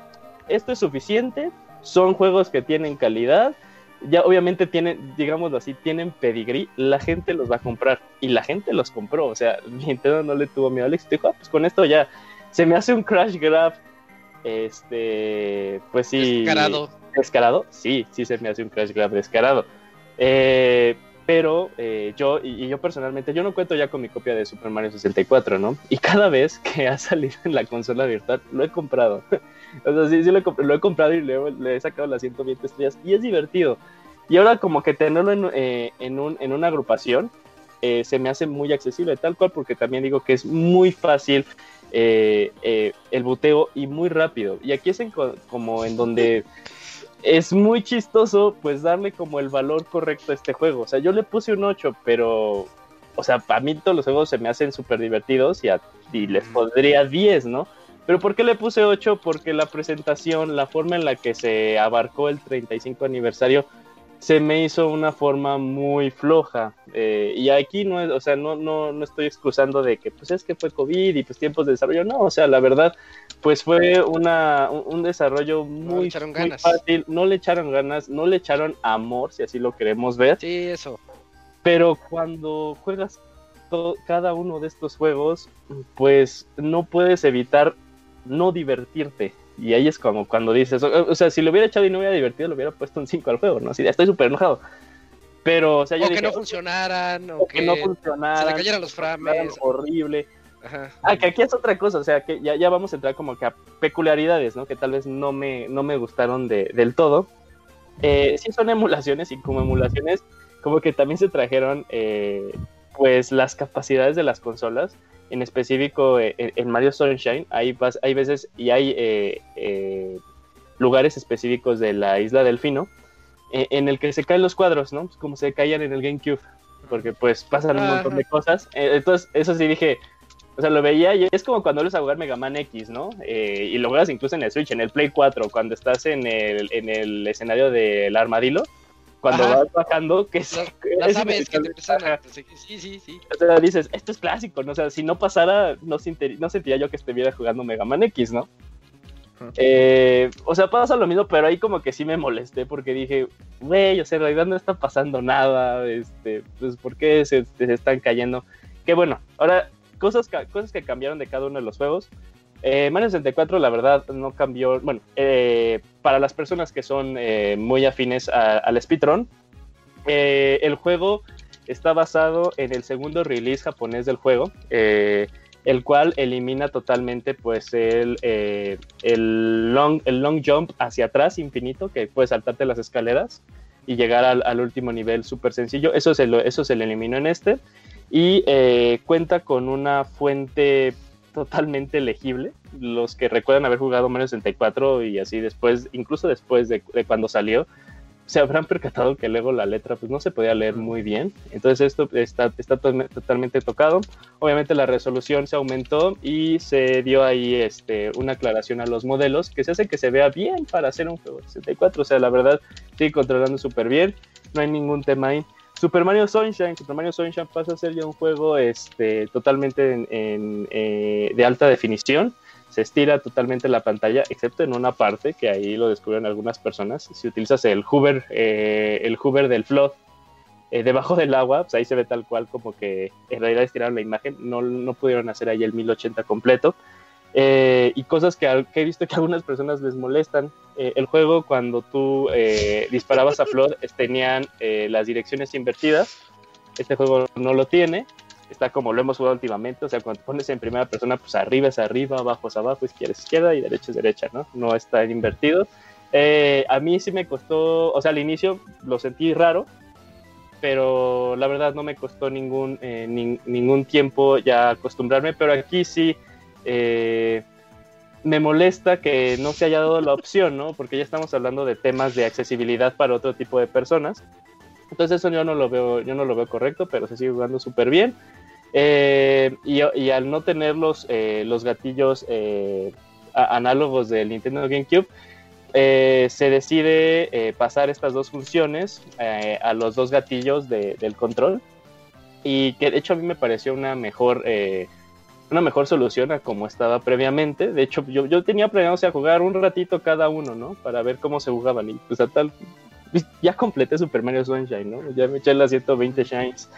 esto es suficiente, son juegos que tienen calidad, ya obviamente tienen, digámoslo así, tienen pedigrí, la gente los va a comprar y la gente los compró, o sea, [LAUGHS] Nintendo no le tuvo miedo al éxito, dijo, ah, pues con esto ya se me hace un crash grab, este, pues sí. Descarado. Descarado, sí, sí se me hace un crash grab descarado. Eh, pero eh, yo, y, yo personalmente, yo no cuento ya con mi copia de Super Mario 64, ¿no? Y cada vez [LAUGHS] que ha salido en la consola virtual, lo he comprado. [LAUGHS] o sea, sí, sí lo, he, comprado y luego le he sacado las 120 estrellas y es divertido. Y ahora como que tenerlo en, eh, en, un, en una agrupación eh, se me hace muy accesible, tal cual, porque también digo que es muy fácil el buteo y muy rápido. Y aquí es como en donde es muy chistoso pues darle como el valor correcto a este juego. O sea, yo le puse un 8, pero, o sea, a mí todos los juegos se me hacen súper divertidos y, a, y les pondría 10, ¿no? Pero ¿por qué le puse 8? Porque la presentación, la forma en la que se abarcó el 35 aniversario, se me hizo una forma muy floja. Eh, y aquí no es, o sea, no, no, no estoy excusando de que pues es que fue COVID y pues tiempos de desarrollo. No, o sea, la verdad, pues fue una, un, desarrollo muy, fácil. No le echaron ganas, no le echaron amor, si así lo queremos ver. Sí, eso. Pero cuando juegas todo, cada uno de estos juegos, pues no puedes evitar no divertirte. Y ahí es como cuando dices, o, sea, si lo hubiera echado y no hubiera divertido, lo hubiera puesto un 5 al juego, ¿no? Así, estoy súper enojado. Pero, o sea, yo que no funcionaran, o, que, no funcionaran, se le cayeran los frames. Horrible. Ajá. Ah, que aquí es otra cosa, o sea, que ya, ya vamos a entrar como que a peculiaridades, ¿no? Que tal vez no me, no me gustaron de, del todo. Eh, sí son emulaciones y como emulaciones, como que también se trajeron, eh, pues, las capacidades de las consolas en específico eh, en, Mario Sunshine, hay, hay veces y hay eh, eh, lugares específicos de la isla Delfino en el que se caen los cuadros, ¿no? Como se caían en el GameCube, porque pues pasan un montón de cosas. entonces, eso sí dije, o sea, lo veía y es como cuando vuelves a jugar Mega Man X, ¿no? y lo juegas incluso en el Switch, en el Play 4, cuando estás en el, en el escenario del armadillo cuando vas bajando, que las, aves que te empiezan a... Sí, sí, sí. O sea, dices, esto es clásico, ¿no? O sea, si no pasara, no, no sentiría yo que estuviera jugando Mega Man X, ¿no? Eh, o sea, pasa lo mismo, pero ahí como que sí me molesté porque dije, güey, o sea, en realidad no está pasando nada, este, pues, ¿por qué se, se están cayendo? Que bueno, ahora, cosas, cosas que cambiaron de cada uno de los juegos. Eh, Mario 64, la verdad, no cambió. Bueno, eh, para las personas que son eh, muy afines al speedrun, eh, el juego está basado en el segundo release japonés del juego, el cual elimina totalmente pues el, el, long, el long jump hacia atrás infinito, que puedes saltarte las escaleras y llegar al, último nivel súper sencillo. Eso se, lo, eso se le eliminó en este. Y cuenta con una fuente totalmente legible. Los que recuerdan haber jugado Mario 64 y así después, incluso después de, cuando salió, se habrán [LAUGHS] percatado que luego la letra pues no se podía leer muy bien. Entonces esto está, está totalmente tocado. Obviamente la resolución se aumentó y se dio ahí este, una aclaración a los modelos que se hace que se vea bien para hacer un juego 64. O sea, la verdad, sigue controlando súper bien. No hay ningún tema ahí. Super Mario Sunshine, Super Mario Sunshine pasa a ser ya un juego este, totalmente eh, de alta definición. Se estira totalmente la pantalla, excepto en una parte que ahí lo descubren algunas personas. Si utilizas el hover, eh, el hover del flood eh, debajo del agua, pues ahí se ve tal cual como que en realidad estiraron la imagen. No, no pudieron hacer ahí el 1080 completo. Eh, y cosas que, he visto que a [LAUGHS] algunas personas les molestan. Eh, el juego, cuando tú eh, disparabas a [LAUGHS] Flood, tenían las direcciones invertidas. Este juego no lo tiene. Está como lo hemos jugado últimamente. O sea, cuando pones en primera persona, pues arriba es arriba, abajo es abajo, izquierda es izquierda y derecha es derecha, ¿no? No está invertido. a mí sí me costó, o sea, al inicio lo sentí raro, pero la verdad no me costó ningún, ningún tiempo ya acostumbrarme. Pero aquí sí eh, me molesta que no se haya dado la opción, ¿no? Porque ya estamos hablando de temas de accesibilidad para otro tipo de personas. Entonces eso yo no lo veo, yo no lo veo correcto, pero se sigue jugando súper bien. Eh, y, al no tener los, eh, los gatillos eh, análogos del Nintendo GameCube, se decide pasar estas dos funciones a los dos gatillos de, del control. Y que de hecho a mí me pareció una mejor una mejor solución a como estaba previamente. De hecho, yo, yo tenía planeado o sea, jugar un ratito cada uno, ¿no? Para ver cómo se jugaban. Y pues a tal, ya completé Super Mario Sunshine, ¿no? Ya me eché las 120 Shines.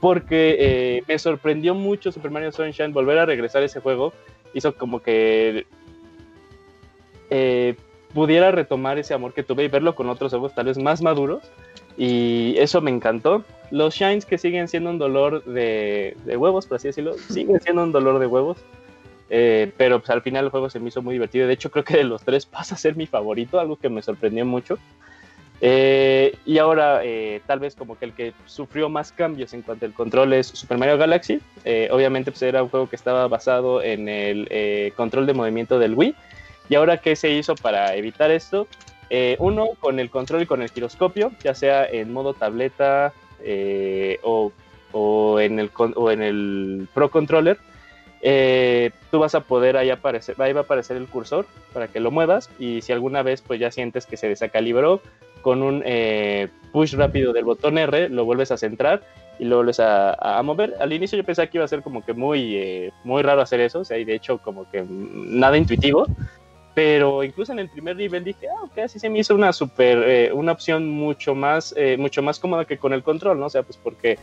Porque eh, me sorprendió mucho Super Mario Sunshine. Volver a regresar a ese juego hizo como que eh, pudiera retomar ese amor que tuve y verlo con otros juegos tal vez más maduros. Y eso me encantó. Los Shines que siguen siendo un dolor de, huevos, por así decirlo, [LAUGHS] siguen siendo un dolor de huevos. Eh, pero pues al final el juego se me hizo muy divertido. De hecho, creo que de los tres pasa a ser mi favorito, algo que me sorprendió mucho. Eh, y ahora, eh, tal vez como que el que sufrió más cambios en cuanto al control es Super Mario Galaxy. obviamente, pues era un juego que estaba basado en el control de movimiento del Wii. Y ahora, ¿qué se hizo para evitar esto? Uno, con el control y con el giroscopio, ya sea en modo tableta o, o, en el, o en el Pro Controller. Eh, tú vas a poder ahí aparecer, ahí va a aparecer el cursor para que lo muevas y si alguna vez pues ya sientes que se desacalibró con un eh, push rápido del botón R lo vuelves a centrar y lo vuelves a, mover. Al inicio yo pensaba que iba a ser como que muy, eh, muy raro hacer eso, o sea, y de hecho como que nada intuitivo, pero incluso en el primer nivel dije, ah, ok, así se me hizo una super, una opción mucho más, mucho más cómoda que con el control, ¿no? O sea, pues porque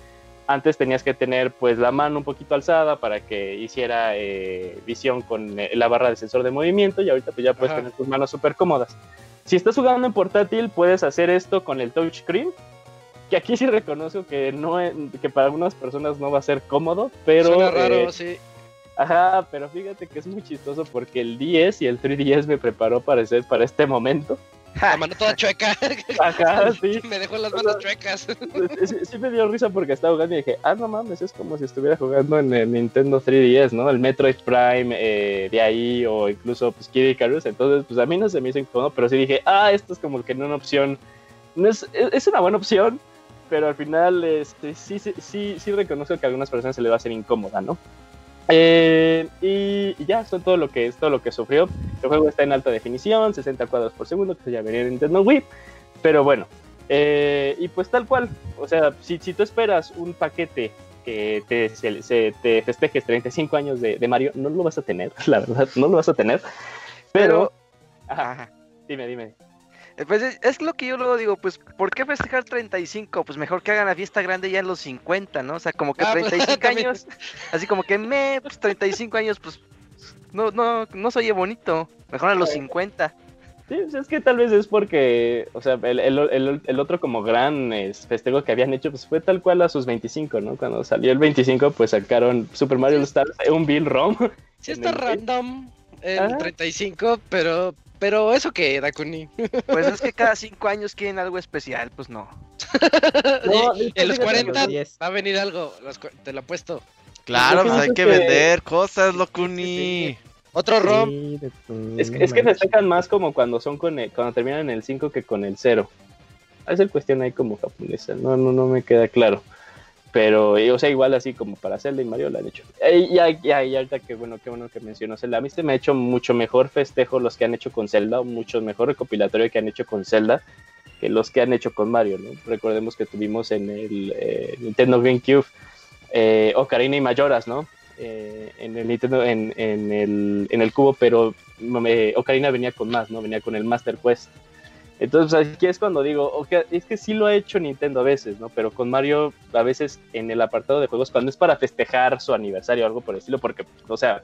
antes tenías que tener pues la mano un poquito alzada para que hiciera eh, visión con eh, la barra de sensor de movimiento y ahorita pues ya puedes tener tus manos súper cómodas. Si estás jugando en portátil puedes hacer esto con el touchscreen, que aquí sí reconozco que no que para algunas personas no va a ser cómodo, pero Suena raro, eh, sí. Ajá, pero fíjate que es muy chistoso porque el 10 y el 3DS me preparó para, para este momento. La mano toda chueca. Ajá, [LAUGHS] sí. Me dejó las manos chuecas. Sí, me dio risa porque estaba jugando y dije, ah, no mames, es como si estuviera jugando en el Nintendo 3DS, ¿no? El Metroid Prime eh, de ahí o incluso pues Kid Icarus. Entonces, pues a mí no se me hizo incómodo, pero sí dije, ah, esto es como que no una opción. No es, es una buena opción, pero al final este, sí, sí, sí, sí reconozco que a algunas personas se le va a hacer incómoda, ¿no? Eh, y ya, eso es todo lo que es todo lo que sufrió. El juego está en alta definición, 60 cuadros por segundo, que ya venía en Nintendo Wii. Pero bueno, eh, y pues tal cual, o sea, si, si tú esperas un paquete que te, se, te festejes 35 años de, de, Mario, no lo vas a tener, [LAUGHS] la verdad, no lo vas a tener. Pero, dime, dime. Eh, pues es, lo que yo luego digo, pues, ¿por qué festejar 35? Pues mejor que hagan la fiesta grande ya en los 50, ¿no? O sea, como que 35 ah, [LAUGHS] años, así como que me, pues 35 años, pues no, no, no se oye bonito. Mejor a los 50. Sí, pues, es que tal vez es porque, o sea, el, el, el, otro como gran festejo que habían hecho, pues fue tal cual a sus 25, ¿no? Cuando salió el 25, pues sacaron Super Mario Stars, un Bill ROM. Sí, [LAUGHS] está random el 35, pero pero eso qué, Dakuni. Pues es que [LAUGHS] cada cinco años quieren algo especial, pues no. [LAUGHS] en los 40 va a venir algo, te lo apuesto. Claro, pues hay que vender cosas, Locuni. Otro ROM. es, es, que festejan más como cuando son con cuando terminan en el 5 que con el 0. Es el cuestión ahí como japonesa, no, no, no me queda claro. Pero, o sea, igual así como para Zelda y Mario lo han hecho. Y, ya, ya, ahorita que bueno, qué bueno que mencionó Zelda. A mí se me ha hecho mucho mejor festejo los que han hecho con Zelda, mucho mejor recopilatorio que han hecho con Zelda que los que han hecho con Mario, ¿no? Recordemos que tuvimos en el eh, Nintendo GameCube eh, Ocarina y Mayoras, ¿no? Eh, en el Nintendo, en, en, el, en el cubo, pero eh, Ocarina venía con más, ¿no? Venía con el Master Quest. Entonces aquí es cuando digo, es que sí lo ha hecho Nintendo a veces, ¿no? Pero con Mario a veces en el apartado de juegos, cuando es para festejar su aniversario o algo por el estilo, porque, o sea,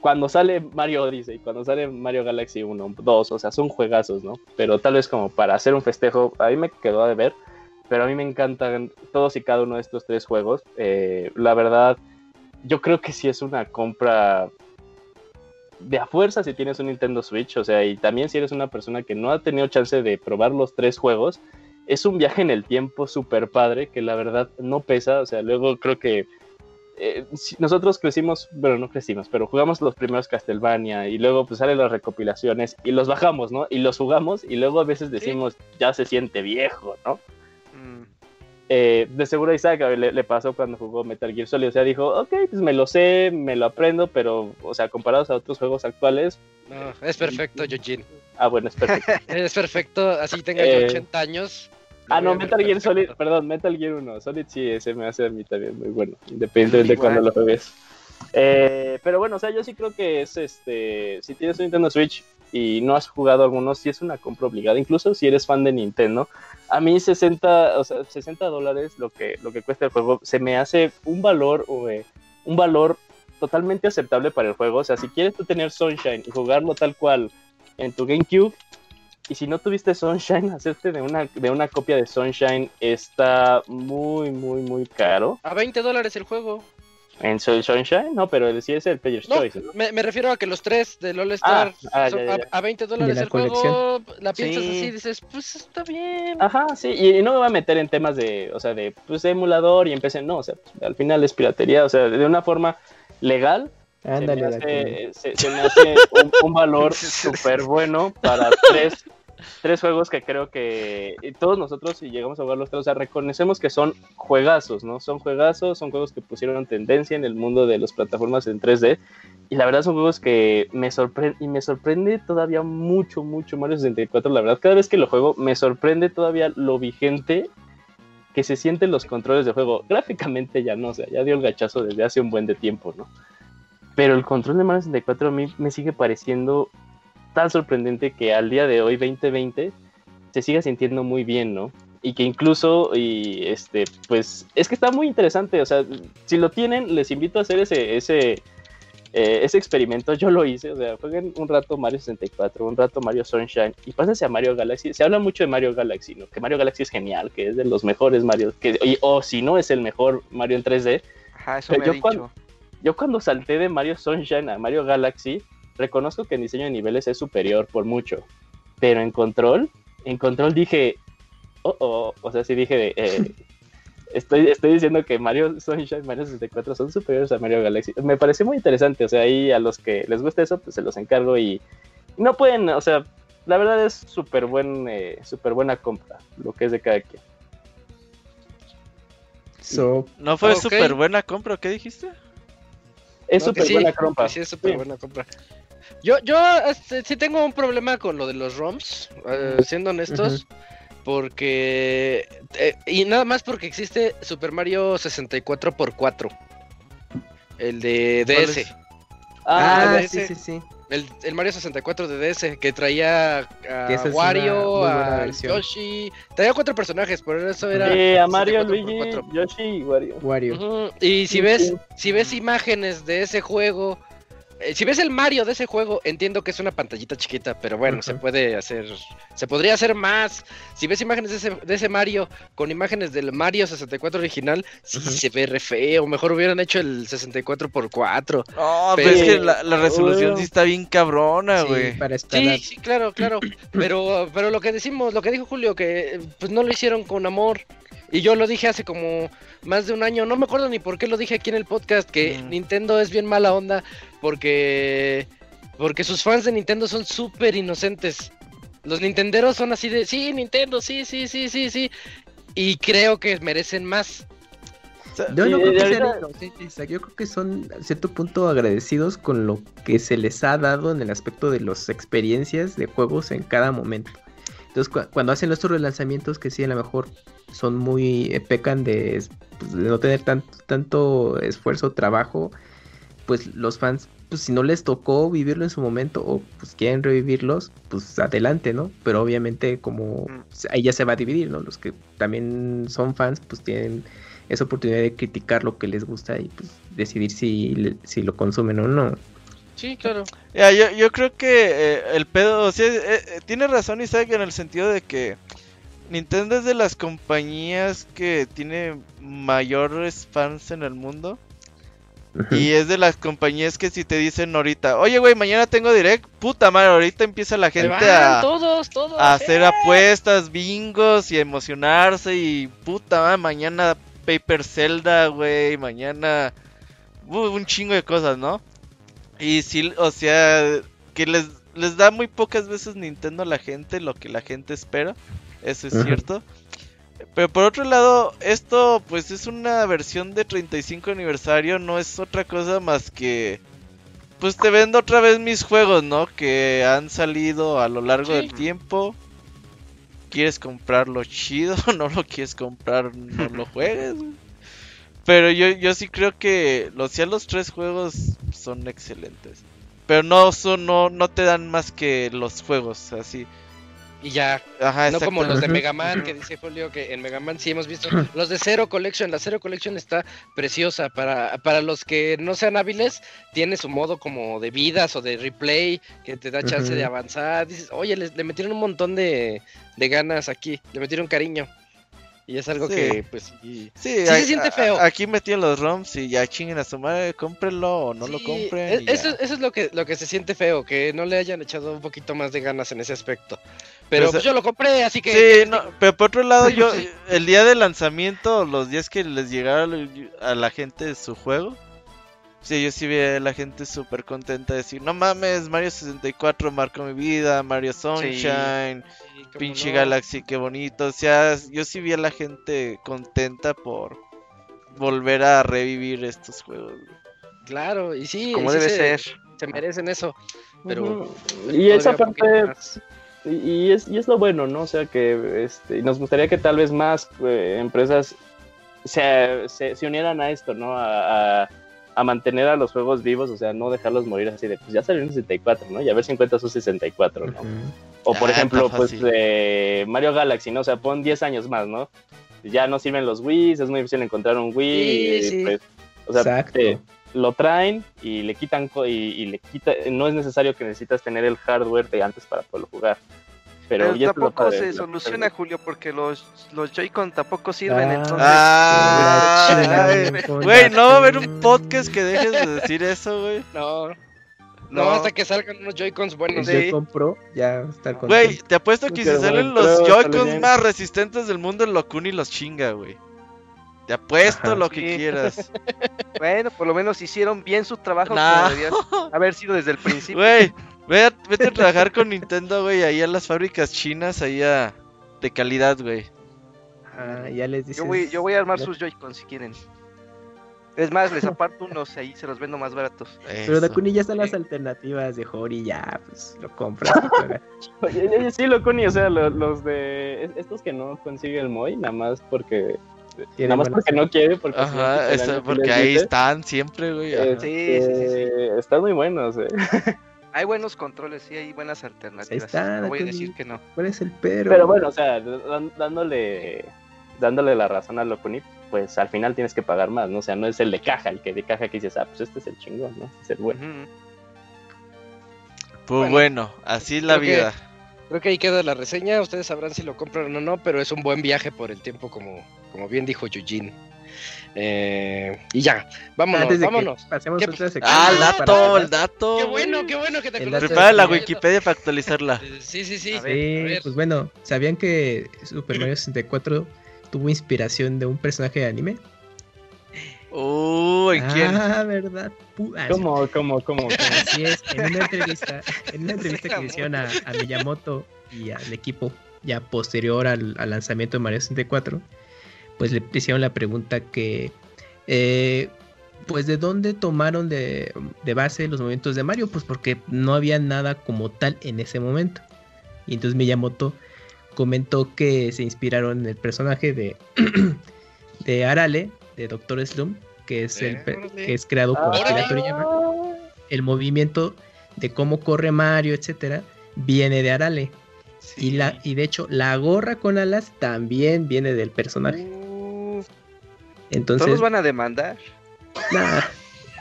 cuando sale Mario Odyssey, cuando sale Mario Galaxy 1, 2, o sea, son juegazos, ¿no? Pero tal vez como para hacer un festejo, a mí me quedó de ver, pero a mí me encantan todos y cada uno de estos tres juegos. Eh, la verdad, yo creo que sí es una compra de a fuerza si tienes un Nintendo Switch, o sea, y también si eres una persona que no ha tenido chance de probar los tres juegos, es un viaje en el tiempo súper padre que la verdad no pesa, o sea, luego creo que eh, nosotros crecimos, bueno, no crecimos, pero jugamos los primeros Castlevania y luego pues salen las recopilaciones y los bajamos, ¿no? Y los jugamos y luego a veces decimos, ya se siente viejo, ¿no? Eh, de seguro a Isaac le, le pasó cuando jugó Metal Gear Solid, o sea, dijo, ok, pues me lo sé, me lo aprendo, pero, o sea, comparados a otros juegos actuales, No, es perfecto, Yojin. ah, bueno, es perfecto. [LAUGHS] Es perfecto, así tenga Eh, yo 80 años. lo Ah, no, Metal Gear perfecto. Solid, perdón, Metal Gear 1. Solid sí, ese me hace a mí también muy bueno, independientemente de cuando lo juegues. Eh, pero bueno, o sea, yo sí creo que es este. Si tienes un Nintendo Switch y no has jugado algunos, sí es una compra obligada, incluso si eres fan de Nintendo. A mí 60, o sea, 60 dólares lo que, lo que cuesta el juego se me hace un valor, eh, un valor totalmente aceptable para el juego. O sea, si quieres tú tener Sunshine y jugarlo tal cual en tu GameCube, y si no tuviste Sunshine, [LAUGHS] hacerte de una, de una copia de Sunshine está muy, muy, muy caro. A 20 dólares el juego. ¿En Sun- Sunshine? No, pero el, sí es el Player's No, Choice. ¿no? me, me refiero a que los tres del All Star ah, son ya, ya, a- ya. A, 20 dólares la el juego. La piensas Sí. así y dices, pues está bien. Ajá, sí, y, y no me voy a meter en temas de, o sea, de, pues, de emulador y empecé, no, o sea, pues, al final es piratería, o sea, de una forma legal, Ándale, se me Dakuni. hace, se- se me hace un, un valor [LAUGHS] súper bueno para tres, tres juegos que creo que todos nosotros, si llegamos a jugar los tres, reconocemos que son juegazos, ¿no? Son juegazos, son juegos que pusieron tendencia en el mundo de las plataformas en 3D. Y la verdad son juegos que me sorprende y me sorprende todavía mucho, mucho Mario 64. La verdad, cada vez que lo juego me sorprende todavía lo vigente que se sienten los controles de juego. Gráficamente ya no, o sea, ya dio el gachazo desde hace un buen de tiempo, ¿no? Pero el control de Mario 64 a mí me sigue pareciendo tan sorprendente que al día de hoy, 2020, se siga sintiendo muy bien, ¿no? Y que incluso, y este, pues, es que está muy interesante, o sea, si lo tienen, les invito a hacer ese, ese, eh, ese experimento, yo lo hice, o sea, jueguen un rato Mario 64, un rato Mario Sunshine, y pásense a Mario Galaxy, se habla mucho de Mario Galaxy, ¿no? Que Mario Galaxy es genial, que es de los mejores Mario, que, o si no es el mejor Mario en 3D, Ajá, eso me yo dicho. cuando- yo cuando salté de Mario Sunshine a Mario Galaxy, reconozco que en diseño de niveles es superior por mucho. Pero en control, en control dije, oh, oh, o sea, sí dije, eh, [LAUGHS] estoy, estoy diciendo que Mario Sunshine y Mario 64 son superiores a Mario Galaxy. Me pareció muy interesante, o sea, ahí a los que les gusta eso, pues se los encargo y no pueden, o sea, la verdad es súper buen, eh, súper buena compra, lo que es de cada quien. So, ¿No fue Ok. súper buena compra? ¿Qué dijiste? Es No, que súper sí, buena compra. Sí, es súper Sí. buena compra. Yo, yo este, sí tengo un problema con lo de los ROMs, eh, siendo honestos, porque... eh, y nada más porque existe Super Mario 64x4. El de ¿Cuál DS. Ah, el sí, sí, sí. El, el Mario 64 de DS, que traía a Wario, a versión. Yoshi... Traía cuatro personajes, por eso era... Sí, a Mario, 64 por Luigi, 4. Yoshi y Wario. Y si Sí, ves, sí. si ves imágenes de ese juego, si ves el Mario de ese juego, entiendo que es una pantallita chiquita, pero bueno, se puede hacer, se podría hacer más. Si ves imágenes de ese, de ese Mario con imágenes del Mario 64 original, sí Ujú. se ve re feo. Mejor hubieran hecho el 64 x 4 No, pero Pero- es que la, la resolución sí está bien cabrona, Sí, güey. para escalar. Sí, sí, claro, claro. [CLEARS THROAT] Pero, pero lo que decimos, lo que dijo Julio, que eh, pues no lo hicieron con amor. Y yo lo dije hace como más de un año, no me acuerdo ni por qué lo dije aquí en el podcast, que Mm. Nintendo es bien mala onda porque porque sus fans de Nintendo son súper inocentes. Los nintenderos son así de, sí, Nintendo, sí, sí, sí, sí, sí. Y creo que merecen más. Yo no creo que sean inocentes. Yo creo que son a cierto punto agradecidos con lo que se les ha dado en el aspecto de las experiencias de juegos en cada momento. Entonces, cu- cuando hacen estos relanzamientos que sí a lo mejor son muy eh, pecan de, pues, de no tener tanto tanto esfuerzo, trabajo, pues los fans, pues si no les tocó vivirlo en su momento o pues quieren revivirlos, pues adelante, ¿no? Pero obviamente como Mm. ahí ya se va a dividir, ¿no? Los que también son fans, pues tienen esa oportunidad de criticar lo que les gusta y pues decidir si, si lo consumen o no. Sí, claro. [LAUGHS] Ya, yo, yo creo que eh, el pedo, o sea, eh, eh, tiene razón Isaac en el sentido de que Nintendo es de las compañías que tiene mayores fans en el mundo. Y es de las compañías que si te dicen ahorita, oye güey, mañana tengo direct, puta madre, ahorita empieza la gente van a, todos, todos. a hacer ¡eh! apuestas, bingos y emocionarse y puta madre, mañana Paper Zelda, güey, mañana uh, un chingo de cosas, ¿no? Y sí, o sea, que les, les da muy pocas veces Nintendo a la gente lo que la gente espera, eso es cierto. Pero por otro lado, esto pues es una versión de 35 aniversario, no es otra cosa más que... Pues te vendo otra vez mis juegos, ¿no? Que han salido a lo largo del tiempo. ¿Quieres comprarlo chido? [LAUGHS] ¿No lo quieres comprar? No lo juegues. Pero yo, yo sí creo que los, ya los tres juegos son excelentes. Pero no son, no, no te dan más que los juegos, así. Y ya, Ajá, no como los de. Mega Man, que dice Julio que en Mega Man sí hemos visto. Los de Zero Collection, la Zero Collection está preciosa. Para, para los que no sean hábiles, tiene su modo como de vidas o de replay, que te da chance de avanzar. Dices, oye, le, le metieron un montón de, de ganas aquí, le metieron cariño. Y es algo Sí. que, pues, sí, Sí, Sí a- se siente a- feo. Aquí metieron los ROMs y ya chinguen a su madre, cómprenlo o no lo compren. e- Eso, eso es lo que, lo que se siente feo, que no le hayan echado un poquito más de ganas en ese aspecto. Pero Pues, pues, yo lo compré, así que... Sí, no, pero por otro lado, yo, [LAUGHS] el día de lanzamiento, los días que les llegara a la gente su juego, sí, yo sí vi a la gente súper contenta de decir, no mames, Mario 64 marcó mi vida, Mario Sunshine, Sí, pinche no. Galaxy, qué bonito, o sea, yo sí vi a la gente contenta por volver a revivir estos juegos. güey. Claro, y sí, Como sí debe se, ser. se merecen eso. Pero. Y esa parte, y, es, y es lo bueno, ¿no? O sea, que este, nos gustaría que tal vez más eh, empresas se, se, se unieran a esto, ¿no? A, a- a mantener a los juegos vivos, o sea, no dejarlos morir así de, pues ya salió en 64, ¿no? Y a ver si encuentras un 64, ¿no? Ujú. O por Ah, ejemplo, pues eh, Mario Galaxy, ¿no? O sea, pon 10 años más, ¿no? Ya no sirven los Wii, es muy difícil encontrar un Wii. Sí, sí. pues, o sea, te- lo traen y le quitan co- y, y le quita, no es necesario que necesitas tener el hardware de antes para poderlo jugar. Pero, ya tampoco se soluciona, Julio, porque los, los Joy-Con tampoco sirven, Ah. entonces... Ah, Güey, no va a haber un podcast que dejes de decir eso, güey. No, no, No. hasta que salgan unos Joy-Cons buenos. Si Sí. compro, ya Güey, te apuesto que si salen bueno, los Joy-Cons más resistentes del mundo, el Locuni los chinga, güey. Te apuesto Ajá. lo que quieras. [LAUGHS] Bueno, por lo menos hicieron bien su trabajo, No. como debería haber sido desde el principio. Güey, ve a- vete a trabajar con Nintendo, güey, ahí a las fábricas chinas, ahí a... de calidad, güey. Ah, ya les dices. Yo voy, yo voy a armar sus Joy-Con si quieren. Es más, les aparto unos ahí, se los vendo más baratos. Pero Eso. Dakuni ya están las Sí. alternativas de Hori, ya, pues lo compras. [LAUGHS] sí, lo Connie, o sea, lo- los de es- estos que no consigue el Moy, nada más porque Tiene nada más porque no quiere, porque si no, Ajá, porque ahí dice, están siempre, güey. este, Sí, sí, sí, Están muy buenos, eh. [LAUGHS] Hay buenos controles, sí, hay buenas alternativas. está, no voy a decir que no. ¿Cuál es el pero? Pero bueno, o sea, dándole dándole la razón a Locuni, pues al final tienes que pagar más, ¿no? O sea, no es el de caja, el que de caja que dices, ah, pues este es el chingón, ¿no? Este es el bueno. Pues Bueno, bueno, así es la creo que- vida. Creo que ahí queda la reseña. Ustedes sabrán si lo compran o no, pero es un buen viaje por el tiempo, como, como bien dijo Eugene. Eh, y ya, vámonos, Antes de que vámonos. pasemos ¿Qué- a otra sección. Ah, el para- dato, el dato. Qué bueno, qué bueno que te Prepara la Wikipedia para actualizarla. Sí, sí, sí. A A ver. Sí, ver. pues bueno, ¿sabían que Super Mario 64 tuvo inspiración de un personaje de anime? Uy, ¿quién? Ah, ¿verdad? Ah. ¿Cómo, cómo, cómo? cómo? Así es, en una entrevista, en una [LAUGHS] entrevista que le hicieron a, a Miyamoto y al equipo ya posterior al, al lanzamiento de Mario 64, pues le hicieron la pregunta que, eh, pues de dónde tomaron de, de base los movimientos de Mario, pues porque no había nada como tal en ese momento. Y entonces Miyamoto comentó que se inspiraron en el personaje de, [CLEARS THROAT] de Arale, de Doctor Slump, que es, el, que es creado por. Akira Toriyama el movimiento de cómo corre Mario, etcétera, viene de Arale. Y, la, y de hecho, la gorra con alas también viene del personaje. Entonces, Todos van a demandar. nah,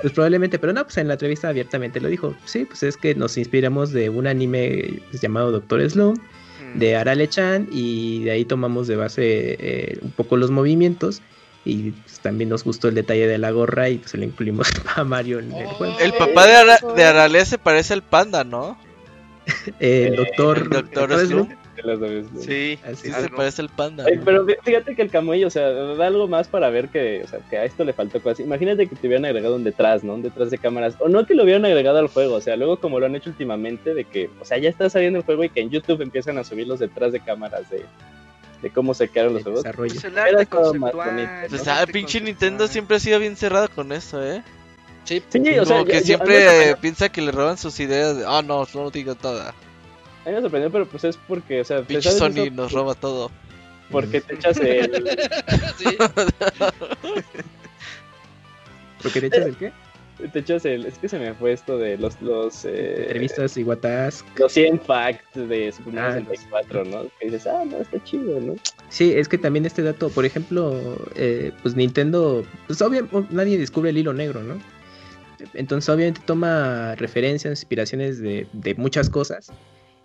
pues probablemente, pero no, pues en la entrevista abiertamente lo dijo. Sí, pues es que nos inspiramos de un anime pues, llamado Doctor Slump, Mm. de Arale-chan, y de ahí tomamos de base eh, un poco los movimientos. Y pues, también nos gustó el detalle de la gorra y pues le incluimos [LAUGHS] a Mario en el juego. El papá de, Ara- de Arale se parece al panda, ¿no? El doctor, el. Dr. Slump. Sí, Así se parece el panda. Ay, ¿no? pero fí- fíjate que el camuy, o sea, da algo más para ver que, o sea, que a esto le faltó cosas. Imagínate que te hubieran agregado un detrás, ¿no? Un detrás de cámaras. O no que lo hubieran agregado al juego, o sea, luego como lo han hecho últimamente, de que, o sea, ya está saliendo el juego y que en YouTube empiezan a subir los detrás de cámaras de, de cómo se quedaron los juegos. desarrollo. Pues el arte conceptual. bonito. Pues, ah, pinche conceptual. Nintendo siempre ha sido bien cerrado con eso, ¿eh? Sí, Sí, o sea, Como que yo- siempre eh, piensa que le roban sus ideas de, ah, no, no digo nada. A mí me sorprendió, pero pues es porque, o sea, te Pinche Sony eso nos roba todo. porque te [LAUGHS] echas el... sí. [LAUGHS] ¿Porque de hecho el qué? te echas el... Es que se me fue esto de los... los eh, Entrevistas y Watask. Los 100 facts de Super Mario Ah, 64, ¿no? Que dices, ah, no, está chido, ¿no? Sí, es que también este dato, por ejemplo, eh, pues Nintendo, pues obviamente nadie descubre el hilo negro, ¿no? Entonces obviamente toma referencias, inspiraciones de, de muchas cosas.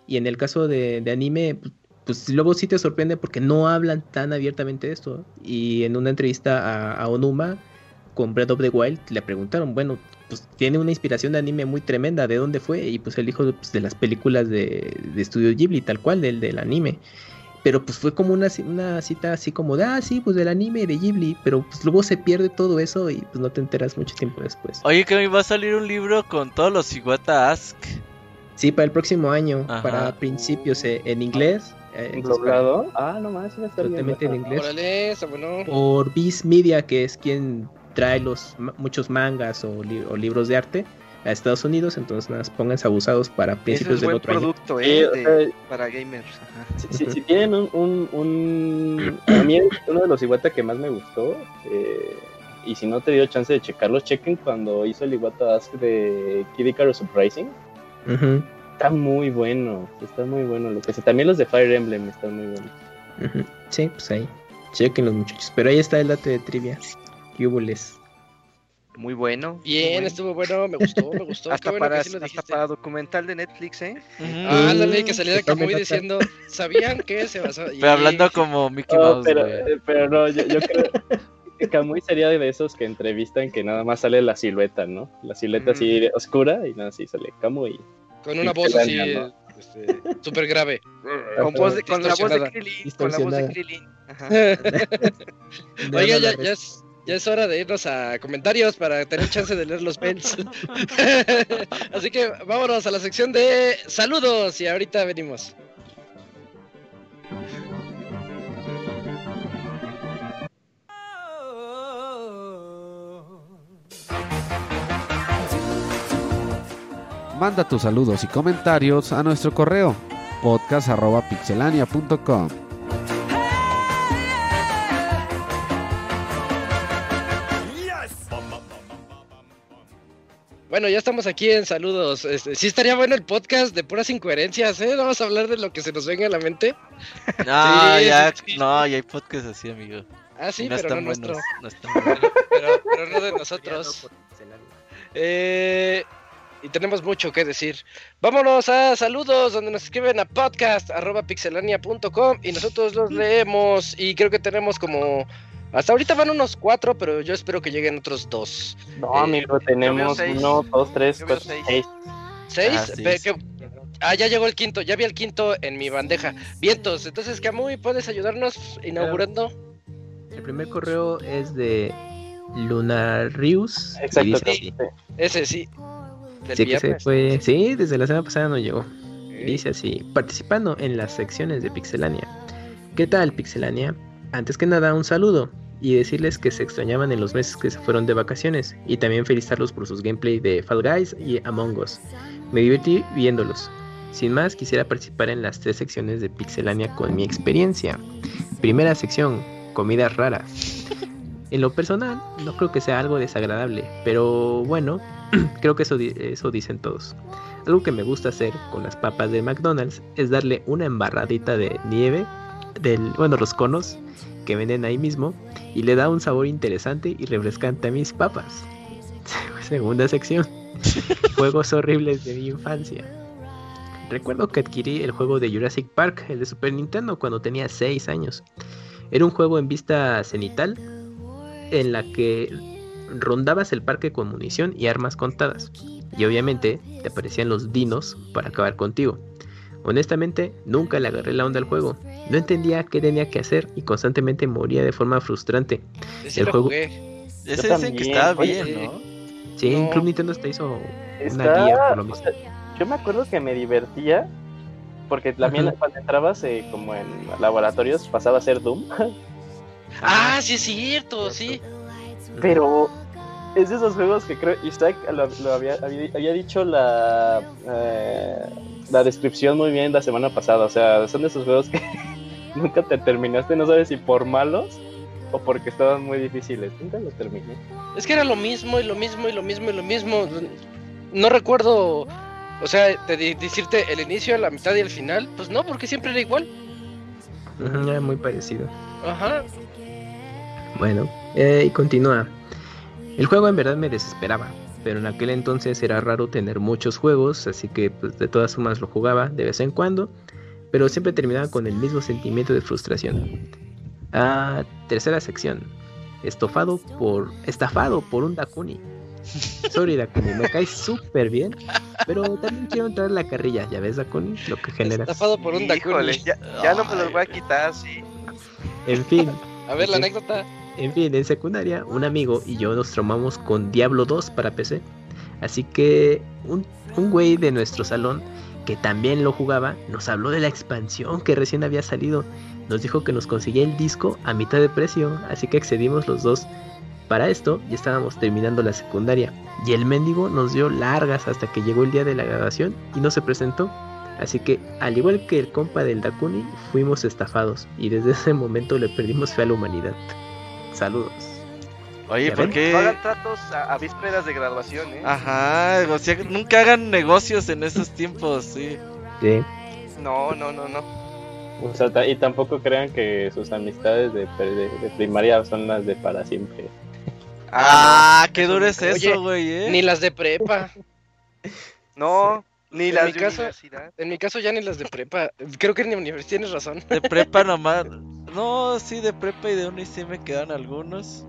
Y en el caso de, de anime, pues, luego sí te sorprende porque no hablan tan abiertamente de esto. Y en una entrevista a, Onuma con Breath of the Wild le preguntaron, bueno, pues tiene una inspiración de anime muy tremenda, ¿de dónde fue? Y pues él dijo pues, de las películas de, de Ghibli, tal cual, del, del anime. Pero pues fue como una, una cita así como de, ah, sí, pues del anime de Ghibli. Pero pues luego se pierde todo eso y pues no te enteras mucho tiempo después. Oye, que me va a salir un libro con todos los Iwata Ask. Sí, para el próximo año, Ajá. para principios eh, en inglés. eh. Ah, no más. Totalmente en inglés. Órale, está bueno. Por Viz Media, que es quien trae los ma- muchos mangas o, li- o libros de arte a Estados Unidos. Entonces, nada, más pónganse abusados para Ese principios es del buen otro año. producto, Sí, ¿eh? de- para gamers. Ajá. si, si- si tienen un, un, un- A mí uno de los Iwata que más me gustó, eh, y si no te dio chance de checarlos, chequen cuando hizo el Iwata Ask de Kid Icarus Uprising. Ujú, Está muy bueno, está muy bueno. Lo que sé. También los de Fire Emblem están muy buenos. ujú. Sí, pues ahí. Chequen los muchachos. Pero ahí está el dato de trivia. ¿Qué hubo les? Muy bueno. muy Bien, bueno. estuvo bueno, me gustó, me [LAUGHS] gustó. Hasta, bueno para, que sí hasta para documental de Netflix, ¿eh? Ujú. Ah, ándale, que saliera Camuy diciendo, ¿sabían que se basó? Pero hablando como Mickey Mouse, pero, eh, pero no, yo, yo creo [LAUGHS] [LAUGHS] Kamui sería de esos que entrevistan que nada más sale la silueta, ¿no? La silueta así oscura y nada, así sale Kamui. Con una voz así, daña, este, súper grave. Con, voz de- con la voz de. Krillin. Con la voz de. Krillin. [LAUGHS] Oiga, ya, ya es, ya es hora de irnos a comentarios para tener chance de leer los mails. [LAUGHS] Así que vámonos a la sección de saludos y ahorita venimos. Manda tus saludos y comentarios a nuestro correo podcast.pixelania.com. Bueno, ya estamos aquí en saludos. Este, sí estaría bueno el podcast de puras incoherencias, ¿eh? Vamos a hablar de lo que se nos venga a la mente. No, [LAUGHS] Sí, ya, sí, no, ya hay podcast así, amigo. Ah, sí, no pero no están nuestro. buenos. No están buenos. [LAUGHS] Pero, pero no de nosotros. [LAUGHS] Eh, y tenemos mucho que decir. Vámonos a saludos donde nos escriben a podcast.pixelania.com y nosotros los leemos y creo que tenemos como... Hasta ahorita van unos cuatro, pero yo espero que lleguen otros dos. No, Eh, amigo, tenemos uno, dos, tres, cuatro, seis. seis. ¿Seis? Ah, sí, Ah, ya llegó el quinto, ya vi el quinto en mi bandeja. Vientos, entonces Camuy, ¿puedes ayudarnos inaugurando? El primer correo es de Lunarius. y Exacto. dice así. sí. Ese sí. Del Sí, que se viernes. fue. Sí, desde la semana pasada no llegó. Dice así, participando en las secciones de Pixelania. ¿Qué tal, Pixelania? Antes que nada, un saludo y decirles que se extrañaban en los meses que se fueron de vacaciones y también felicitarlos por sus gameplay de Fall Guys y Among Us. Me divertí viéndolos. Sin más, quisiera participar en las tres secciones de Pixelania con mi experiencia. Primera sección, comidas raras. En lo personal, no creo que sea algo desagradable, pero bueno, [CLEARS THROAT] creo que eso, eso dicen todos. Algo que me gusta hacer con las papas de McDonald's es darle una embarradita de nieve, del, bueno, los conos que venden ahí mismo, y le da un sabor interesante y refrescante a mis papas. [LAUGHS] Segunda sección, [LAUGHS] juegos horribles de mi infancia. Recuerdo que adquirí el juego de Jurassic Park, el de Super Nintendo, cuando tenía 6 años. Era un juego en vista cenital, en la que rondabas el parque con munición y armas contadas. Y obviamente te aparecían los dinos para acabar contigo. Honestamente, nunca le agarré la onda al juego. No entendía qué tenía que hacer y constantemente moría de forma frustrante. Ese El juego- jugué. Ese dicen que estaba Oye, bien, ¿no? Sí, No. Club Nintendo hasta hizo una Está- guía por lo o mismo. sea, yo me acuerdo que me divertía porque también cuando entrabas eh, como en laboratorios pasaba a ser Doom, Ah, sí es cierto, [LAUGHS] sí. Pero es de esos juegos que creo Isaac lo, lo había, había, había dicho la eh, la descripción muy bien la semana pasada, o sea, son de esos juegos que [LAUGHS] nunca te terminaste, no sabes si por malos o porque estaban muy difíciles, nunca los terminé. Es que era lo mismo y lo mismo y lo mismo y lo mismo. No recuerdo, o sea, de de- decirte el inicio, la mitad y el final. Pues no, porque siempre era igual. Era muy parecido. Ajá. Bueno, eh, y continúa. El juego en verdad me desesperaba, pero en aquel entonces era raro tener muchos juegos, así que pues, de todas formas lo jugaba de vez en cuando, pero siempre terminaba con el mismo sentimiento de frustración. Ah, tercera sección. Estofado por. Estafado por un Dakuni. Sorry Dakuni, me caes súper bien, pero también quiero entrar en la carrilla, ¿ya ves Dakuni? Lo que genera. Estafado por un Híjole, Dakuni. ya, ya no me los voy a quitar, sí. En fin, A ver, la anécdota. En fin, en secundaria, un amigo y yo nos traumamos con Diablo 2 para PC. Así que un, un güey de nuestro salón, que también lo jugaba, nos habló de la expansión que recién había salido. Nos dijo que nos conseguía el disco a mitad de precio, así que accedimos los dos. Para esto, ya estábamos terminando la secundaria, y el mendigo nos dio largas hasta que llegó el día de la grabación y no se presentó. Así que, al igual que el compa del Dakuni, fuimos estafados, y desde ese momento le perdimos fe a la humanidad. Saludos. Oye, ¿Ya ¿por qué? No hagan tratos a, a vísperas de graduación, ¿eh? Ajá, o sea, nunca hagan negocios en esos tiempos, sí. Sí. No, no, no, no. O sea, ta- y tampoco crean que sus amistades de, de- de primaria son las de para siempre. Ah, qué eso duro es eso, güey, ¿eh? Ni las de prepa. [LAUGHS] no. Ni En las mi de caso- universidad. En mi caso ya ni las de prepa. Creo que ni universidad tienes razón. De prepa [LAUGHS] nomás. No, sí, de prepa y de uni sí me quedan algunos.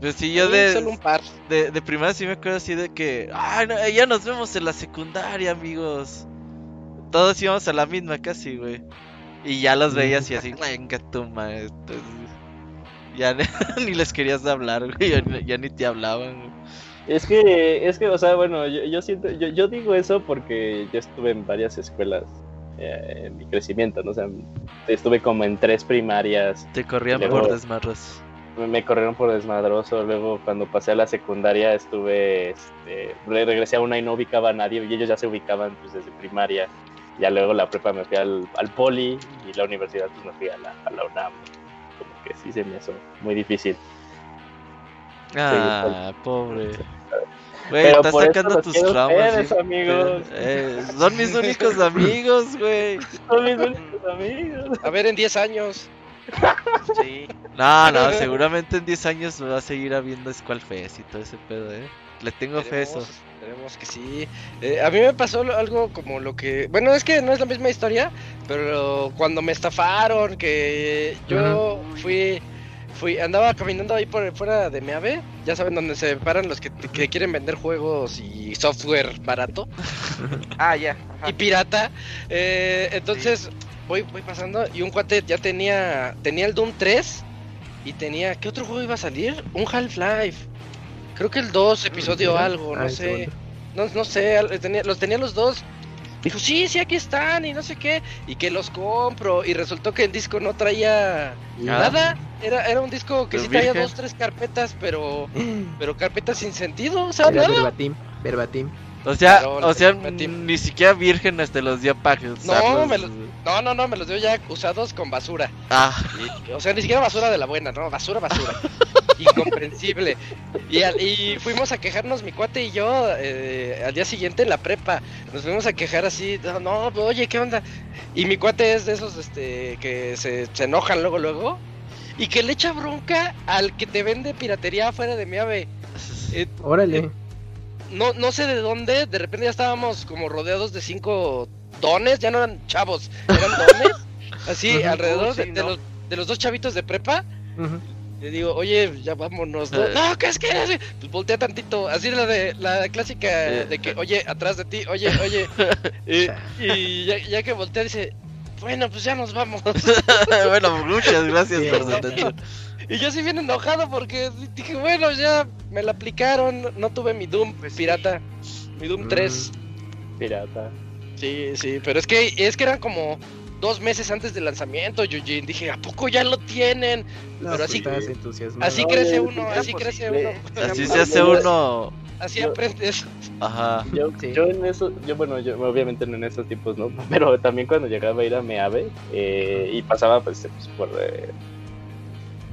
Pues sí, yo Sí, de, Solo un par. de, de primaria sí me acuerdo así de que. Ay, no, ya nos vemos en la secundaria, amigos. Todos íbamos a la misma casi, güey. Y ya los veías y así, venga tu madre. Entonces, Ya [LAUGHS] ni, les querías hablar, güey. Ya, ni- ya ni te hablaban, güey. Es que, es que, o sea, bueno, yo, yo siento, yo, yo digo eso porque yo estuve en varias escuelas eh, en mi crecimiento, ¿no? O sea, estuve como en tres primarias, Te corrían Luego- por desmarros. me, corrieron por desmadroso, luego cuando pasé a la secundaria estuve, este, re- regresé a una y no ubicaba a nadie, y ellos ya se ubicaban pues desde primaria, ya luego la prepa me fui al, al poli y la universidad pues me fui a la, a la UNAM, como que sí se me hizo muy difícil. Ah, pobre. Güey, estás sacando tus traumas. ustedes, sí. amigos. Eh, son mis únicos [LAUGHS] amigos, güey. Son mis únicos amigos. A ver, en 10 años. Sí. No, no, [LAUGHS] seguramente en 10 años va a seguir habiendo Squall Fest y todo ese pedo, eh. Le tengo fe eso. Esperemos, que sí. Eh, a mí me pasó lo- algo como lo que. Bueno, es que no es la misma historia, pero cuando me estafaron, que yo fui. Fui, andaba caminando ahí por fuera de Meave, ya saben donde se paran los que, que quieren vender juegos y software barato [LAUGHS] Ah, ya. ajá. y pirata. Eh, entonces voy, voy pasando y un cuate ya tenía tenía el Doom 3 y tenía ¿qué otro juego iba a salir? Un Half-Life. Creo que el 2 episodio mira. algo, no Ah, sé. No, no sé, tenía- los tenía los dos. Dijo, sí, sí, aquí están y no sé qué. Y que los compro. Y resultó que el disco no traía nada. Era, era un disco que Pues sí traía virgen. dos, tres carpetas, pero [GASPS] pero carpetas sin sentido. O sea, Era nada. verbatim, verbatim. O sea, o sea, ni siquiera vírgenes te los dio para No, usarlos. me los- No, no, no, me los dio ya usados con basura. Ah, Y- o sea, ni siquiera basura de la buena, no, basura, basura. [LAUGHS] Incomprensible. Y, al- y fuimos a quejarnos, mi cuate y yo, eh, al día siguiente en la prepa. Nos fuimos a quejar así, no, no, oye, ¿qué onda? Y mi cuate es de esos este, que se, se enojan luego, luego. Y que le echa bronca al que te vende piratería afuera de mi ave. Eh, Órale. no, no sé de dónde, de repente ya estábamos como rodeados de cinco dones, ya no eran chavos, eran dones, [LAUGHS] así alrededor sí, de, de ¿no? los, de los dos chavitos de prepa, Ujú. Le digo, oye, ya vámonos. No, no ¿qué es que es? Pues voltea tantito. Así la de la clásica de que, oye, atrás de ti, oye, oye. [LAUGHS] y, [LAUGHS] y ya, ya que voltea dice, bueno, pues ya nos vamos. [LAUGHS] bueno, muchas gracias por su atención. y yo sí bien enojado porque dije, bueno, ya me la aplicaron. No tuve mi Doom Pues sí. pirata. Mi Doom Mm. 3. Pirata. Sí, sí, pero es que es que eran como dos meses antes del lanzamiento, Eugene. Dije, ¿a poco ya lo tienen? No, Pero así-. Así crece uno, así crece uno. Así se hace uno. Así Yo- aprendes. Ajá. Yo, Sí. yo en eso, yo bueno, yo obviamente no en esos tipos, ¿no? [LAUGHS] Pero también cuando llegaba a ir a Meave eh, y pasaba pues, pues, por eh,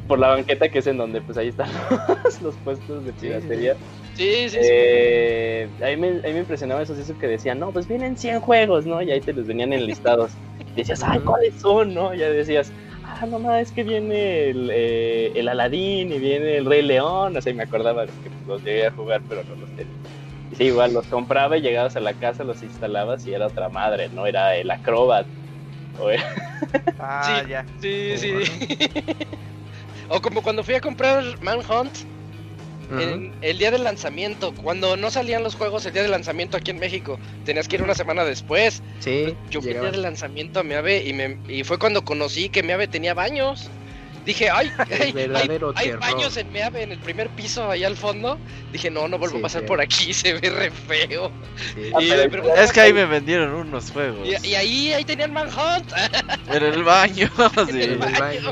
por la banqueta que es en donde pues ahí están [LAUGHS] los, los puestos de piratería. Sí, sí, sí. Eh, a, mí me, a mí me impresionaba eso, eso que decían, no, pues vienen 100 juegos, ¿no? Y ahí te los venían enlistados. Decías, ay, ¿cuáles son, no? Ya decías, ah, no más, es que viene el, eh, el Aladín y viene el Rey León. O sea, y me acordaba de que los llegué a jugar, pero no los tenía. Y sí, igual los compraba y llegabas a la casa, los instalabas y era otra madre, ¿no? Era el Acrobat. O era- [LAUGHS] Ah, Sí. ya. Sí, sí. [LAUGHS] o como cuando fui a comprar Manhunt El día del lanzamiento, cuando no salían los juegos el día del lanzamiento aquí en México, tenías que ir una semana después. Sí, Yo fui el día del lanzamiento a Meave y, me, y fue cuando conocí que Meave tenía baños. Dije, ay, [LAUGHS] ay, hay, baños en Meave en el primer piso ahí al fondo. Dije, no, no vuelvo Sí, a pasar sí. por aquí, [LAUGHS] se ve re feo. Sí. Ah, Y Es que ahí me vendieron unos juegos. y, y ahí, ahí tenían Manhunt. [LAUGHS] En el baño. sí. En el baño.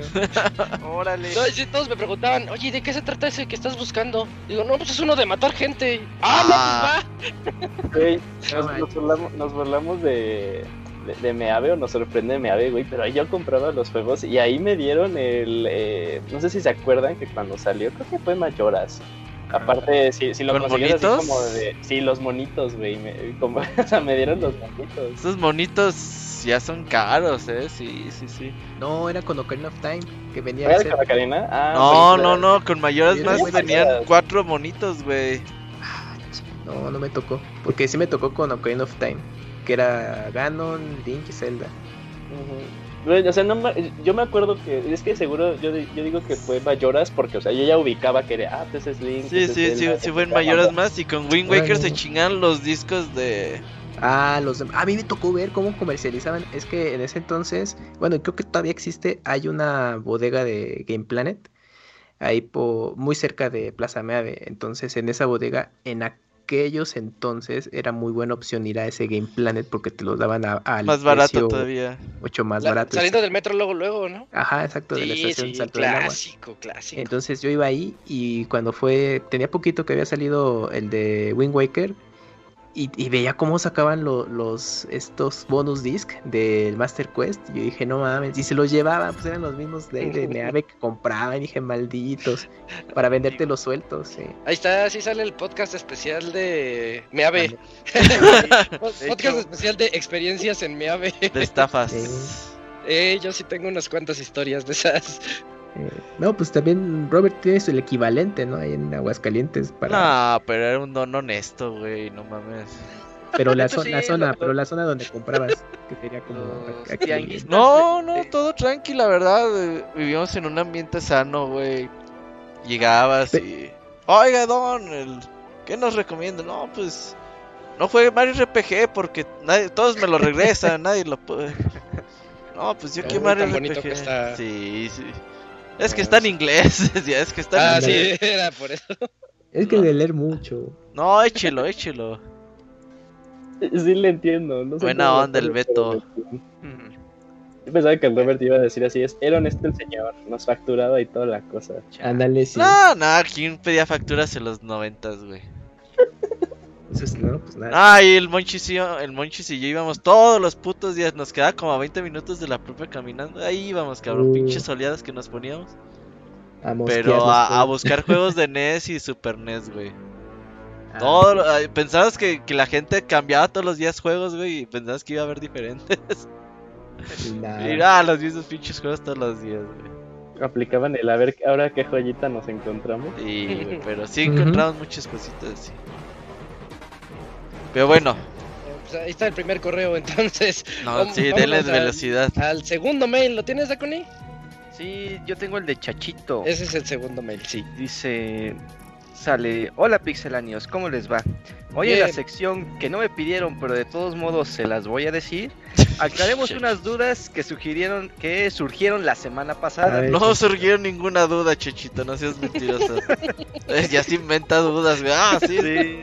Órale. Sí, todos me preguntaban, oye, ¿de qué se trata ese que estás buscando? Digo, no, pues es uno de matar gente. Ah, no, pues va. Nos, nos burlamos, nos burlamos de, de, de Meave o nos sorprende Meave, güey, pero ahí yo compraba los juegos y ahí me dieron el... eh, no sé si se acuerdan que cuando salió, creo que fue Mayoras. Aparte, si, si lo ¿Con conseguías así como de... Sí, los monitos, güey, me, como, [LAUGHS] o sea, me dieron los monitos. Estos monitos ya son caros, eh. Sí, sí, sí. No, era con Ocarina of Time, que venía ¿Era ese- con la cadena? Ah, No, pues, no, no. Con mayores Sí, más venían cuatro monitos, güey. Ah, No, no me tocó. Porque sí me tocó con Ocarina of Time. Que era Ganon, Link y Zelda. O sea, no yo me acuerdo que, es que seguro, yo, di- yo digo que fue Mayoras porque, o sea, yo ya ubicaba que era, ah, pues es Link. Sí, pues sí, es sí, Zelda, sí pues fue en Zelda. más. Y con Wind Waker se Bueno. chingaron los discos de. Ah, los A mí me tocó ver cómo comercializaban. Es que en ese entonces, bueno, creo que todavía existe. Hay una bodega de Game Planet. Ahí po- muy cerca de Plaza Meave. Entonces, en esa bodega, en aquellos entonces, era muy buena opción ir a ese Game Planet porque te los daban a, al Más barato precio todavía. Mucho más La- barato. saliendo del metro luego, luego, ¿no? Ajá, exacto, de la estación sí, Salto del Agua. clásico, clásico. Entonces yo iba ahí y cuando fue, tenía poquito que había salido el de Wind Waker y, y veía cómo sacaban lo- los estos bonus disc del Master Quest. Y yo dije, no mames, y se los llevaban, pues eran los mismos de, de Meave que compraban. Y dije, malditos, para venderte los sueltos. sí. Ahí está, sí sale el podcast especial de Meave. [LAUGHS] De podcast hecho, especial de experiencias en Meave. De estafas. Sí. Eh, yo sí tengo unas cuantas historias de esas. Eh, no, pues también Robert tiene su el equivalente, ¿no? Ahí en Aguascalientes para... No, pero era un don honesto, güey. No mames. Pero la, [LAUGHS] Eso zo- la zona, pero la zona donde comprabas, que sería como aquí. No, no, todo tranqui, la verdad. eh, Vivíamos en un ambiente sano, güey. Llegabas y. Oiga, don, el... ¿qué nos recomienda? No, pues. No juegue Mario RPG porque nadie, todos me lo regresan, [LAUGHS] nadie lo puede. No, pues yo Uy, quiero Mario tan bonito RPG. que está. Sí, sí. Es que está en inglés, [LAUGHS] es que está en Ah, inglés. sí, [LAUGHS] era por eso. Es que de leer mucho. No, échelo, échelo. [LAUGHS] Sí le entiendo. No sé Buena onda el Beto. Yo pensaba que el Robert iba a decir así, es, era honesto el señor, nos facturaba y toda la cosa. Ándale, sí. No, no, ¿quién pedía facturas en los noventas, güey? Entonces, no, pues nada. Ah, y el Monchis y yo, el Monchis y yo íbamos todos los putos días, nos quedaba como a 20 minutos de la propia caminando. Ahí íbamos, cabrón, Uh. pinches oleadas que nos poníamos. a Pero a, buscar juegos de NES y Super NES, güey. Ah, Todo, sí. pensabas que, que la gente cambiaba todos los días juegos, güey, y pensabas que iba a haber diferentes. [LAUGHS] Nada. Y ah, los mismos pinches juegos todos los días, güey. Aplicaban el a ver ahora qué joyita nos encontramos. Güey, pero sí encontramos muchas cositas, sí. Pero bueno, Pues ahí está el primer correo, entonces. no, Vamos- sí, denle velocidad. Al segundo mail, ¿lo tienes, Dakuni? Sí, yo tengo el de Chachito. Ese es el segundo mail, sí. Dice, sale, hola pixelanios, ¿cómo les va? Hoy en la sección que no me pidieron, pero de todos modos se las voy a decir, [LAUGHS] aclaremos unas dudas que sugirieron, que surgieron la semana pasada. Ver. No surgió ninguna duda, Chechito, no seas mentiroso. [LAUGHS] Ya se inventa dudas. Ah, sí. Sí.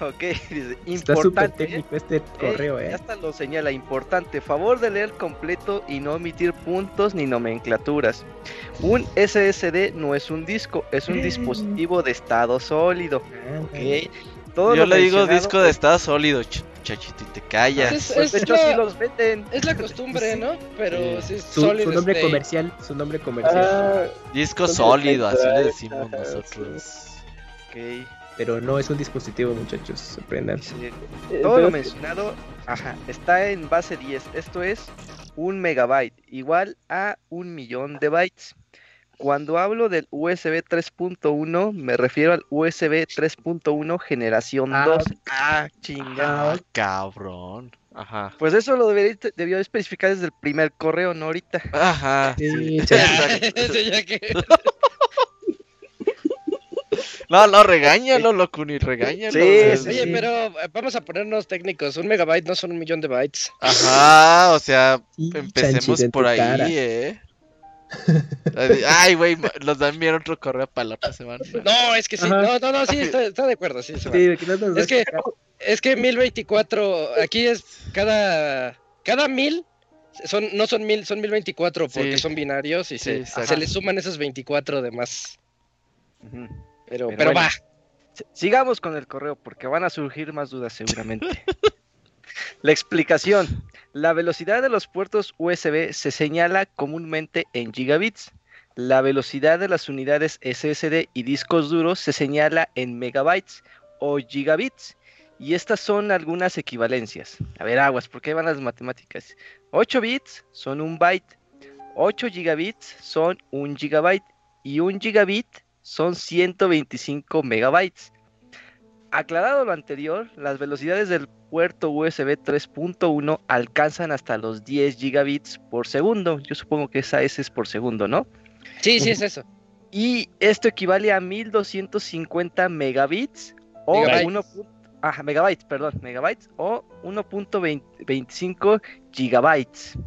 [LAUGHS] Ok, dice, Está importante. técnico este Eh, correo, Ya ¿eh? hasta lo señala, importante, favor de leer completo y no omitir puntos ni nomenclaturas. Un SSD no es un disco, es un dispositivo de estado sólido. Ah, Ok. Todo Yo lo le digo disco de estado sólido, ch- Chachito, y te callas. Es, Pues es de hecho la, sí los venden. es la costumbre, ¿no? Pero sí es Su, Solid su nombre Snake. comercial, su nombre comercial. Ah, Disco sólido, así le decimos nosotros. Ok, Pero no es un dispositivo, muchachos, sorprendan. eh, Todo lo mencionado ajá, está en base 10. Esto es un megabyte, igual a un millón de bytes. Cuando hablo del USB 3.1, me refiero al USB 3.1 generación Ah. 2. Ah, chingada. Ah, cabrón. Ajá. Pues eso lo debería, debió especificar desde el primer correo, no ahorita. Ajá. Sí, sí. Ya, [LAUGHS] [LAUGHS] Exacto. ese ya que- [LAUGHS] No, no, regáñalo, loco, ni regáñalo. Sí, sí, Oye, sí. pero eh, vamos a ponernos técnicos. Un megabyte no son un millón de bytes. Ajá, o sea, Sí, empecemos por ahí, cara. eh. Ay, güey, nos dan bien otro correo para la otra semana. No, es que sí. Ajá. No, no, no, sí, está, está de acuerdo. Sí, se va. Sí, no Es que, es que 1024, aquí es cada, cada mil, son, no son mil, son 1024 porque Sí. son binarios y Sí, se, se le suman esos 24 de más. Ujú. Pero, Pero pero, bueno. va. Sigamos con el correo porque van a surgir más dudas seguramente. [LAUGHS] La explicación. La velocidad de los puertos USB se señala comúnmente en gigabits. La velocidad de las unidades SSD y discos duros se señala en megabytes o gigabits. Y estas son algunas equivalencias. A ver, aguas, ¿por qué van las matemáticas? 8 bits son un byte. 8 gigabits son un gigabyte. Y un gigabit son 125 megabytes. Aclarado lo anterior, las velocidades del puerto USB 3.1 alcanzan hasta los 10 gigabits por segundo. Yo supongo que esa S es por segundo, ¿no? Sí, sí, es eso. Y esto equivale a 1250 megabits o Megabytes. 1. Ah, megabytes, perdón, megabytes o 1.25 gigabytes.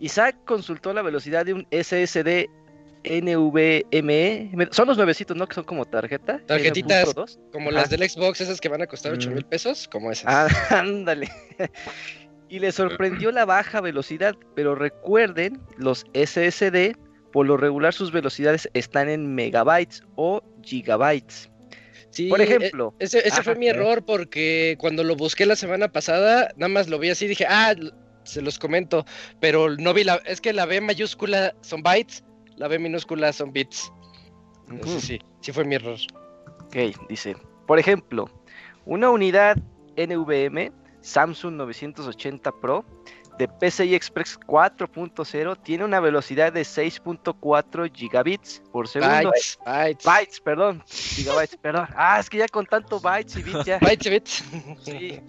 Isaac consultó la velocidad de un SSD NVMe. Me- Son los nuevecitos, ¿no? Que son como tarjeta. Tarjetitas. N.2. Como Ajá. las del Xbox, esas que van a costar 8 Mm. mil pesos, como esas. Ah, [LAUGHS] ándale. y le sorprendió la baja velocidad, pero recuerden, los SSD, por lo regular sus velocidades están en megabytes o gigabytes. Sí, Por ejemplo, Ese, ese Ajá, fue mi error porque cuando lo busqué la semana pasada, nada más lo vi así y dije, ah, se los comento, pero no vi la, es que la B mayúscula son bytes, la B minúscula son bits. Entonces, Ujú. sí, sí fue mi error. Ok, dice, por ejemplo, una unidad NVMe Samsung 980 Pro de PCI Express 4.0 tiene una velocidad de 6.4 gigabits por segundo. Bytes, bytes, Bytes, perdón. Gigabytes, perdón. Ah, es que ya con tanto bytes y bits ya. [LAUGHS] bytes y bits. Sí.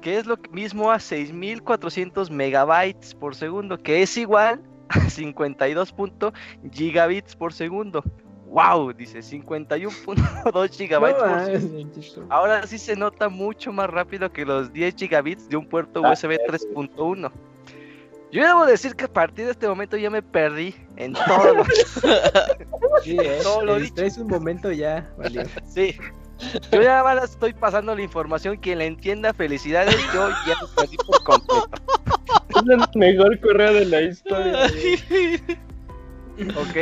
Que es lo mismo a 6400 megabytes por segundo, que es igual [LAUGHS] a 52. punto gigabits por segundo. Wow, dice 51.2 [LAUGHS] gigabytes No, por segundo. Ahora sí se nota mucho más rápido que los 10 gigabits de un puerto Ah, USB 3.1. Yo debo decir que a partir de este momento ya me perdí en [LAUGHS] todo lo Sí, eh, todo lo el dicho. estrés un momento ya valió. Sí. Yo ya ahora estoy pasando la información. Quien la entienda, felicidades. Yo ya me perdí por completo. Es el mejor correo de la historia. [LAUGHS] Ok.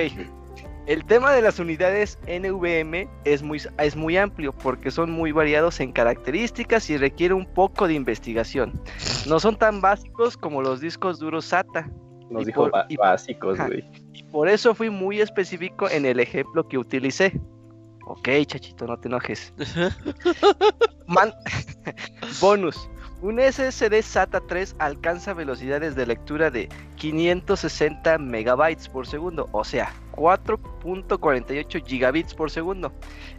El tema de las unidades NVMe es muy, es muy amplio porque son muy variados en características y requiere un poco de investigación. No son tan básicos como los discos duros SATA. Nos Y dijo por- ba- y- básicos, güey. Y por eso fui muy específico en el ejemplo que utilicé. Ok, chachito, no te enojes. [LAUGHS] Man- [LAUGHS] Bonus. Un SSD SATA 3 alcanza velocidades de lectura de 560 megabytes por segundo, o sea, 4.48 gigabits por segundo.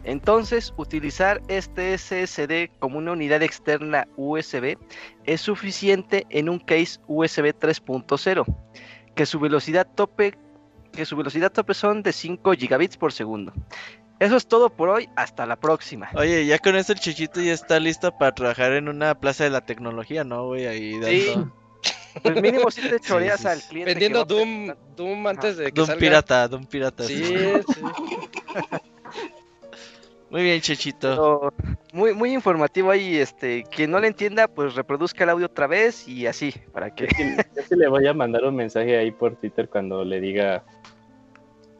Entonces, utilizar este SSD como una unidad externa USB es suficiente en un case USB 3.0. que su velocidad tope que su velocidad tope son de 5 gigabits por segundo. Eso es todo por hoy, hasta la próxima. Oye, ya con eso el chichito ya está listo para trabajar en una plaza de la tecnología, ¿no, güey? Ahí dando... Sí. Pues mínimo si te choreas sí, al cliente. Vendiendo a Doom. Doom antes de que Doom salga. pirata, Doom pirata. Sí, sí. sí. [LAUGHS] Muy bien, chichito. Pero muy, muy informativo ahí, este, quien no le entienda, pues reproduzca el audio otra vez y así, para que... Yo sí, yo sí le voy a mandar un mensaje ahí por Twitter cuando le diga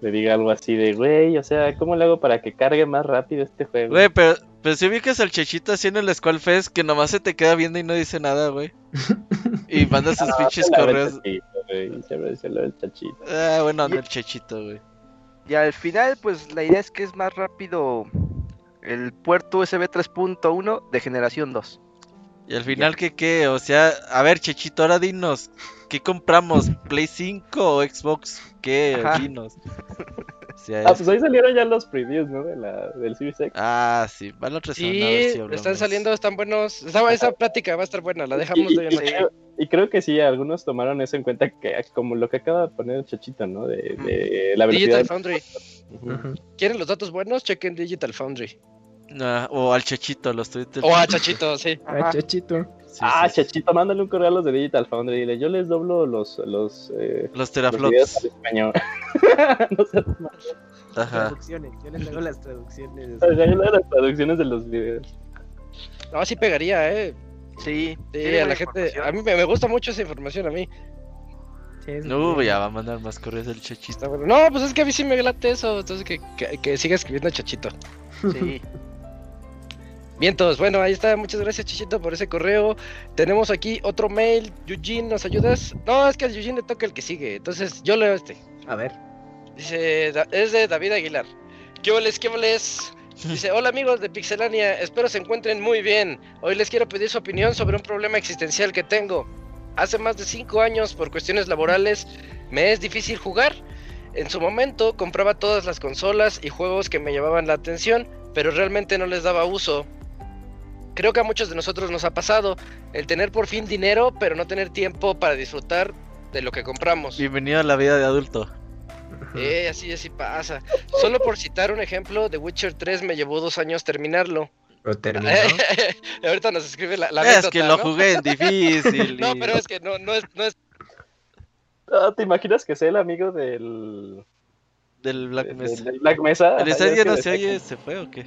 le diga algo así de, güey, o sea, ¿cómo le hago para que cargue más rápido este juego? Güey, pero, pero si ubicas al chichito así en el Squall Fest que nomás se te queda viendo y no dice nada, güey. Y [LAUGHS] manda sus Ah, pinches correos. el chachito. Ah, bueno, anda el chichito, güey. Y al final, pues la idea es que es más rápido el puerto USB 3.1 de generación 2. Y al final, ¿qué qué? O sea, a ver, Chechito, ahora dinos, ¿qué compramos? [LAUGHS] ¿Play 5 o Xbox? ¿Qué? Ajá. Dinos. O sea, Ah, es- pues hoy salieron ya los previews, ¿no? De la, del Series X. Ah, sí, van a otra semana, Sí, si hablamos. están saliendo, están buenos. Esa, esa plática va a estar buena, la dejamos y, de y creo, y creo que sí, algunos tomaron eso en cuenta, que como lo que acaba de poner el chachito, ¿no? De, de la velocidad. Digital Foundry. ¿Quieren los datos buenos? Chequen Digital Foundry. Ah, o al Chechito, los tweets. O a Chachito, sí. [LAUGHS] Ah, chachito. Sí, ah, sí, sí. Chachito, mándale un correo a los de Digital Foundry. Dile, yo les doblo los, los, eh, Los los videos teraflops. al español. [LAUGHS] no sé, Ajá. Traducciones, yo les hago las traducciones. o sea, yo leo las traducciones de los videos. No, sí pegaría, eh. Sí, Sí, a la gente. A mí me, me gusta mucho esa información, a mí. No, ya va a mandar más correos del Chechito. Está bueno. No, pues es que a mí sí me late eso. Entonces que, que, que siga escribiendo Chachito. Sí. [LAUGHS] Bien, todos. Bueno, ahí está. Muchas gracias, Chichito, por ese correo. Tenemos aquí otro mail. Eugene, ¿nos ayudas? No, es que al Eugene le toca el que sigue. Entonces yo leo este. A ver. Dice, es de David Aguilar. ¿Qué voles, qué voles? [LAUGHS] Dice, hola amigos de Pixelania, espero se encuentren muy bien. Hoy les quiero pedir su opinión sobre un problema existencial que tengo. Hace más de 5 años, por cuestiones laborales, me es difícil jugar. En su momento compraba todas las consolas y juegos que me llamaban la atención, pero realmente no les daba uso. Creo que a muchos de nosotros nos ha pasado el tener por fin dinero, pero no tener tiempo para disfrutar de lo que compramos. Bienvenido a la vida de adulto. Eh, así, así pasa. Solo por citar un ejemplo, The Witcher 3 me llevó dos años terminarlo. Lo terminó. [LAUGHS] Ahorita nos escribe la, la es anécdota, que lo ¿no? jugué en difícil. [LAUGHS] No, pero es que no, no es, no es. Ah, ¿Te imaginas que sea el amigo del, Del Black Mesa. del Black Mesa? ¿El Ajá, estadio ya no es se que oye? decía ¿Se fue o qué?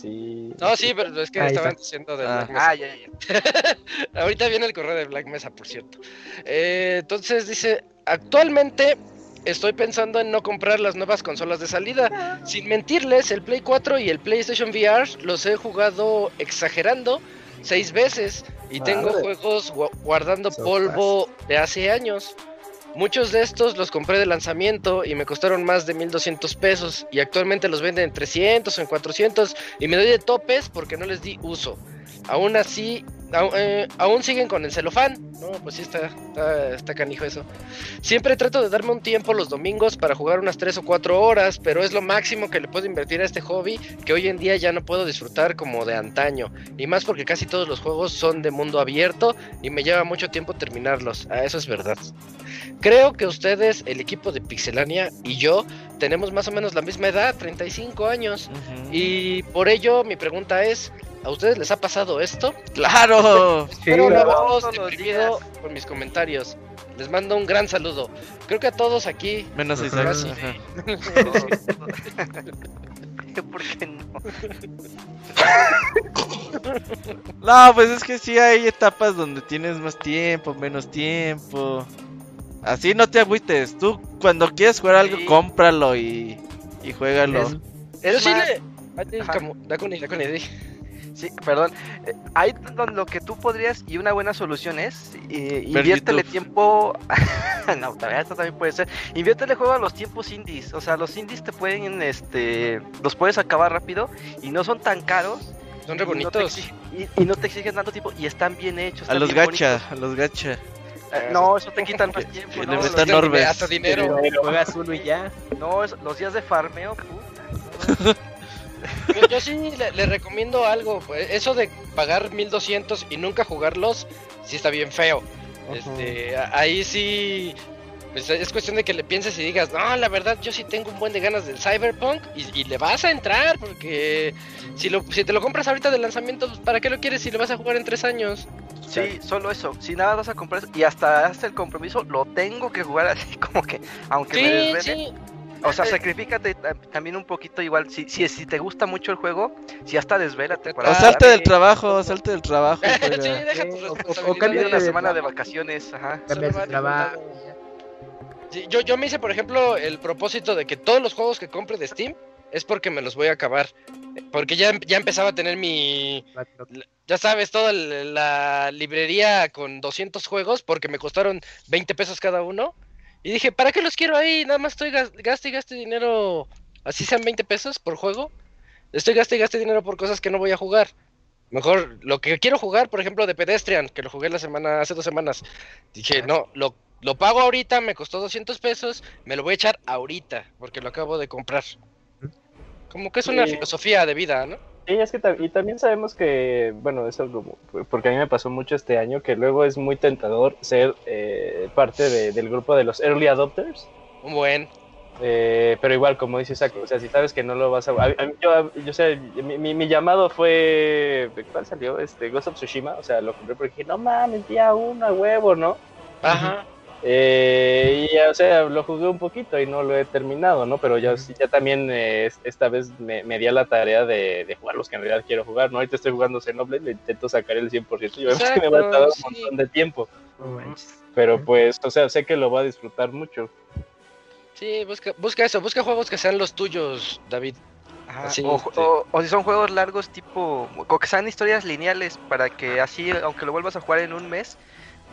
Sí. No, sí, pero es que Ahí estaban está. diciendo de Ah. Black Mesa. Ah, ya, ya. [LAUGHS] Ahorita viene el correo de Black Mesa, por cierto. Eh, entonces dice, actualmente estoy pensando en no comprar las nuevas consolas de salida. Sin mentirles, el Play 4 y el PlayStation VR los he jugado exagerando seis veces y tengo juegos gua- guardando So polvo de hace años. Muchos de estos los compré de lanzamiento y me costaron más de 1200 pesos y actualmente los venden en 300 o en 400 y me doy de topes porque no les di uso. Aún así, eh, aún siguen con el celofán. No, pues sí está, está, está canijo eso. Siempre trato de darme un tiempo los domingos para jugar unas 3 o 4 horas, pero es lo máximo que le puedo invertir a este hobby que hoy en día ya no puedo disfrutar como de antaño. Y más porque casi todos los juegos son de mundo abierto y me lleva mucho tiempo terminarlos. Ah, eso es verdad. Creo que ustedes, el equipo de Pixelania y yo, tenemos más o menos la misma edad, 35 años. Ujú. Y por ello mi pregunta es, ¿a ustedes les ha pasado esto? ¡Claro! [LAUGHS] Espero no claro. haberlos Todos los deprimido con mis comentarios. Les mando un gran saludo. Creo que a todos aquí. Menos. Isaac. Sí. ajá. [LAUGHS] ¿Por qué no? [LAUGHS] No, pues es que sí hay etapas donde tienes más tiempo, menos tiempo. Así no te agüites. Tú cuando quieres jugar algo, Sí. cómpralo y, y juégalo. Es- Pero Es sí más, le... Como- da con- da con-. Sí, perdón. Eh, Hay don- lo que tú podrías, y una buena solución es, eh, inviértele tiempo. [LAUGHS] no, también, esto también puede ser. Inviértele juego a los tiempos indies. O sea, los indies te pueden, este, los puedes acabar rápido y no son tan caros. Son re y no te bonitos. y, y no te exigen tanto tiempo y están bien hechos. A los bien gacha, bonitos. a los gacha. Eh, no, eso te quitan más [LAUGHS] tiempo. No, metan Orbes. Juegas uno y ya. no, es- los días de farmeo, puta. no. Yo, yo sí le, le recomiendo algo. pues, Eso de pagar 1200 y nunca jugarlos, sí está bien feo. Este, ahí sí. pues es cuestión de que le pienses y digas, no, la verdad yo sí tengo un buen de ganas del Cyberpunk y, y le vas a entrar porque si, lo, si te lo compras ahorita de lanzamiento, pues, ¿para qué lo quieres si lo vas a jugar en tres años? Sí, solo eso. Si nada vas a comprar eso, y hasta hasta el compromiso, lo tengo que jugar así [LAUGHS] como que, aunque me desvele. sí. O sea, sacrifícate ta- también un poquito igual. Si, si, si te gusta mucho el juego, si hasta desvélate. para O salte del trabajo, salte del trabajo. [LAUGHS] sí, deja Sí, o- o- o responsabilidades. cambia una semana de vacaciones, ajá. Trabajo. Sí, yo, yo me hice, por ejemplo, el propósito de que todos los juegos que compre de Steam es porque me los voy a acabar. Porque ya, ya empezaba a tener mi, ya sabes, toda la librería con 200 juegos porque me costaron 20 pesos cada uno. Y dije, ¿para qué los quiero ahí? Nada más estoy gas- gaste y gaste dinero, así sean 20 pesos por juego. Estoy gaste y gaste dinero por cosas que no voy a jugar. Mejor lo que quiero jugar, por ejemplo, de Pedestrian, que lo jugué la semana, hace dos semanas. Dije, no, lo, lo pago ahorita, me costó 200 pesos, me lo voy a echar ahorita, porque lo acabo de comprar. Como que es una filosofía de vida, ¿no? Sí, es que y también sabemos que, bueno, eso como, porque a mí me pasó mucho este año, que luego es muy tentador ser eh, parte de- del grupo de los early adopters. Un buen. Eh, pero igual, como dice o sea, si sabes que no lo vas a... a- a yo, yo sé, mi, mi- mi llamado fue... ¿Cuál salió? Este, Ghost of Tsushima. O sea, lo compré porque dije, no mames, día uno, a huevo, ¿no? Ajá. Eh, y ya, o sea, lo jugué un poquito y no lo he terminado, ¿no? Pero ya, ya también eh, es- esta vez me, me di a la tarea de, de jugar los que en realidad quiero jugar, ¿no? Ahorita estoy jugando Xenoblade, le intento sacar el 100% y obviamente [LAUGHS] me va a tardar un sí. montón de tiempo. Pero pues, o sea, sé que lo va a disfrutar mucho. Sí, busca, busca eso, busca juegos que sean los tuyos, David. Ajá, Sí, o, sí. o- o si son juegos largos tipo, o que sean historias lineales para que así, aunque lo vuelvas a jugar en un mes,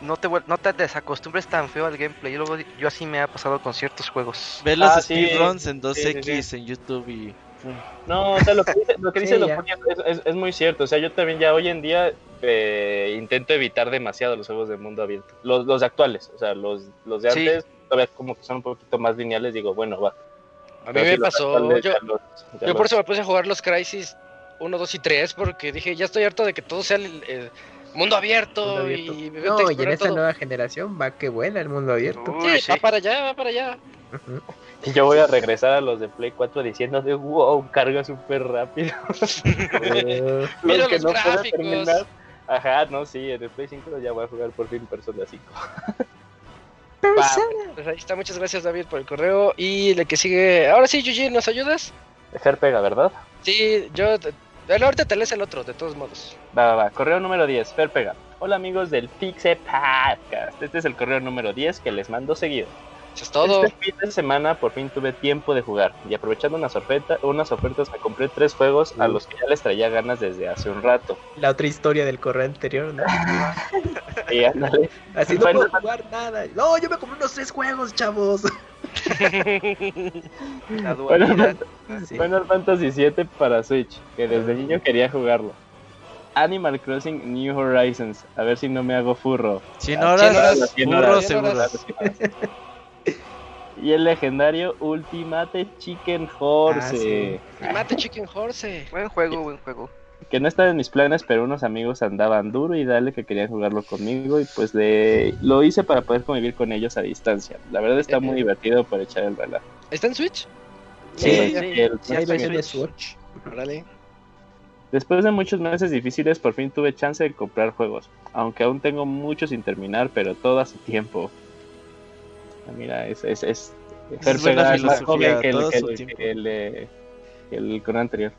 no te, no te desacostumbres tan feo al gameplay. Yo, luego- yo así me ha pasado con ciertos juegos. Ve los Ah, sí. speedruns en Sí, sí, 2X sí. en YouTube y. No, o sea, lo que dice, lo que Sí, dice ya. Lopunio es, es- es muy cierto. O sea, yo también ya hoy en día eh, intento evitar demasiado los juegos de mundo abierto. Los, los actuales, o sea, los, los de Sí. antes, todavía como que son un poquito más lineales, digo, bueno, va. A mí Pero me sí, pasó, actuales yo, ya los- ya yo por eso me puse a jugar los Crisis 1, 2 y 3, porque dije, ya estoy harto de que todo sea el mundo abierto, Mundo abierto. y No, y en esta todo. nueva generación va que buena el mundo abierto. Uy, Sí, sí. va para allá, va para allá. Ujú. Yo voy a regresar a los de Play 4 diciendo de wow, carga súper rápido. [LAUGHS] Eh, Mira que los no gráficos. terminar. Ajá, no, sí, en el Play 5 ya voy a jugar por fin Persona 5. [LAUGHS] Pues ahí está, muchas gracias David por el correo. Y el que sigue, ahora sí, Yuji, ¿nos ayudas? Dejar pega, ¿verdad? Sí, yo, ahorita te lees el otro, de todos modos. Va, va, va. Correo número 10, Fer Pega. Hola amigos del Pixe Podcast. Este es el correo número 10 que les mando seguido. Eso es todo. Este fin de semana por fin tuve tiempo de jugar y aprovechando unas, oferta, unas ofertas me compré tres juegos a los que ya les traía ganas desde hace un rato. La otra historia del correo anterior, ¿no? [LAUGHS] Y ándale. Así no Bueno, puedo jugar nada. No, yo me compré unos tres juegos, chavos. La dualidad. Sí. Final Fantasy VII para Switch, que desde niño quería jugarlo. Animal Crossing New Horizons, a ver si no me hago furro. 100 Ah, horas, 100 burro horas. seguro. Y el legendario Ultimate Chicken Horse, Ah, Mate Chicken Horse. Buen juego, buen juego. Que no estaba en mis planes, pero unos amigos andaban duro y dale que querían jugarlo conmigo y pues le... lo hice para poder convivir con ellos a distancia. La verdad está muy divertido por echar el relajo. ¿Está en Switch? Sí, Sí, sí, el- Sí, hay versión de Switch. Órale. Después de muchos meses difíciles, por fin tuve chance de comprar juegos. Aunque aún tengo muchos sin terminar, pero todo a su tiempo. Ah, Mira, es. es, es Es es más filosofía, joven que el, que el- que el, eh, que el correo anterior.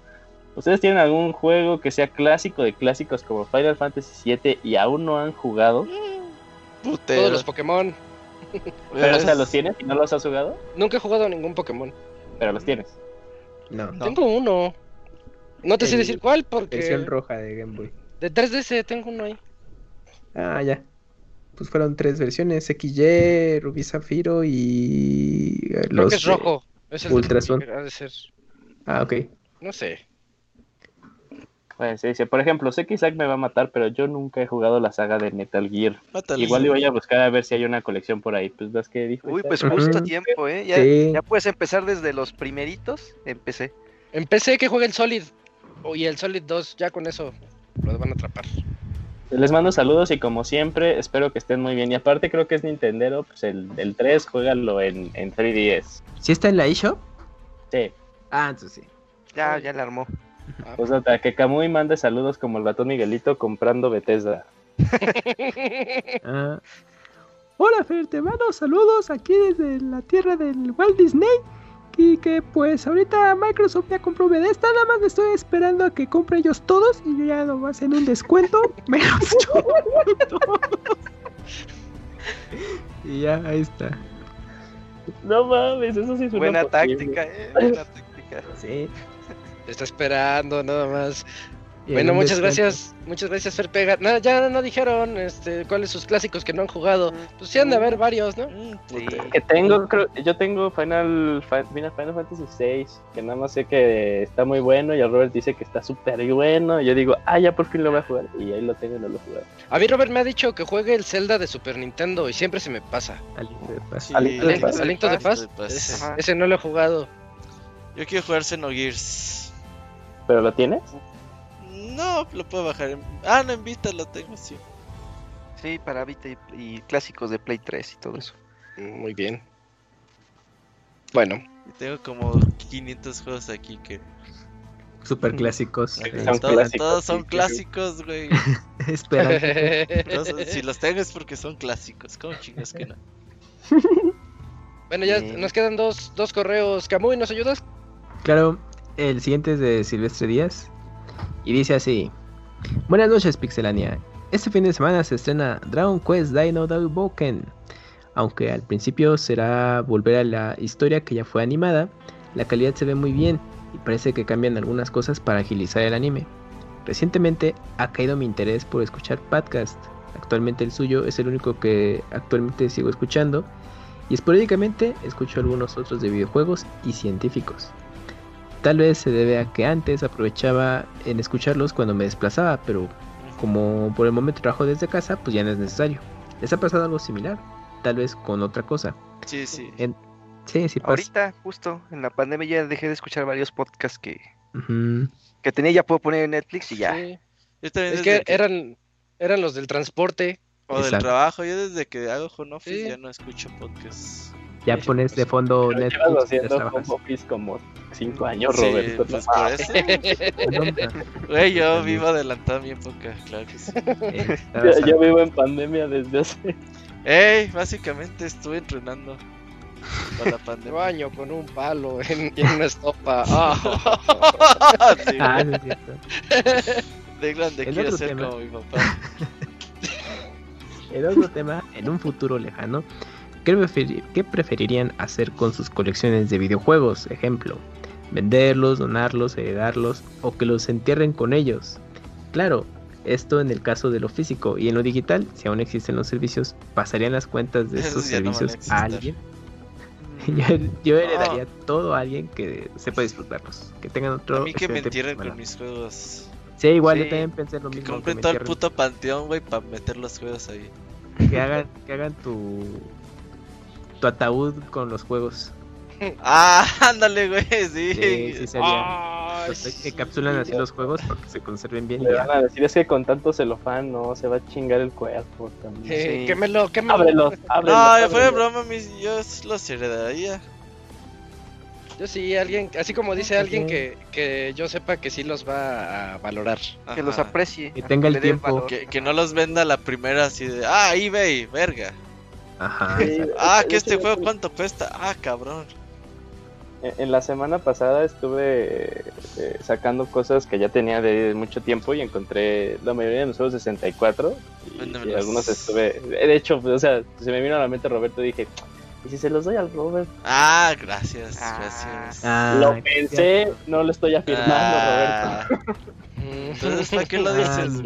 ¿Ustedes tienen algún juego que sea clásico de clásicos como Final Fantasy VII y aún no han jugado? Putero. Todos los Pokémon. Pero, o sea, ¿los tienes y no los has jugado? Nunca he jugado a ningún Pokémon. Pero los tienes. No, No. Tengo uno. No te sé decir cuál porque versión roja de Game Boy. de 3DS tengo uno ahí. Ah, ya. Pues fueron tres versiones, XY, Rubí Zafiro y eh, Creo los que es rojo. Es el de- Ultrason. ha de ser. Ah, ok. No sé. Pues se dice, por ejemplo, sé que Isaac me va a matar, pero yo nunca he jugado la saga de Metal Gear. Igual y voy a buscar a ver si hay una colección por ahí. Pues ves que dijo. Uy, Isaac? pues justo a tiempo, ¿eh? Ya, Sí. ya puedes empezar desde los primeritos. Empecé. Empecé que juegue el Solid. Oh, y el Solid 2, ya con eso lo van a atrapar. Les mando saludos y como siempre, espero que estén muy bien. Y aparte creo que es Nintendo, pues el, el 3, juégalo en, en 3DS. ¿Sí está en la eShop? Sí. Ah, entonces sí. Ya, ya la armó. Pues hasta que Kamui mande saludos como el ratón Miguelito comprando Bethesda. Ah. Hola Fer, te mando saludos aquí desde la tierra del Walt Disney. Y que pues ahorita Microsoft ya compró Bethesda, nada más me estoy esperando a que compre ellos todos y yo ya lo voy a hacer un descuento, [LAUGHS] menos yo. todos. [LAUGHS] y ya, ahí está. No mames, eso sí es una Buena táctica, eh. Buena táctica. Sí. Te está esperando, nada más. Bueno, muchas descuento. gracias, muchas gracias Fer Pega. No, ya no dijeron este, cuáles sus clásicos que no han jugado. Pues sí han de haber varios, ¿no? Mm, Sí. puta. Que tengo, creo, yo tengo Final, Final, Final Fantasy VI, que nada más sé que está muy bueno y el Robert dice que está súper bueno. Y yo digo, ah, ya por fin lo voy a jugar. Y ahí lo tengo y no lo he jugado. A mí Robert me ha dicho que juegue el Zelda de Super Nintendo y siempre se me pasa. Al Link de Paz. Sí, A Link to the Link- Past. a Link to the Past, Past. Ese, ese no lo he jugado. Yo quiero jugar Xenogears. ¿Pero lo tienes? No, lo puedo bajar. En... Ah, no, en Vita lo tengo, sí. Sí, para Vita y, y clásicos de Play 3 y todo eso. Muy bien. Bueno, Y tengo como 500 juegos aquí que. Super clásicos. Sí, eh, son Todo- clásicos, todos son sí, clásicos, güey. [LAUGHS] Espera. Si los tengo es porque son clásicos. ¿Cómo chingas que no? [LAUGHS] bueno, ya Bien. nos quedan dos, dos correos. Camuy, ¿nos ayudas? Claro, el siguiente es de Silvestre Díaz y dice así: Buenas noches, Pixelania. Este fin de semana se estrena Dragon Quest Dino Boken. Aunque al principio será volver a la historia que ya fue animada, la calidad se ve muy bien y parece que cambian algunas cosas para agilizar el anime. Recientemente ha caído mi interés por escuchar podcast. Actualmente el suyo es el único que actualmente sigo escuchando y esporádicamente escucho algunos otros de videojuegos y científicos. Tal vez se debe a que antes aprovechaba en escucharlos cuando me desplazaba, pero como por el momento trabajo desde casa, pues ya no es necesario. ¿Les ha pasado algo similar? Tal vez con otra cosa. Sí, sí. En... Sí, sí pasa. Ahorita, justo en la pandemia, ya dejé de escuchar varios podcasts que, que tenía. Ya puedo poner en Netflix y ya. Sí. Yo Es que eran, eran los del transporte. O del trabajo. Yo desde que hago home office Sí. ya no escucho podcast. Ya Sí, pones de pues, fondo Netflix haciendo office como 5 años, Sí, Robert. pues No por mames. eso. [LAUGHS] No, Güey, yo vivo adelantado mi época, claro que sí. eh, Yo, yo vivo en pandemia desde hace. Ey, básicamente estuve entrenando para la [LAUGHS] pandemia. Baño con un palo en, [LAUGHS] en una estopa. Ah. Sí, Ah, no es cierto. de grande quiero ser tema. como mi papá. En otro tema, en un futuro lejano, ¿qué, preferi- qué preferirían hacer con sus colecciones de videojuegos? Ejemplo, venderlos, donarlos, heredarlos o que los entierren con ellos. Claro, esto en el caso de lo físico y en lo digital, si aún existen los servicios, ¿pasarían las cuentas de Esos no a servicios a alguien? [LAUGHS] Yo, yo heredaría todo a alguien que sepa disfrutarlos, que tengan otro... A mí que me entierren con mis juegos. Sí, igual yo también pensé lo Que mismo. compren me todo el puto panteón, güey, para meter los juegos ahí. Que hagan, que hagan tu tu ataúd con los juegos. Ah, [LAUGHS] ándale, güey, sí. Sí, sí sería. Ay, Los encapsulan así los juegos para que se conserven bien. Le van a decir, es que con tanto celofán no, se va a chingar el cuerpo también. Sí. Quémelo, quémelo. Ábrelos, ábrelos. No, fue broma, mis, yo los heredaría. Yo sí, alguien, así como dice alguien que, que yo sepa que sí los va a valorar. Que los aprecie. Que tenga el tiempo. Que, que no los venda la primera así de, ah, eBay, verga. Ajá. Sí, [LAUGHS] Ah, que este juego cuánto cuesta. Ah, cabrón. En la semana pasada estuve eh, sacando cosas que ya tenía de mucho tiempo y encontré la mayoría de los juegos de 64 y, y algunos estuve... De hecho, pues, o sea, se me vino a la mente Roberto y dije, ¿y si se los doy al Robert? Ah, gracias, Ah. gracias. Ah, lo pensé, no lo estoy afirmando, Ah, Roberto. [LAUGHS] Entonces, ¿para qué lo [LAUGHS] dices,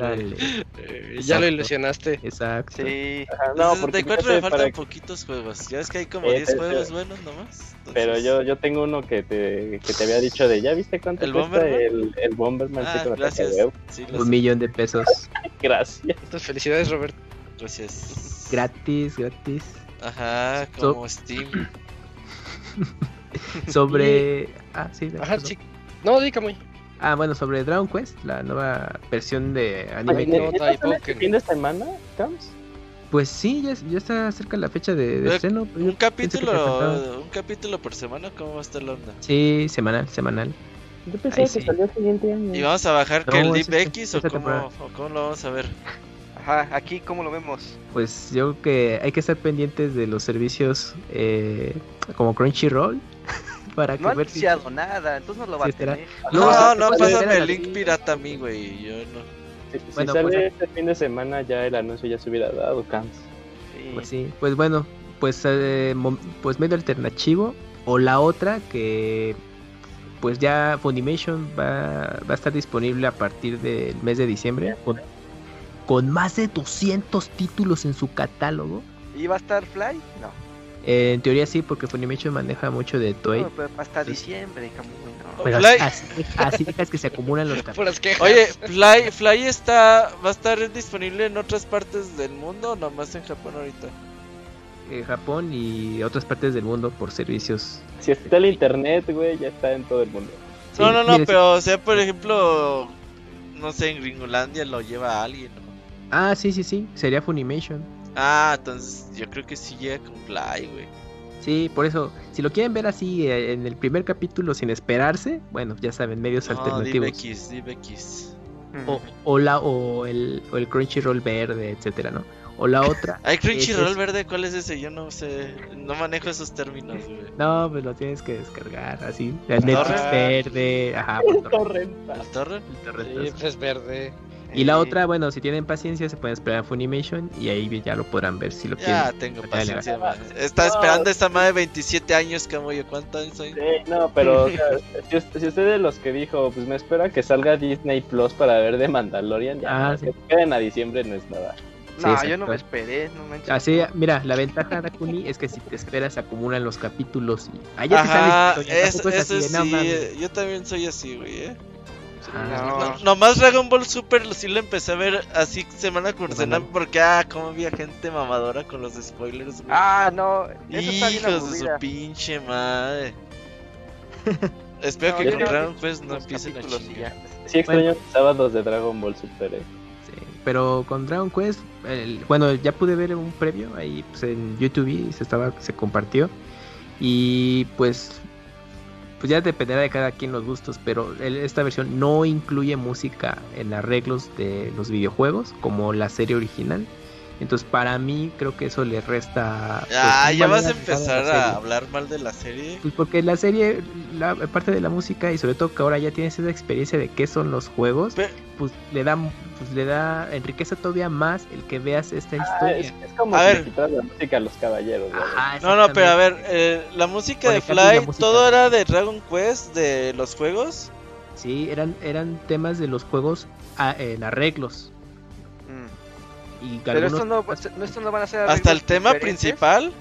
Eh, ya lo ilusionaste. Exacto. Sí. Ajá, No, no, porque 64 fíjate, me faltan para- poquitos juegos. Ya ves que hay como Eh, 10 pero- juegos buenos nomás. Pero Entonces- yo, yo tengo uno que te, que te había dicho de, ¿ya viste cuánto ¿El cuesta Bomberman? el, el Bomberman? Sí, Ah, me gracias. Sí, Un sé. millón de pesos. [LAUGHS] Gracias. Entonces, felicidades, Robert. Gracias. Gratis, gratis. Ajá, So- como Steam. [LAUGHS] Sobre. Ah, sí, Ajá, sí. No, dígame. Ah, bueno, sobre Dragon Quest, la nueva versión de anime. Ay, que- no, ¿neta trae sale este Pokémon. fin de semana, Cams? Pues sí, ya, ya está cerca la fecha de, de Eh, estreno. pero Un capítulo, un capítulo por semana, ¿cómo va a estar la onda? Sí, semanal, semanal. Yo pensaba que sí. salía el siguiente año. ¿Y vamos a bajar No, que el Deep X o esta cómo, temporada. o cómo lo vamos a ver? Ajá, aquí cómo lo vemos. Pues yo creo que hay que estar pendientes de los servicios eh, como Crunchyroll para que No ha ver si- anunciado nada, entonces no lo va Sí, a tener. No, No, no, pásame el link pirata a mí, güey. Yo no. Si, si Bueno, sale pues- este fin de semana, ya el anuncio ya se hubiera dado, Cams. Sí. Pues sí, pues bueno, pues, eh, pues medio alternativo. O la otra que pues ya Funimation va, va a estar disponible a partir del mes de diciembre con, con más de 200 títulos en su catálogo. ¿Y va a estar Fly? No. Eh, en teoría sí, porque Funimation maneja mucho de Toei. No, pero hasta diciembre, no. Pero Fly- así, [LAUGHS] así dejas que se acumulan los. [LAUGHS] Oye, Fly, Fly está, va a estar disponible en otras partes del mundo o nomás en Japón ahorita. Eh, Japón y otras partes del mundo por servicios. Si está el internet, güey, ya está en todo el mundo. Sí, no, no, no, pero o sea, por ejemplo, no sé, en Gringolandia lo lleva alguien. ¿no? Ah, sí, sí, sí, sería Funimation. Ah, entonces yo creo que sí llega con Fly, güey. Sí, por eso, si lo quieren ver así eh, en el primer capítulo sin esperarse, bueno, ya saben, medios No, alternativos. DivX, DivX. Mm. O, o, la, o, el, o el Crunchyroll verde, etcétera, ¿no? O la otra. [LAUGHS] Ay, Crunchyroll es- verde, ¿cuál es ese? Yo no sé, no manejo esos términos, güey. No, pues lo tienes que descargar así. El Netflix verde, ajá, torrent, Torrenta. ¿El torrent? el torrent, Sí, todo. pues es verde. Y la Eh, otra, bueno, si tienen paciencia, se pueden esperar a Funimation y ahí ya lo podrán ver si lo Ya quieren. tengo Ya, paciencia, ya. man. Está No. esperando esta madre de 27 años, Camoyo. ¿Cuántos años soy? Sí, no, pero o sea, [LAUGHS] si, usted, si usted de los que dijo, pues me espera que salga Disney Plus para ver de Mandalorian, ya Ah, sí. que queden a diciembre no es nada. Sí, No, exacto. yo no me esperé, no manches. Así, mira, la ventaja de Kuni es que si te esperas acumulan los capítulos y allá te Ajá, sale historia, es- eso así no sí, eh, yo también soy así, güey, eh. Ah, No. No- nomás Dragon Ball Super sí lo empecé a ver así semana por Semana. porque, ah, como había gente mamadora con los spoilers, güey. Ah, no, eso está bien Hijos de su pinche madre. [LAUGHS] Espero No, que con Dragon Quest no empiecen a chingar. Sí extraño los sábados de Dragon Ball Super, eh. Sí, pero con Dragon Quest, el- bueno, ya pude ver un previo ahí pues, en YouTube y se estaba, se compartió. Y pues, pues ya dependerá de cada quien los gustos, pero esta versión no incluye música en arreglos de los videojuegos como la serie original. Entonces, para mí, creo que eso le resta. pues, Ah, ya vas a empezar a hablar mal de la serie. Pues porque la serie, la parte de la música y sobre todo que ahora ya tienes esa experiencia de qué son los juegos, pues le da, pues le da, enriquece todavía más el que veas esta Ah, historia. es, es como A si ver. la música a los caballeros. Ajá, No, no, pero a ver, eh, la música de Fly, música. todo era de Dragon Quest, de los juegos. Sí, eran, eran temas de los juegos ah, en arreglos. Y Pero algunos- estos no, estos no van a ser Hasta el tema principal.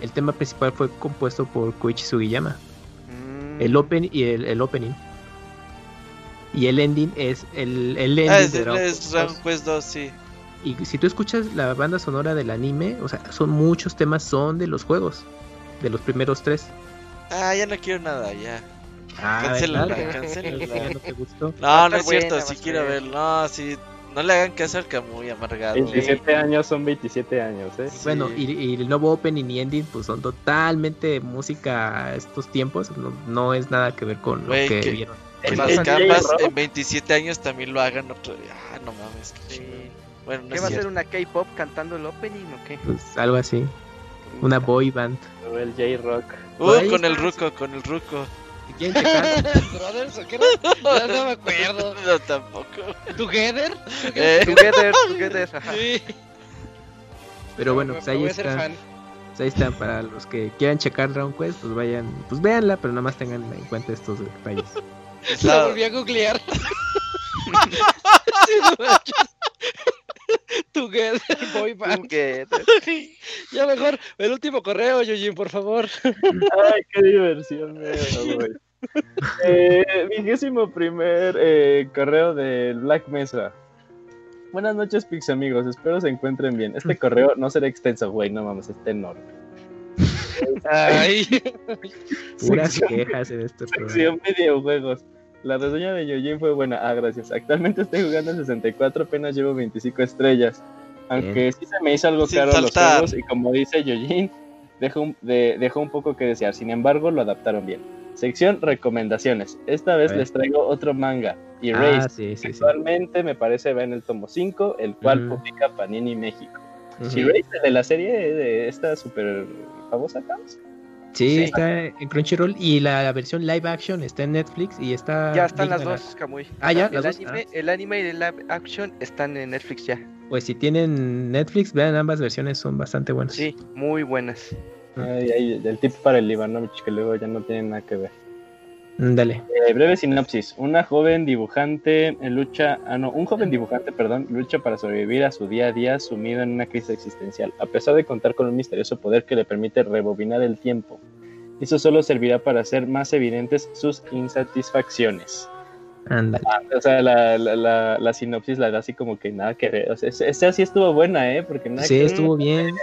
el tema principal fue compuesto por Koichi Sugiyama. Mm. El open y el, el opening. Y el ending es el, el ending Ah, es, de Dragon es Quest Dragon 2. Quest 2, sí. Y si tú escuchas la banda sonora del anime, o sea, son muchos temas son de los juegos, de los primeros tres. Ah, ya no quiero nada, ya. Ah, Cancélala, cancélala. No te gustó. No, es cierto, sí quiero verlo. No, sí, no le hagan caso al Camuy amargado. 27 años son 27 años, eh. Sí. Bueno, y, y el nuevo opening y ending pues son totalmente música a estos tiempos, no, no es nada que ver con Güey, lo que que- vieron. Que las J-Rock. en 27 años también lo hagan otro día. Ah, no mames. qué Sí. Bueno, no ¿Qué va a ser cierto. una K-pop cantando el opening o qué? Pues algo así, una boy band. O el J-Rock. Uh, con el ruco, con el ruco. Checar, [LAUGHS] Brothers, ¿o qué era? Ya no me acuerdo. [LAUGHS] No, tampoco. ¿Together? Eh, Together, together, [LAUGHS] ajá. Sí. pero bueno, pues ahí voy a ser está. fan. Pues ahí están para los que quieran checar Dragon Quest, pues vayan, pues véanla, pero nada más tengan en cuenta estos detalles. La la- volví a googlear. [LAUGHS] Together, [LAUGHS] boy band. Together. [LAUGHS] Ya mejor, el último correo, Yujin, por favor. Ay, qué diversión, güey. Eh, vigésimo primer eh, correo del Black Mesa. Buenas noches, Pix amigos. Espero se encuentren bien. Este correo no será extenso, güey. No mames, está enorme. Ay. Puras quejas en este programa. Sección videojuegos. La reseña de Yojin fue buena. Ah, gracias. Actualmente estoy jugando en 64, apenas llevo 25 estrellas. Aunque sí se me hizo algo Sin caro los juegos y como dice Yojin, dejó un, de- dejó un poco que desear. Sin embargo, lo adaptaron bien. Sección recomendaciones. Esta vez les traigo otro manga, Ah, Erased. sí, sí, sí. Actualmente me parece va en el tomo 5, el cual Ujú. publica Panini México. Ujú. Erased de la serie de esta súper famosa Caos. Sí, Sí. está en Crunchyroll y la versión live action está en Netflix y está. Ya están las dos, Kamui. Ah, ya, el, las dos. anime, el anime y el live action están en Netflix ya. Pues si tienen Netflix, vean ambas versiones, son bastante buenas. Sí, muy buenas. Ay, ay, el tip para el Ivanovich, que luego ya no tiene nada que ver. Mm, Dale. Eh, breve sinopsis. Una joven dibujante lucha, ah no, un joven dibujante, perdón, lucha para sobrevivir a su día a día sumido en una crisis existencial, a pesar de contar con un misterioso poder que le permite rebobinar el tiempo. Eso solo servirá para hacer más evidentes sus insatisfacciones. Ándale. O sea, la, la, la, la sinopsis la da así como que nada que ver. O sea, esa- sí estuvo buena, ¿eh? Porque nada Sí, que estuvo bien.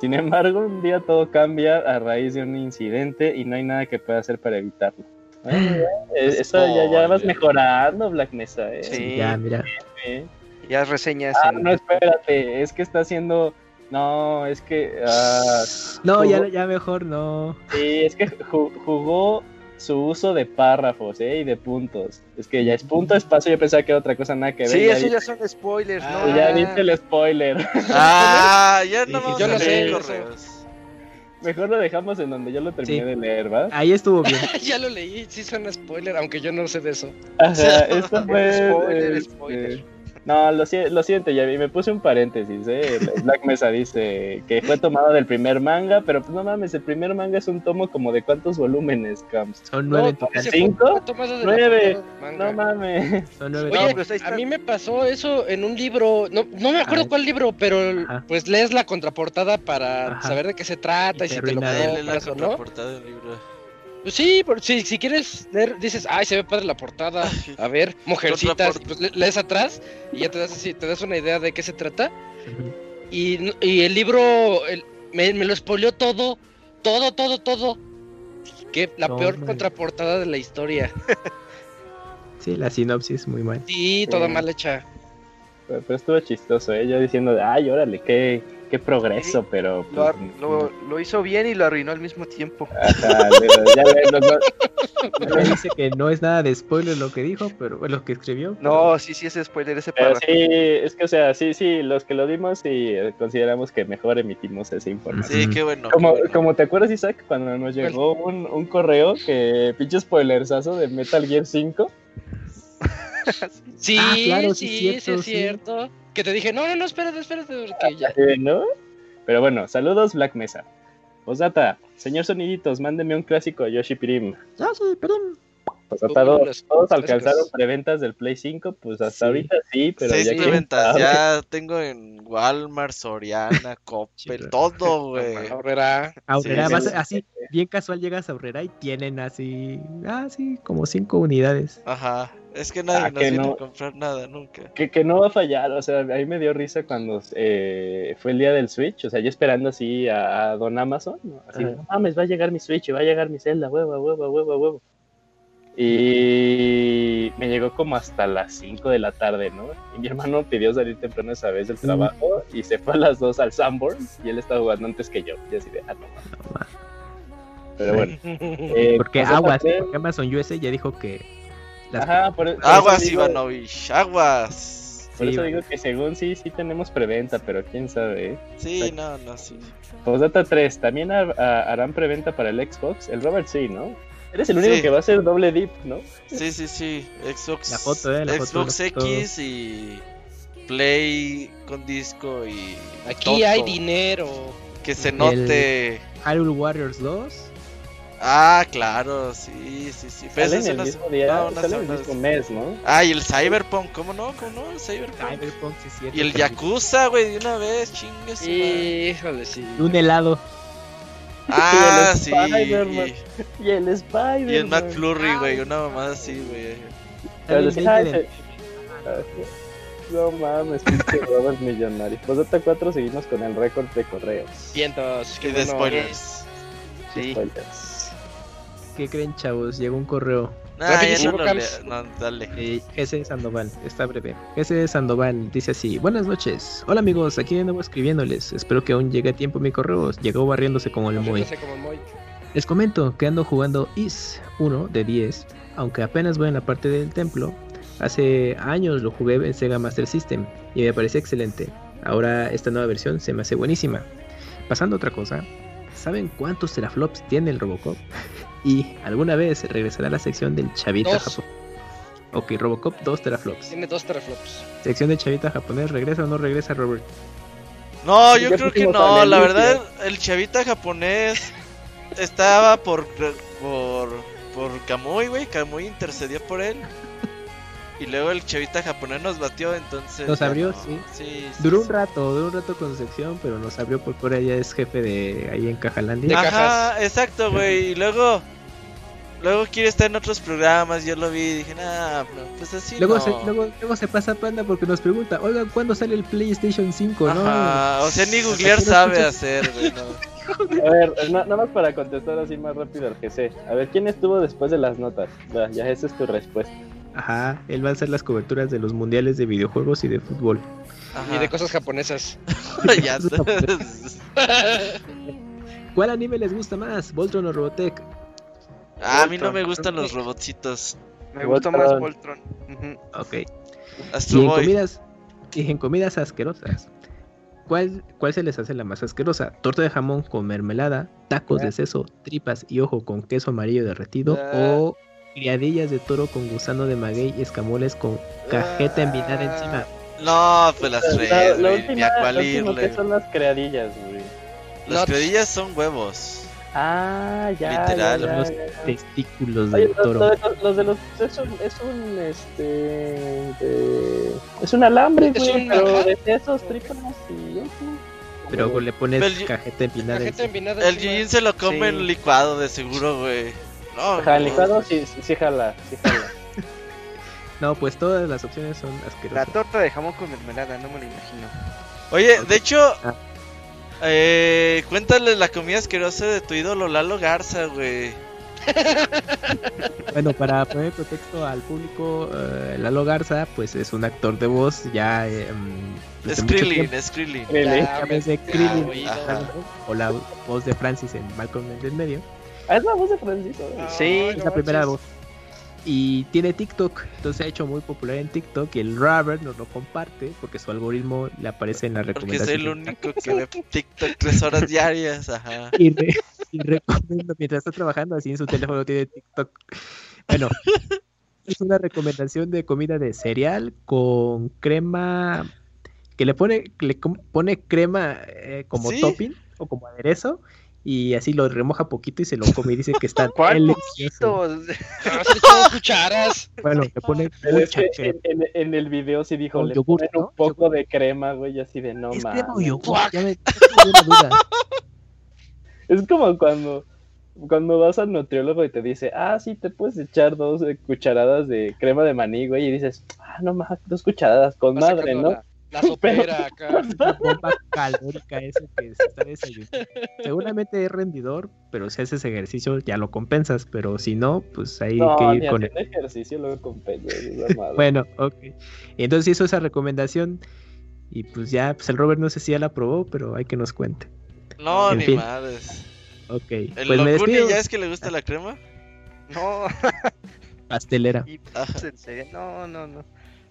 Sin embargo, un día todo cambia a raíz de un incidente y no hay nada que pueda hacer para evitarlo. Eh, eh, eso ya, ya vas mejorando, Black Mesa, ¿eh? Sí. Ya, mira. Eh. Ya reseñas Ah, en... no, espérate, es que está haciendo... No, es que... ah, No, ya, jugó- ya mejor no. Sí, es que ju- jugó su uso de párrafos, ¿eh? Y de puntos. Es que ya es punto, espacio, yo pensaba que era otra cosa, nada que ver. Sí, eso ya son spoilers, Ah, ¿no? ya viste el spoiler. Ah, ya no sí, vamos yo a leer correos. Mejor lo dejamos en donde yo lo terminé Sí. de leer, ¿va? Ahí estuvo bien. [LAUGHS] ya lo leí, sí son spoiler, aunque yo no sé de eso. Ajá, [LAUGHS] esto fue. Spoiler, este, spoiler. No, lo, lo siento, ya vi, me puse un paréntesis, ¿eh? Black Mesa dice que fue tomado del primer manga, pero pues no mames, el primer manga es un tomo como de cuántos volúmenes, Camps. Son nueve en No, ¿Cinco? la Nueve. No mames. Son nueve Oye, No, a mí me pasó eso en un libro, no, no me acuerdo ver. cuál libro, pero Ajá. pues lees la contraportada para Ajá. saber de qué se trata Y si te lo. Dale la no. contraportada del libro. Pues sí, por- si, si quieres leer, dices, ay, se ve padre la portada, a ver, mujercitas, pues le- lees atrás y ya te das así, te das una idea de qué se trata. Y, el libro el- me, me lo spoileó todo, todo, todo, todo. Que la No, peor contraportada de la historia. [LAUGHS] Sí, la sinopsis muy mal. Sí, toda Sí. mal hecha. Pero, pero estuvo chistoso, ¿eh? Yo diciendo, ay, órale, qué, qué progreso, pero. Lo, ar- pues, lo, lo hizo bien y lo arruinó al mismo tiempo. Ajá, pero ya Me [LAUGHS] dice que no es nada de spoiler lo que dijo, pero lo que escribió. No, sí, sí, ese spoiler, ese párrafo. sí, es que, o sea, sí, sí, los que lo dimos y eh, consideramos que mejor emitimos esa información. Sí, qué bueno. Como, qué bueno. como te acuerdas, Isaac, cuando nos llegó un, un correo que pinche spoilersazo de Metal Gear 5. [LAUGHS] Sí, Ah, claro, sí, sí, sí, cierto, es sí. cierto. Que te dije, no, no, no, espérate, espérate, porque ya. [LAUGHS] ¿no? Pero bueno, saludos Black Mesa. Osdata, señor Soniditos, mándeme un clásico a Yoshi Pirim. Ya, sí, pero. Osdata 2, los todos alcanzaron preventas del Play 5, pues hasta Sí. ahorita sí, pero Seis ya preventas, [LAUGHS] ya tengo en Walmart, Soriana, [LAUGHS] Coppel, pero- todo, güey. Aurrera, Sí, vas sí. así, bien casual llegas a Aurrera y tienen así, ah, sí, como cinco unidades. Ajá, es que nadie Ah, nos que viene no. a comprar nada nunca. Que, que no va a fallar, o sea, a mí me dio risa cuando eh, fue el día del Switch, o sea, yo esperando así a, a Don Amazon, ¿no? así, no mames, va a llegar mi Switch y va a llegar mi Zelda, huevo, huevo, huevo, huevo. Y me llegó como hasta las 5 de la tarde, ¿no? Y mi hermano pidió salir temprano esa vez del trabajo y se fue a las 2 al Sanborn y él estaba jugando antes que yo. Y así de, ah, no, mames. No, ma. Pero bueno. eh, [LAUGHS] Porque pues, Aguas, aparte- porque Amazon USA ya dijo que. las- Ajá, por, por eso Aguas, digo- Ivanovich, aguas. Por Sí, eso digo que según sí, sí tenemos preventa, pero quién sabe, ¿eh? Sí, no, no, sí. Postdata 3, también ha- ha- harán preventa para el Xbox. El Robert sí, ¿no? Eres el único Sí. que va a hacer doble dip, ¿no? Sí, sí, sí. Xbox, La foto, eh, la foto, Xbox foto. X y Play con disco y. Aquí todo. hay dinero. Que se note. Hyrule Warriors 2. Ah, claro, sí, sí, sí. Pero Sale en el mismo día, no, sale en el mismo mes, ¿no? Ah, y el Cyberpunk, ¿cómo no? ¿Cómo no? El Cyberpunk. Cyberpunk, sí, cierto. Y el. Yakuza, güey, de una vez, chingue su madre. Híjole, sí. Un helado. Ah, el sí. Y, Y el Spider. y el McFlurry, güey, una mamada así, güey. El 20 de- No mames, pinche Robert millonario. Postdata 4, seguimos con el récord de correos. Cientos. Y de spoilers. Sí. Spoilers. ¿Qué creen, chavos? Llegó un correo. Ah, ya no, lo no, dale. Eh, ese Sandoval, está breve. Ese Sandoval dice así: Buenas noches. Hola amigos, aquí de nuevo escribiéndoles. Espero que aún llegue a tiempo mi correo. Llegó barriéndose como el Moy. Les comento que ando jugando Is 1 de 10, aunque apenas voy en la parte del templo. Hace años lo jugué en Sega Master System y me pareció excelente. Ahora esta nueva versión se me hace buenísima. Pasando a otra cosa, ¿saben cuántos teraflops tiene el Robocop? [LAUGHS] y alguna vez regresará a la sección del chavita Dos. japonés. Ok, Robocop 2 teraflops. Tiene dos teraflops. Sección de chavita japonés, ¿regresa o no regresa Robert? No, yo creo que no. La verdad, el chavita japonés estaba por por por Kamui, güey. Kamui intercedió por él. Y luego el chavita japonés nos batió, entonces. Nos abrió, no. sí. Sí, sí, Duró un sí. rato, duró un rato con su sección, pero nos abrió porque ahora ya es jefe de ahí en Cajalandia. De Ajá, cajas. exacto, güey. Y luego. Luego quiere estar en otros programas. Yo lo vi y dije, nah, no, pues así Luego, no. se, luego, luego se pasa Panda porque nos pregunta, oigan, ¿cuándo sale el PlayStation 5? Ajá, ¿no? o sea, ni googlear sabe escuchas- hacer, güey. no. [LAUGHS] A ver, na- nada más para contestar así más rápido al GC. A ver, ¿quién estuvo después de las notas? Va, ya esa es tu respuesta. Ajá, él va a hacer las coberturas de los mundiales de videojuegos y de fútbol. Y Ajá. de cosas japonesas. [LAUGHS] ya. [LAUGHS] ¿Cuál anime les gusta más? ¿Voltron o Robotech? Ah, a mí no me gustan los robotcitos. Me gustó más Voltron. Voltron. Ujú. Ok. Astro Y en Boy. comidas, y en comidas asquerosas. ¿Cuál, ¿Cuál se les hace la más asquerosa? ¿Torta de jamón con mermelada, tacos de seso, tripas y ojo con queso amarillo derretido Ah. o criadillas de toro con gusano de maguey y escamoles con cajeta envinada Ah. encima? No, pues las La, tres, güey. Ni última, a cuál irle. que son las creadillas, güey. Las Nuts. credillas son huevos. Ah, ya. Literal, ya, ya, Los ya, ya. testículos Oye, del los, toro. los- los- los de los es un, es un este de- es un alambre, Es güey, un- pero de sesos, tripas y eso. Pero le pones Pero cajeta empinada Cajeta encima. envinada El. Jin se lo come Sí. en licuado, de seguro, güey. No, Ajá, no. licuado sí, sí, sí jala, sí jala. [LAUGHS] No, pues todas las opciones son La asquerosas. torta de jamón con mermelada, no me lo imagino. Oye, de hecho, Ah. Eh, cuéntale la comida asquerosa de tu ídolo Lalo Garza, güey. [LAUGHS] Bueno, para poner contexto al público, eh, Lalo Garza, pues es un actor de voz ya eh, vez de ya, Krillin, oído. Ajá. o la voz de Francis en Malcolm en el medio. Ah, es la voz de Francisco. güey. Sí, Es la primera voz. Y tiene TikTok, entonces se ha hecho muy popular en TikTok y el Robert nos lo comparte porque su algoritmo le aparece en la Porque soy recomendación. el único que ve TikTok tres horas diarias, ajá. [LAUGHS] Y, re- y recomiendo mientras está trabajando así en su teléfono tiene TikTok. Bueno, es una recomendación de comida de cereal con crema que le pone le pone crema eh, como Sí. topping o como aderezo y así lo remoja poquito y se lo come y dice que está [LAUGHS] ¿Cuál delicioso. [LAUGHS] cucharas. Bueno, le pone es que en, en- en el video sí dijo, le yogur, ponen ¿no? un poco de crema, güey, así de no ¿Es mames. [LAUGHS] duda. Es como cuando, cuando vas al nutriólogo y te dice, ah, sí, te puedes echar dos eh, cucharadas de crema de maní, güey, y dices, ah, no más, dos cucharadas, con madre, ¿no? La, [LAUGHS] sopera [LAUGHS] acá. Una bomba calórica eso que se está desayunando. Seguramente es rendidor, pero si haces ejercicio ya lo compensas, pero si no, pues hay No, que ni ir con haciendo ejercicio luego compensa, es [LAUGHS] mamada. Bueno, ok. Entonces hizo esa recomendación y pues ya, pues el Robert no sé si ya la probó, pero hay que nos cuente. No, En ni fin. madres. Ok, El pues me ya es que le gusta la crema. No, Pastelera. y- Ajá. en serio, no, no, no.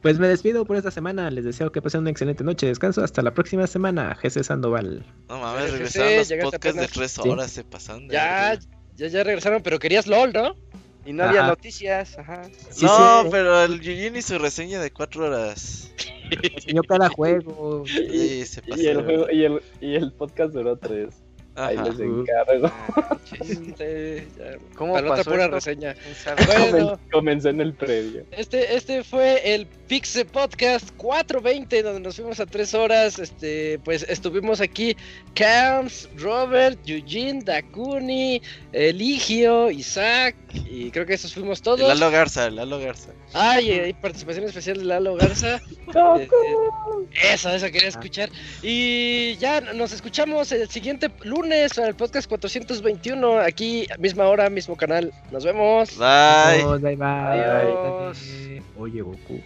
Pues me despido por esta semana. Les deseo que pasen una excelente noche de descanso. Hasta la próxima semana. Jesse Sandoval. No mames, regresaron los podcasts de tres Sí. horas, se pasan. de Ya, ya, ya regresaron, pero querías LOL, ¿no? Y no había Ajá. noticias, ajá. Sí, no, sí, pero el Yujin y su reseña de cuatro horas. enseñó cada juego. Sí, se y, el pasó. juego- y, el, y el podcast duró tres. Ahí Ajá. les encargo. [LAUGHS] Sí, ya. ¿Cómo Para pasó pura esto? reseña. Bueno, Comenzó en el previo. este, este fue el Pixe Podcast 420, donde nos fuimos a tres horas. Este, pues estuvimos aquí Camps, Robert, Eugene, Dakuni, Eligio, Isaac, y creo que esos fuimos todos. Lalo Garza, Lalo Garza. Ay, hay participación especial de Lalo Garza. [LAUGHS] Eh, esa, esa quería escuchar. Y ya nos escuchamos el siguiente lunes para el podcast 421. Aquí, misma hora, mismo canal. Nos vemos. Bye. Adiós, bye, bye. Adiós. Oye, Goku.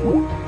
El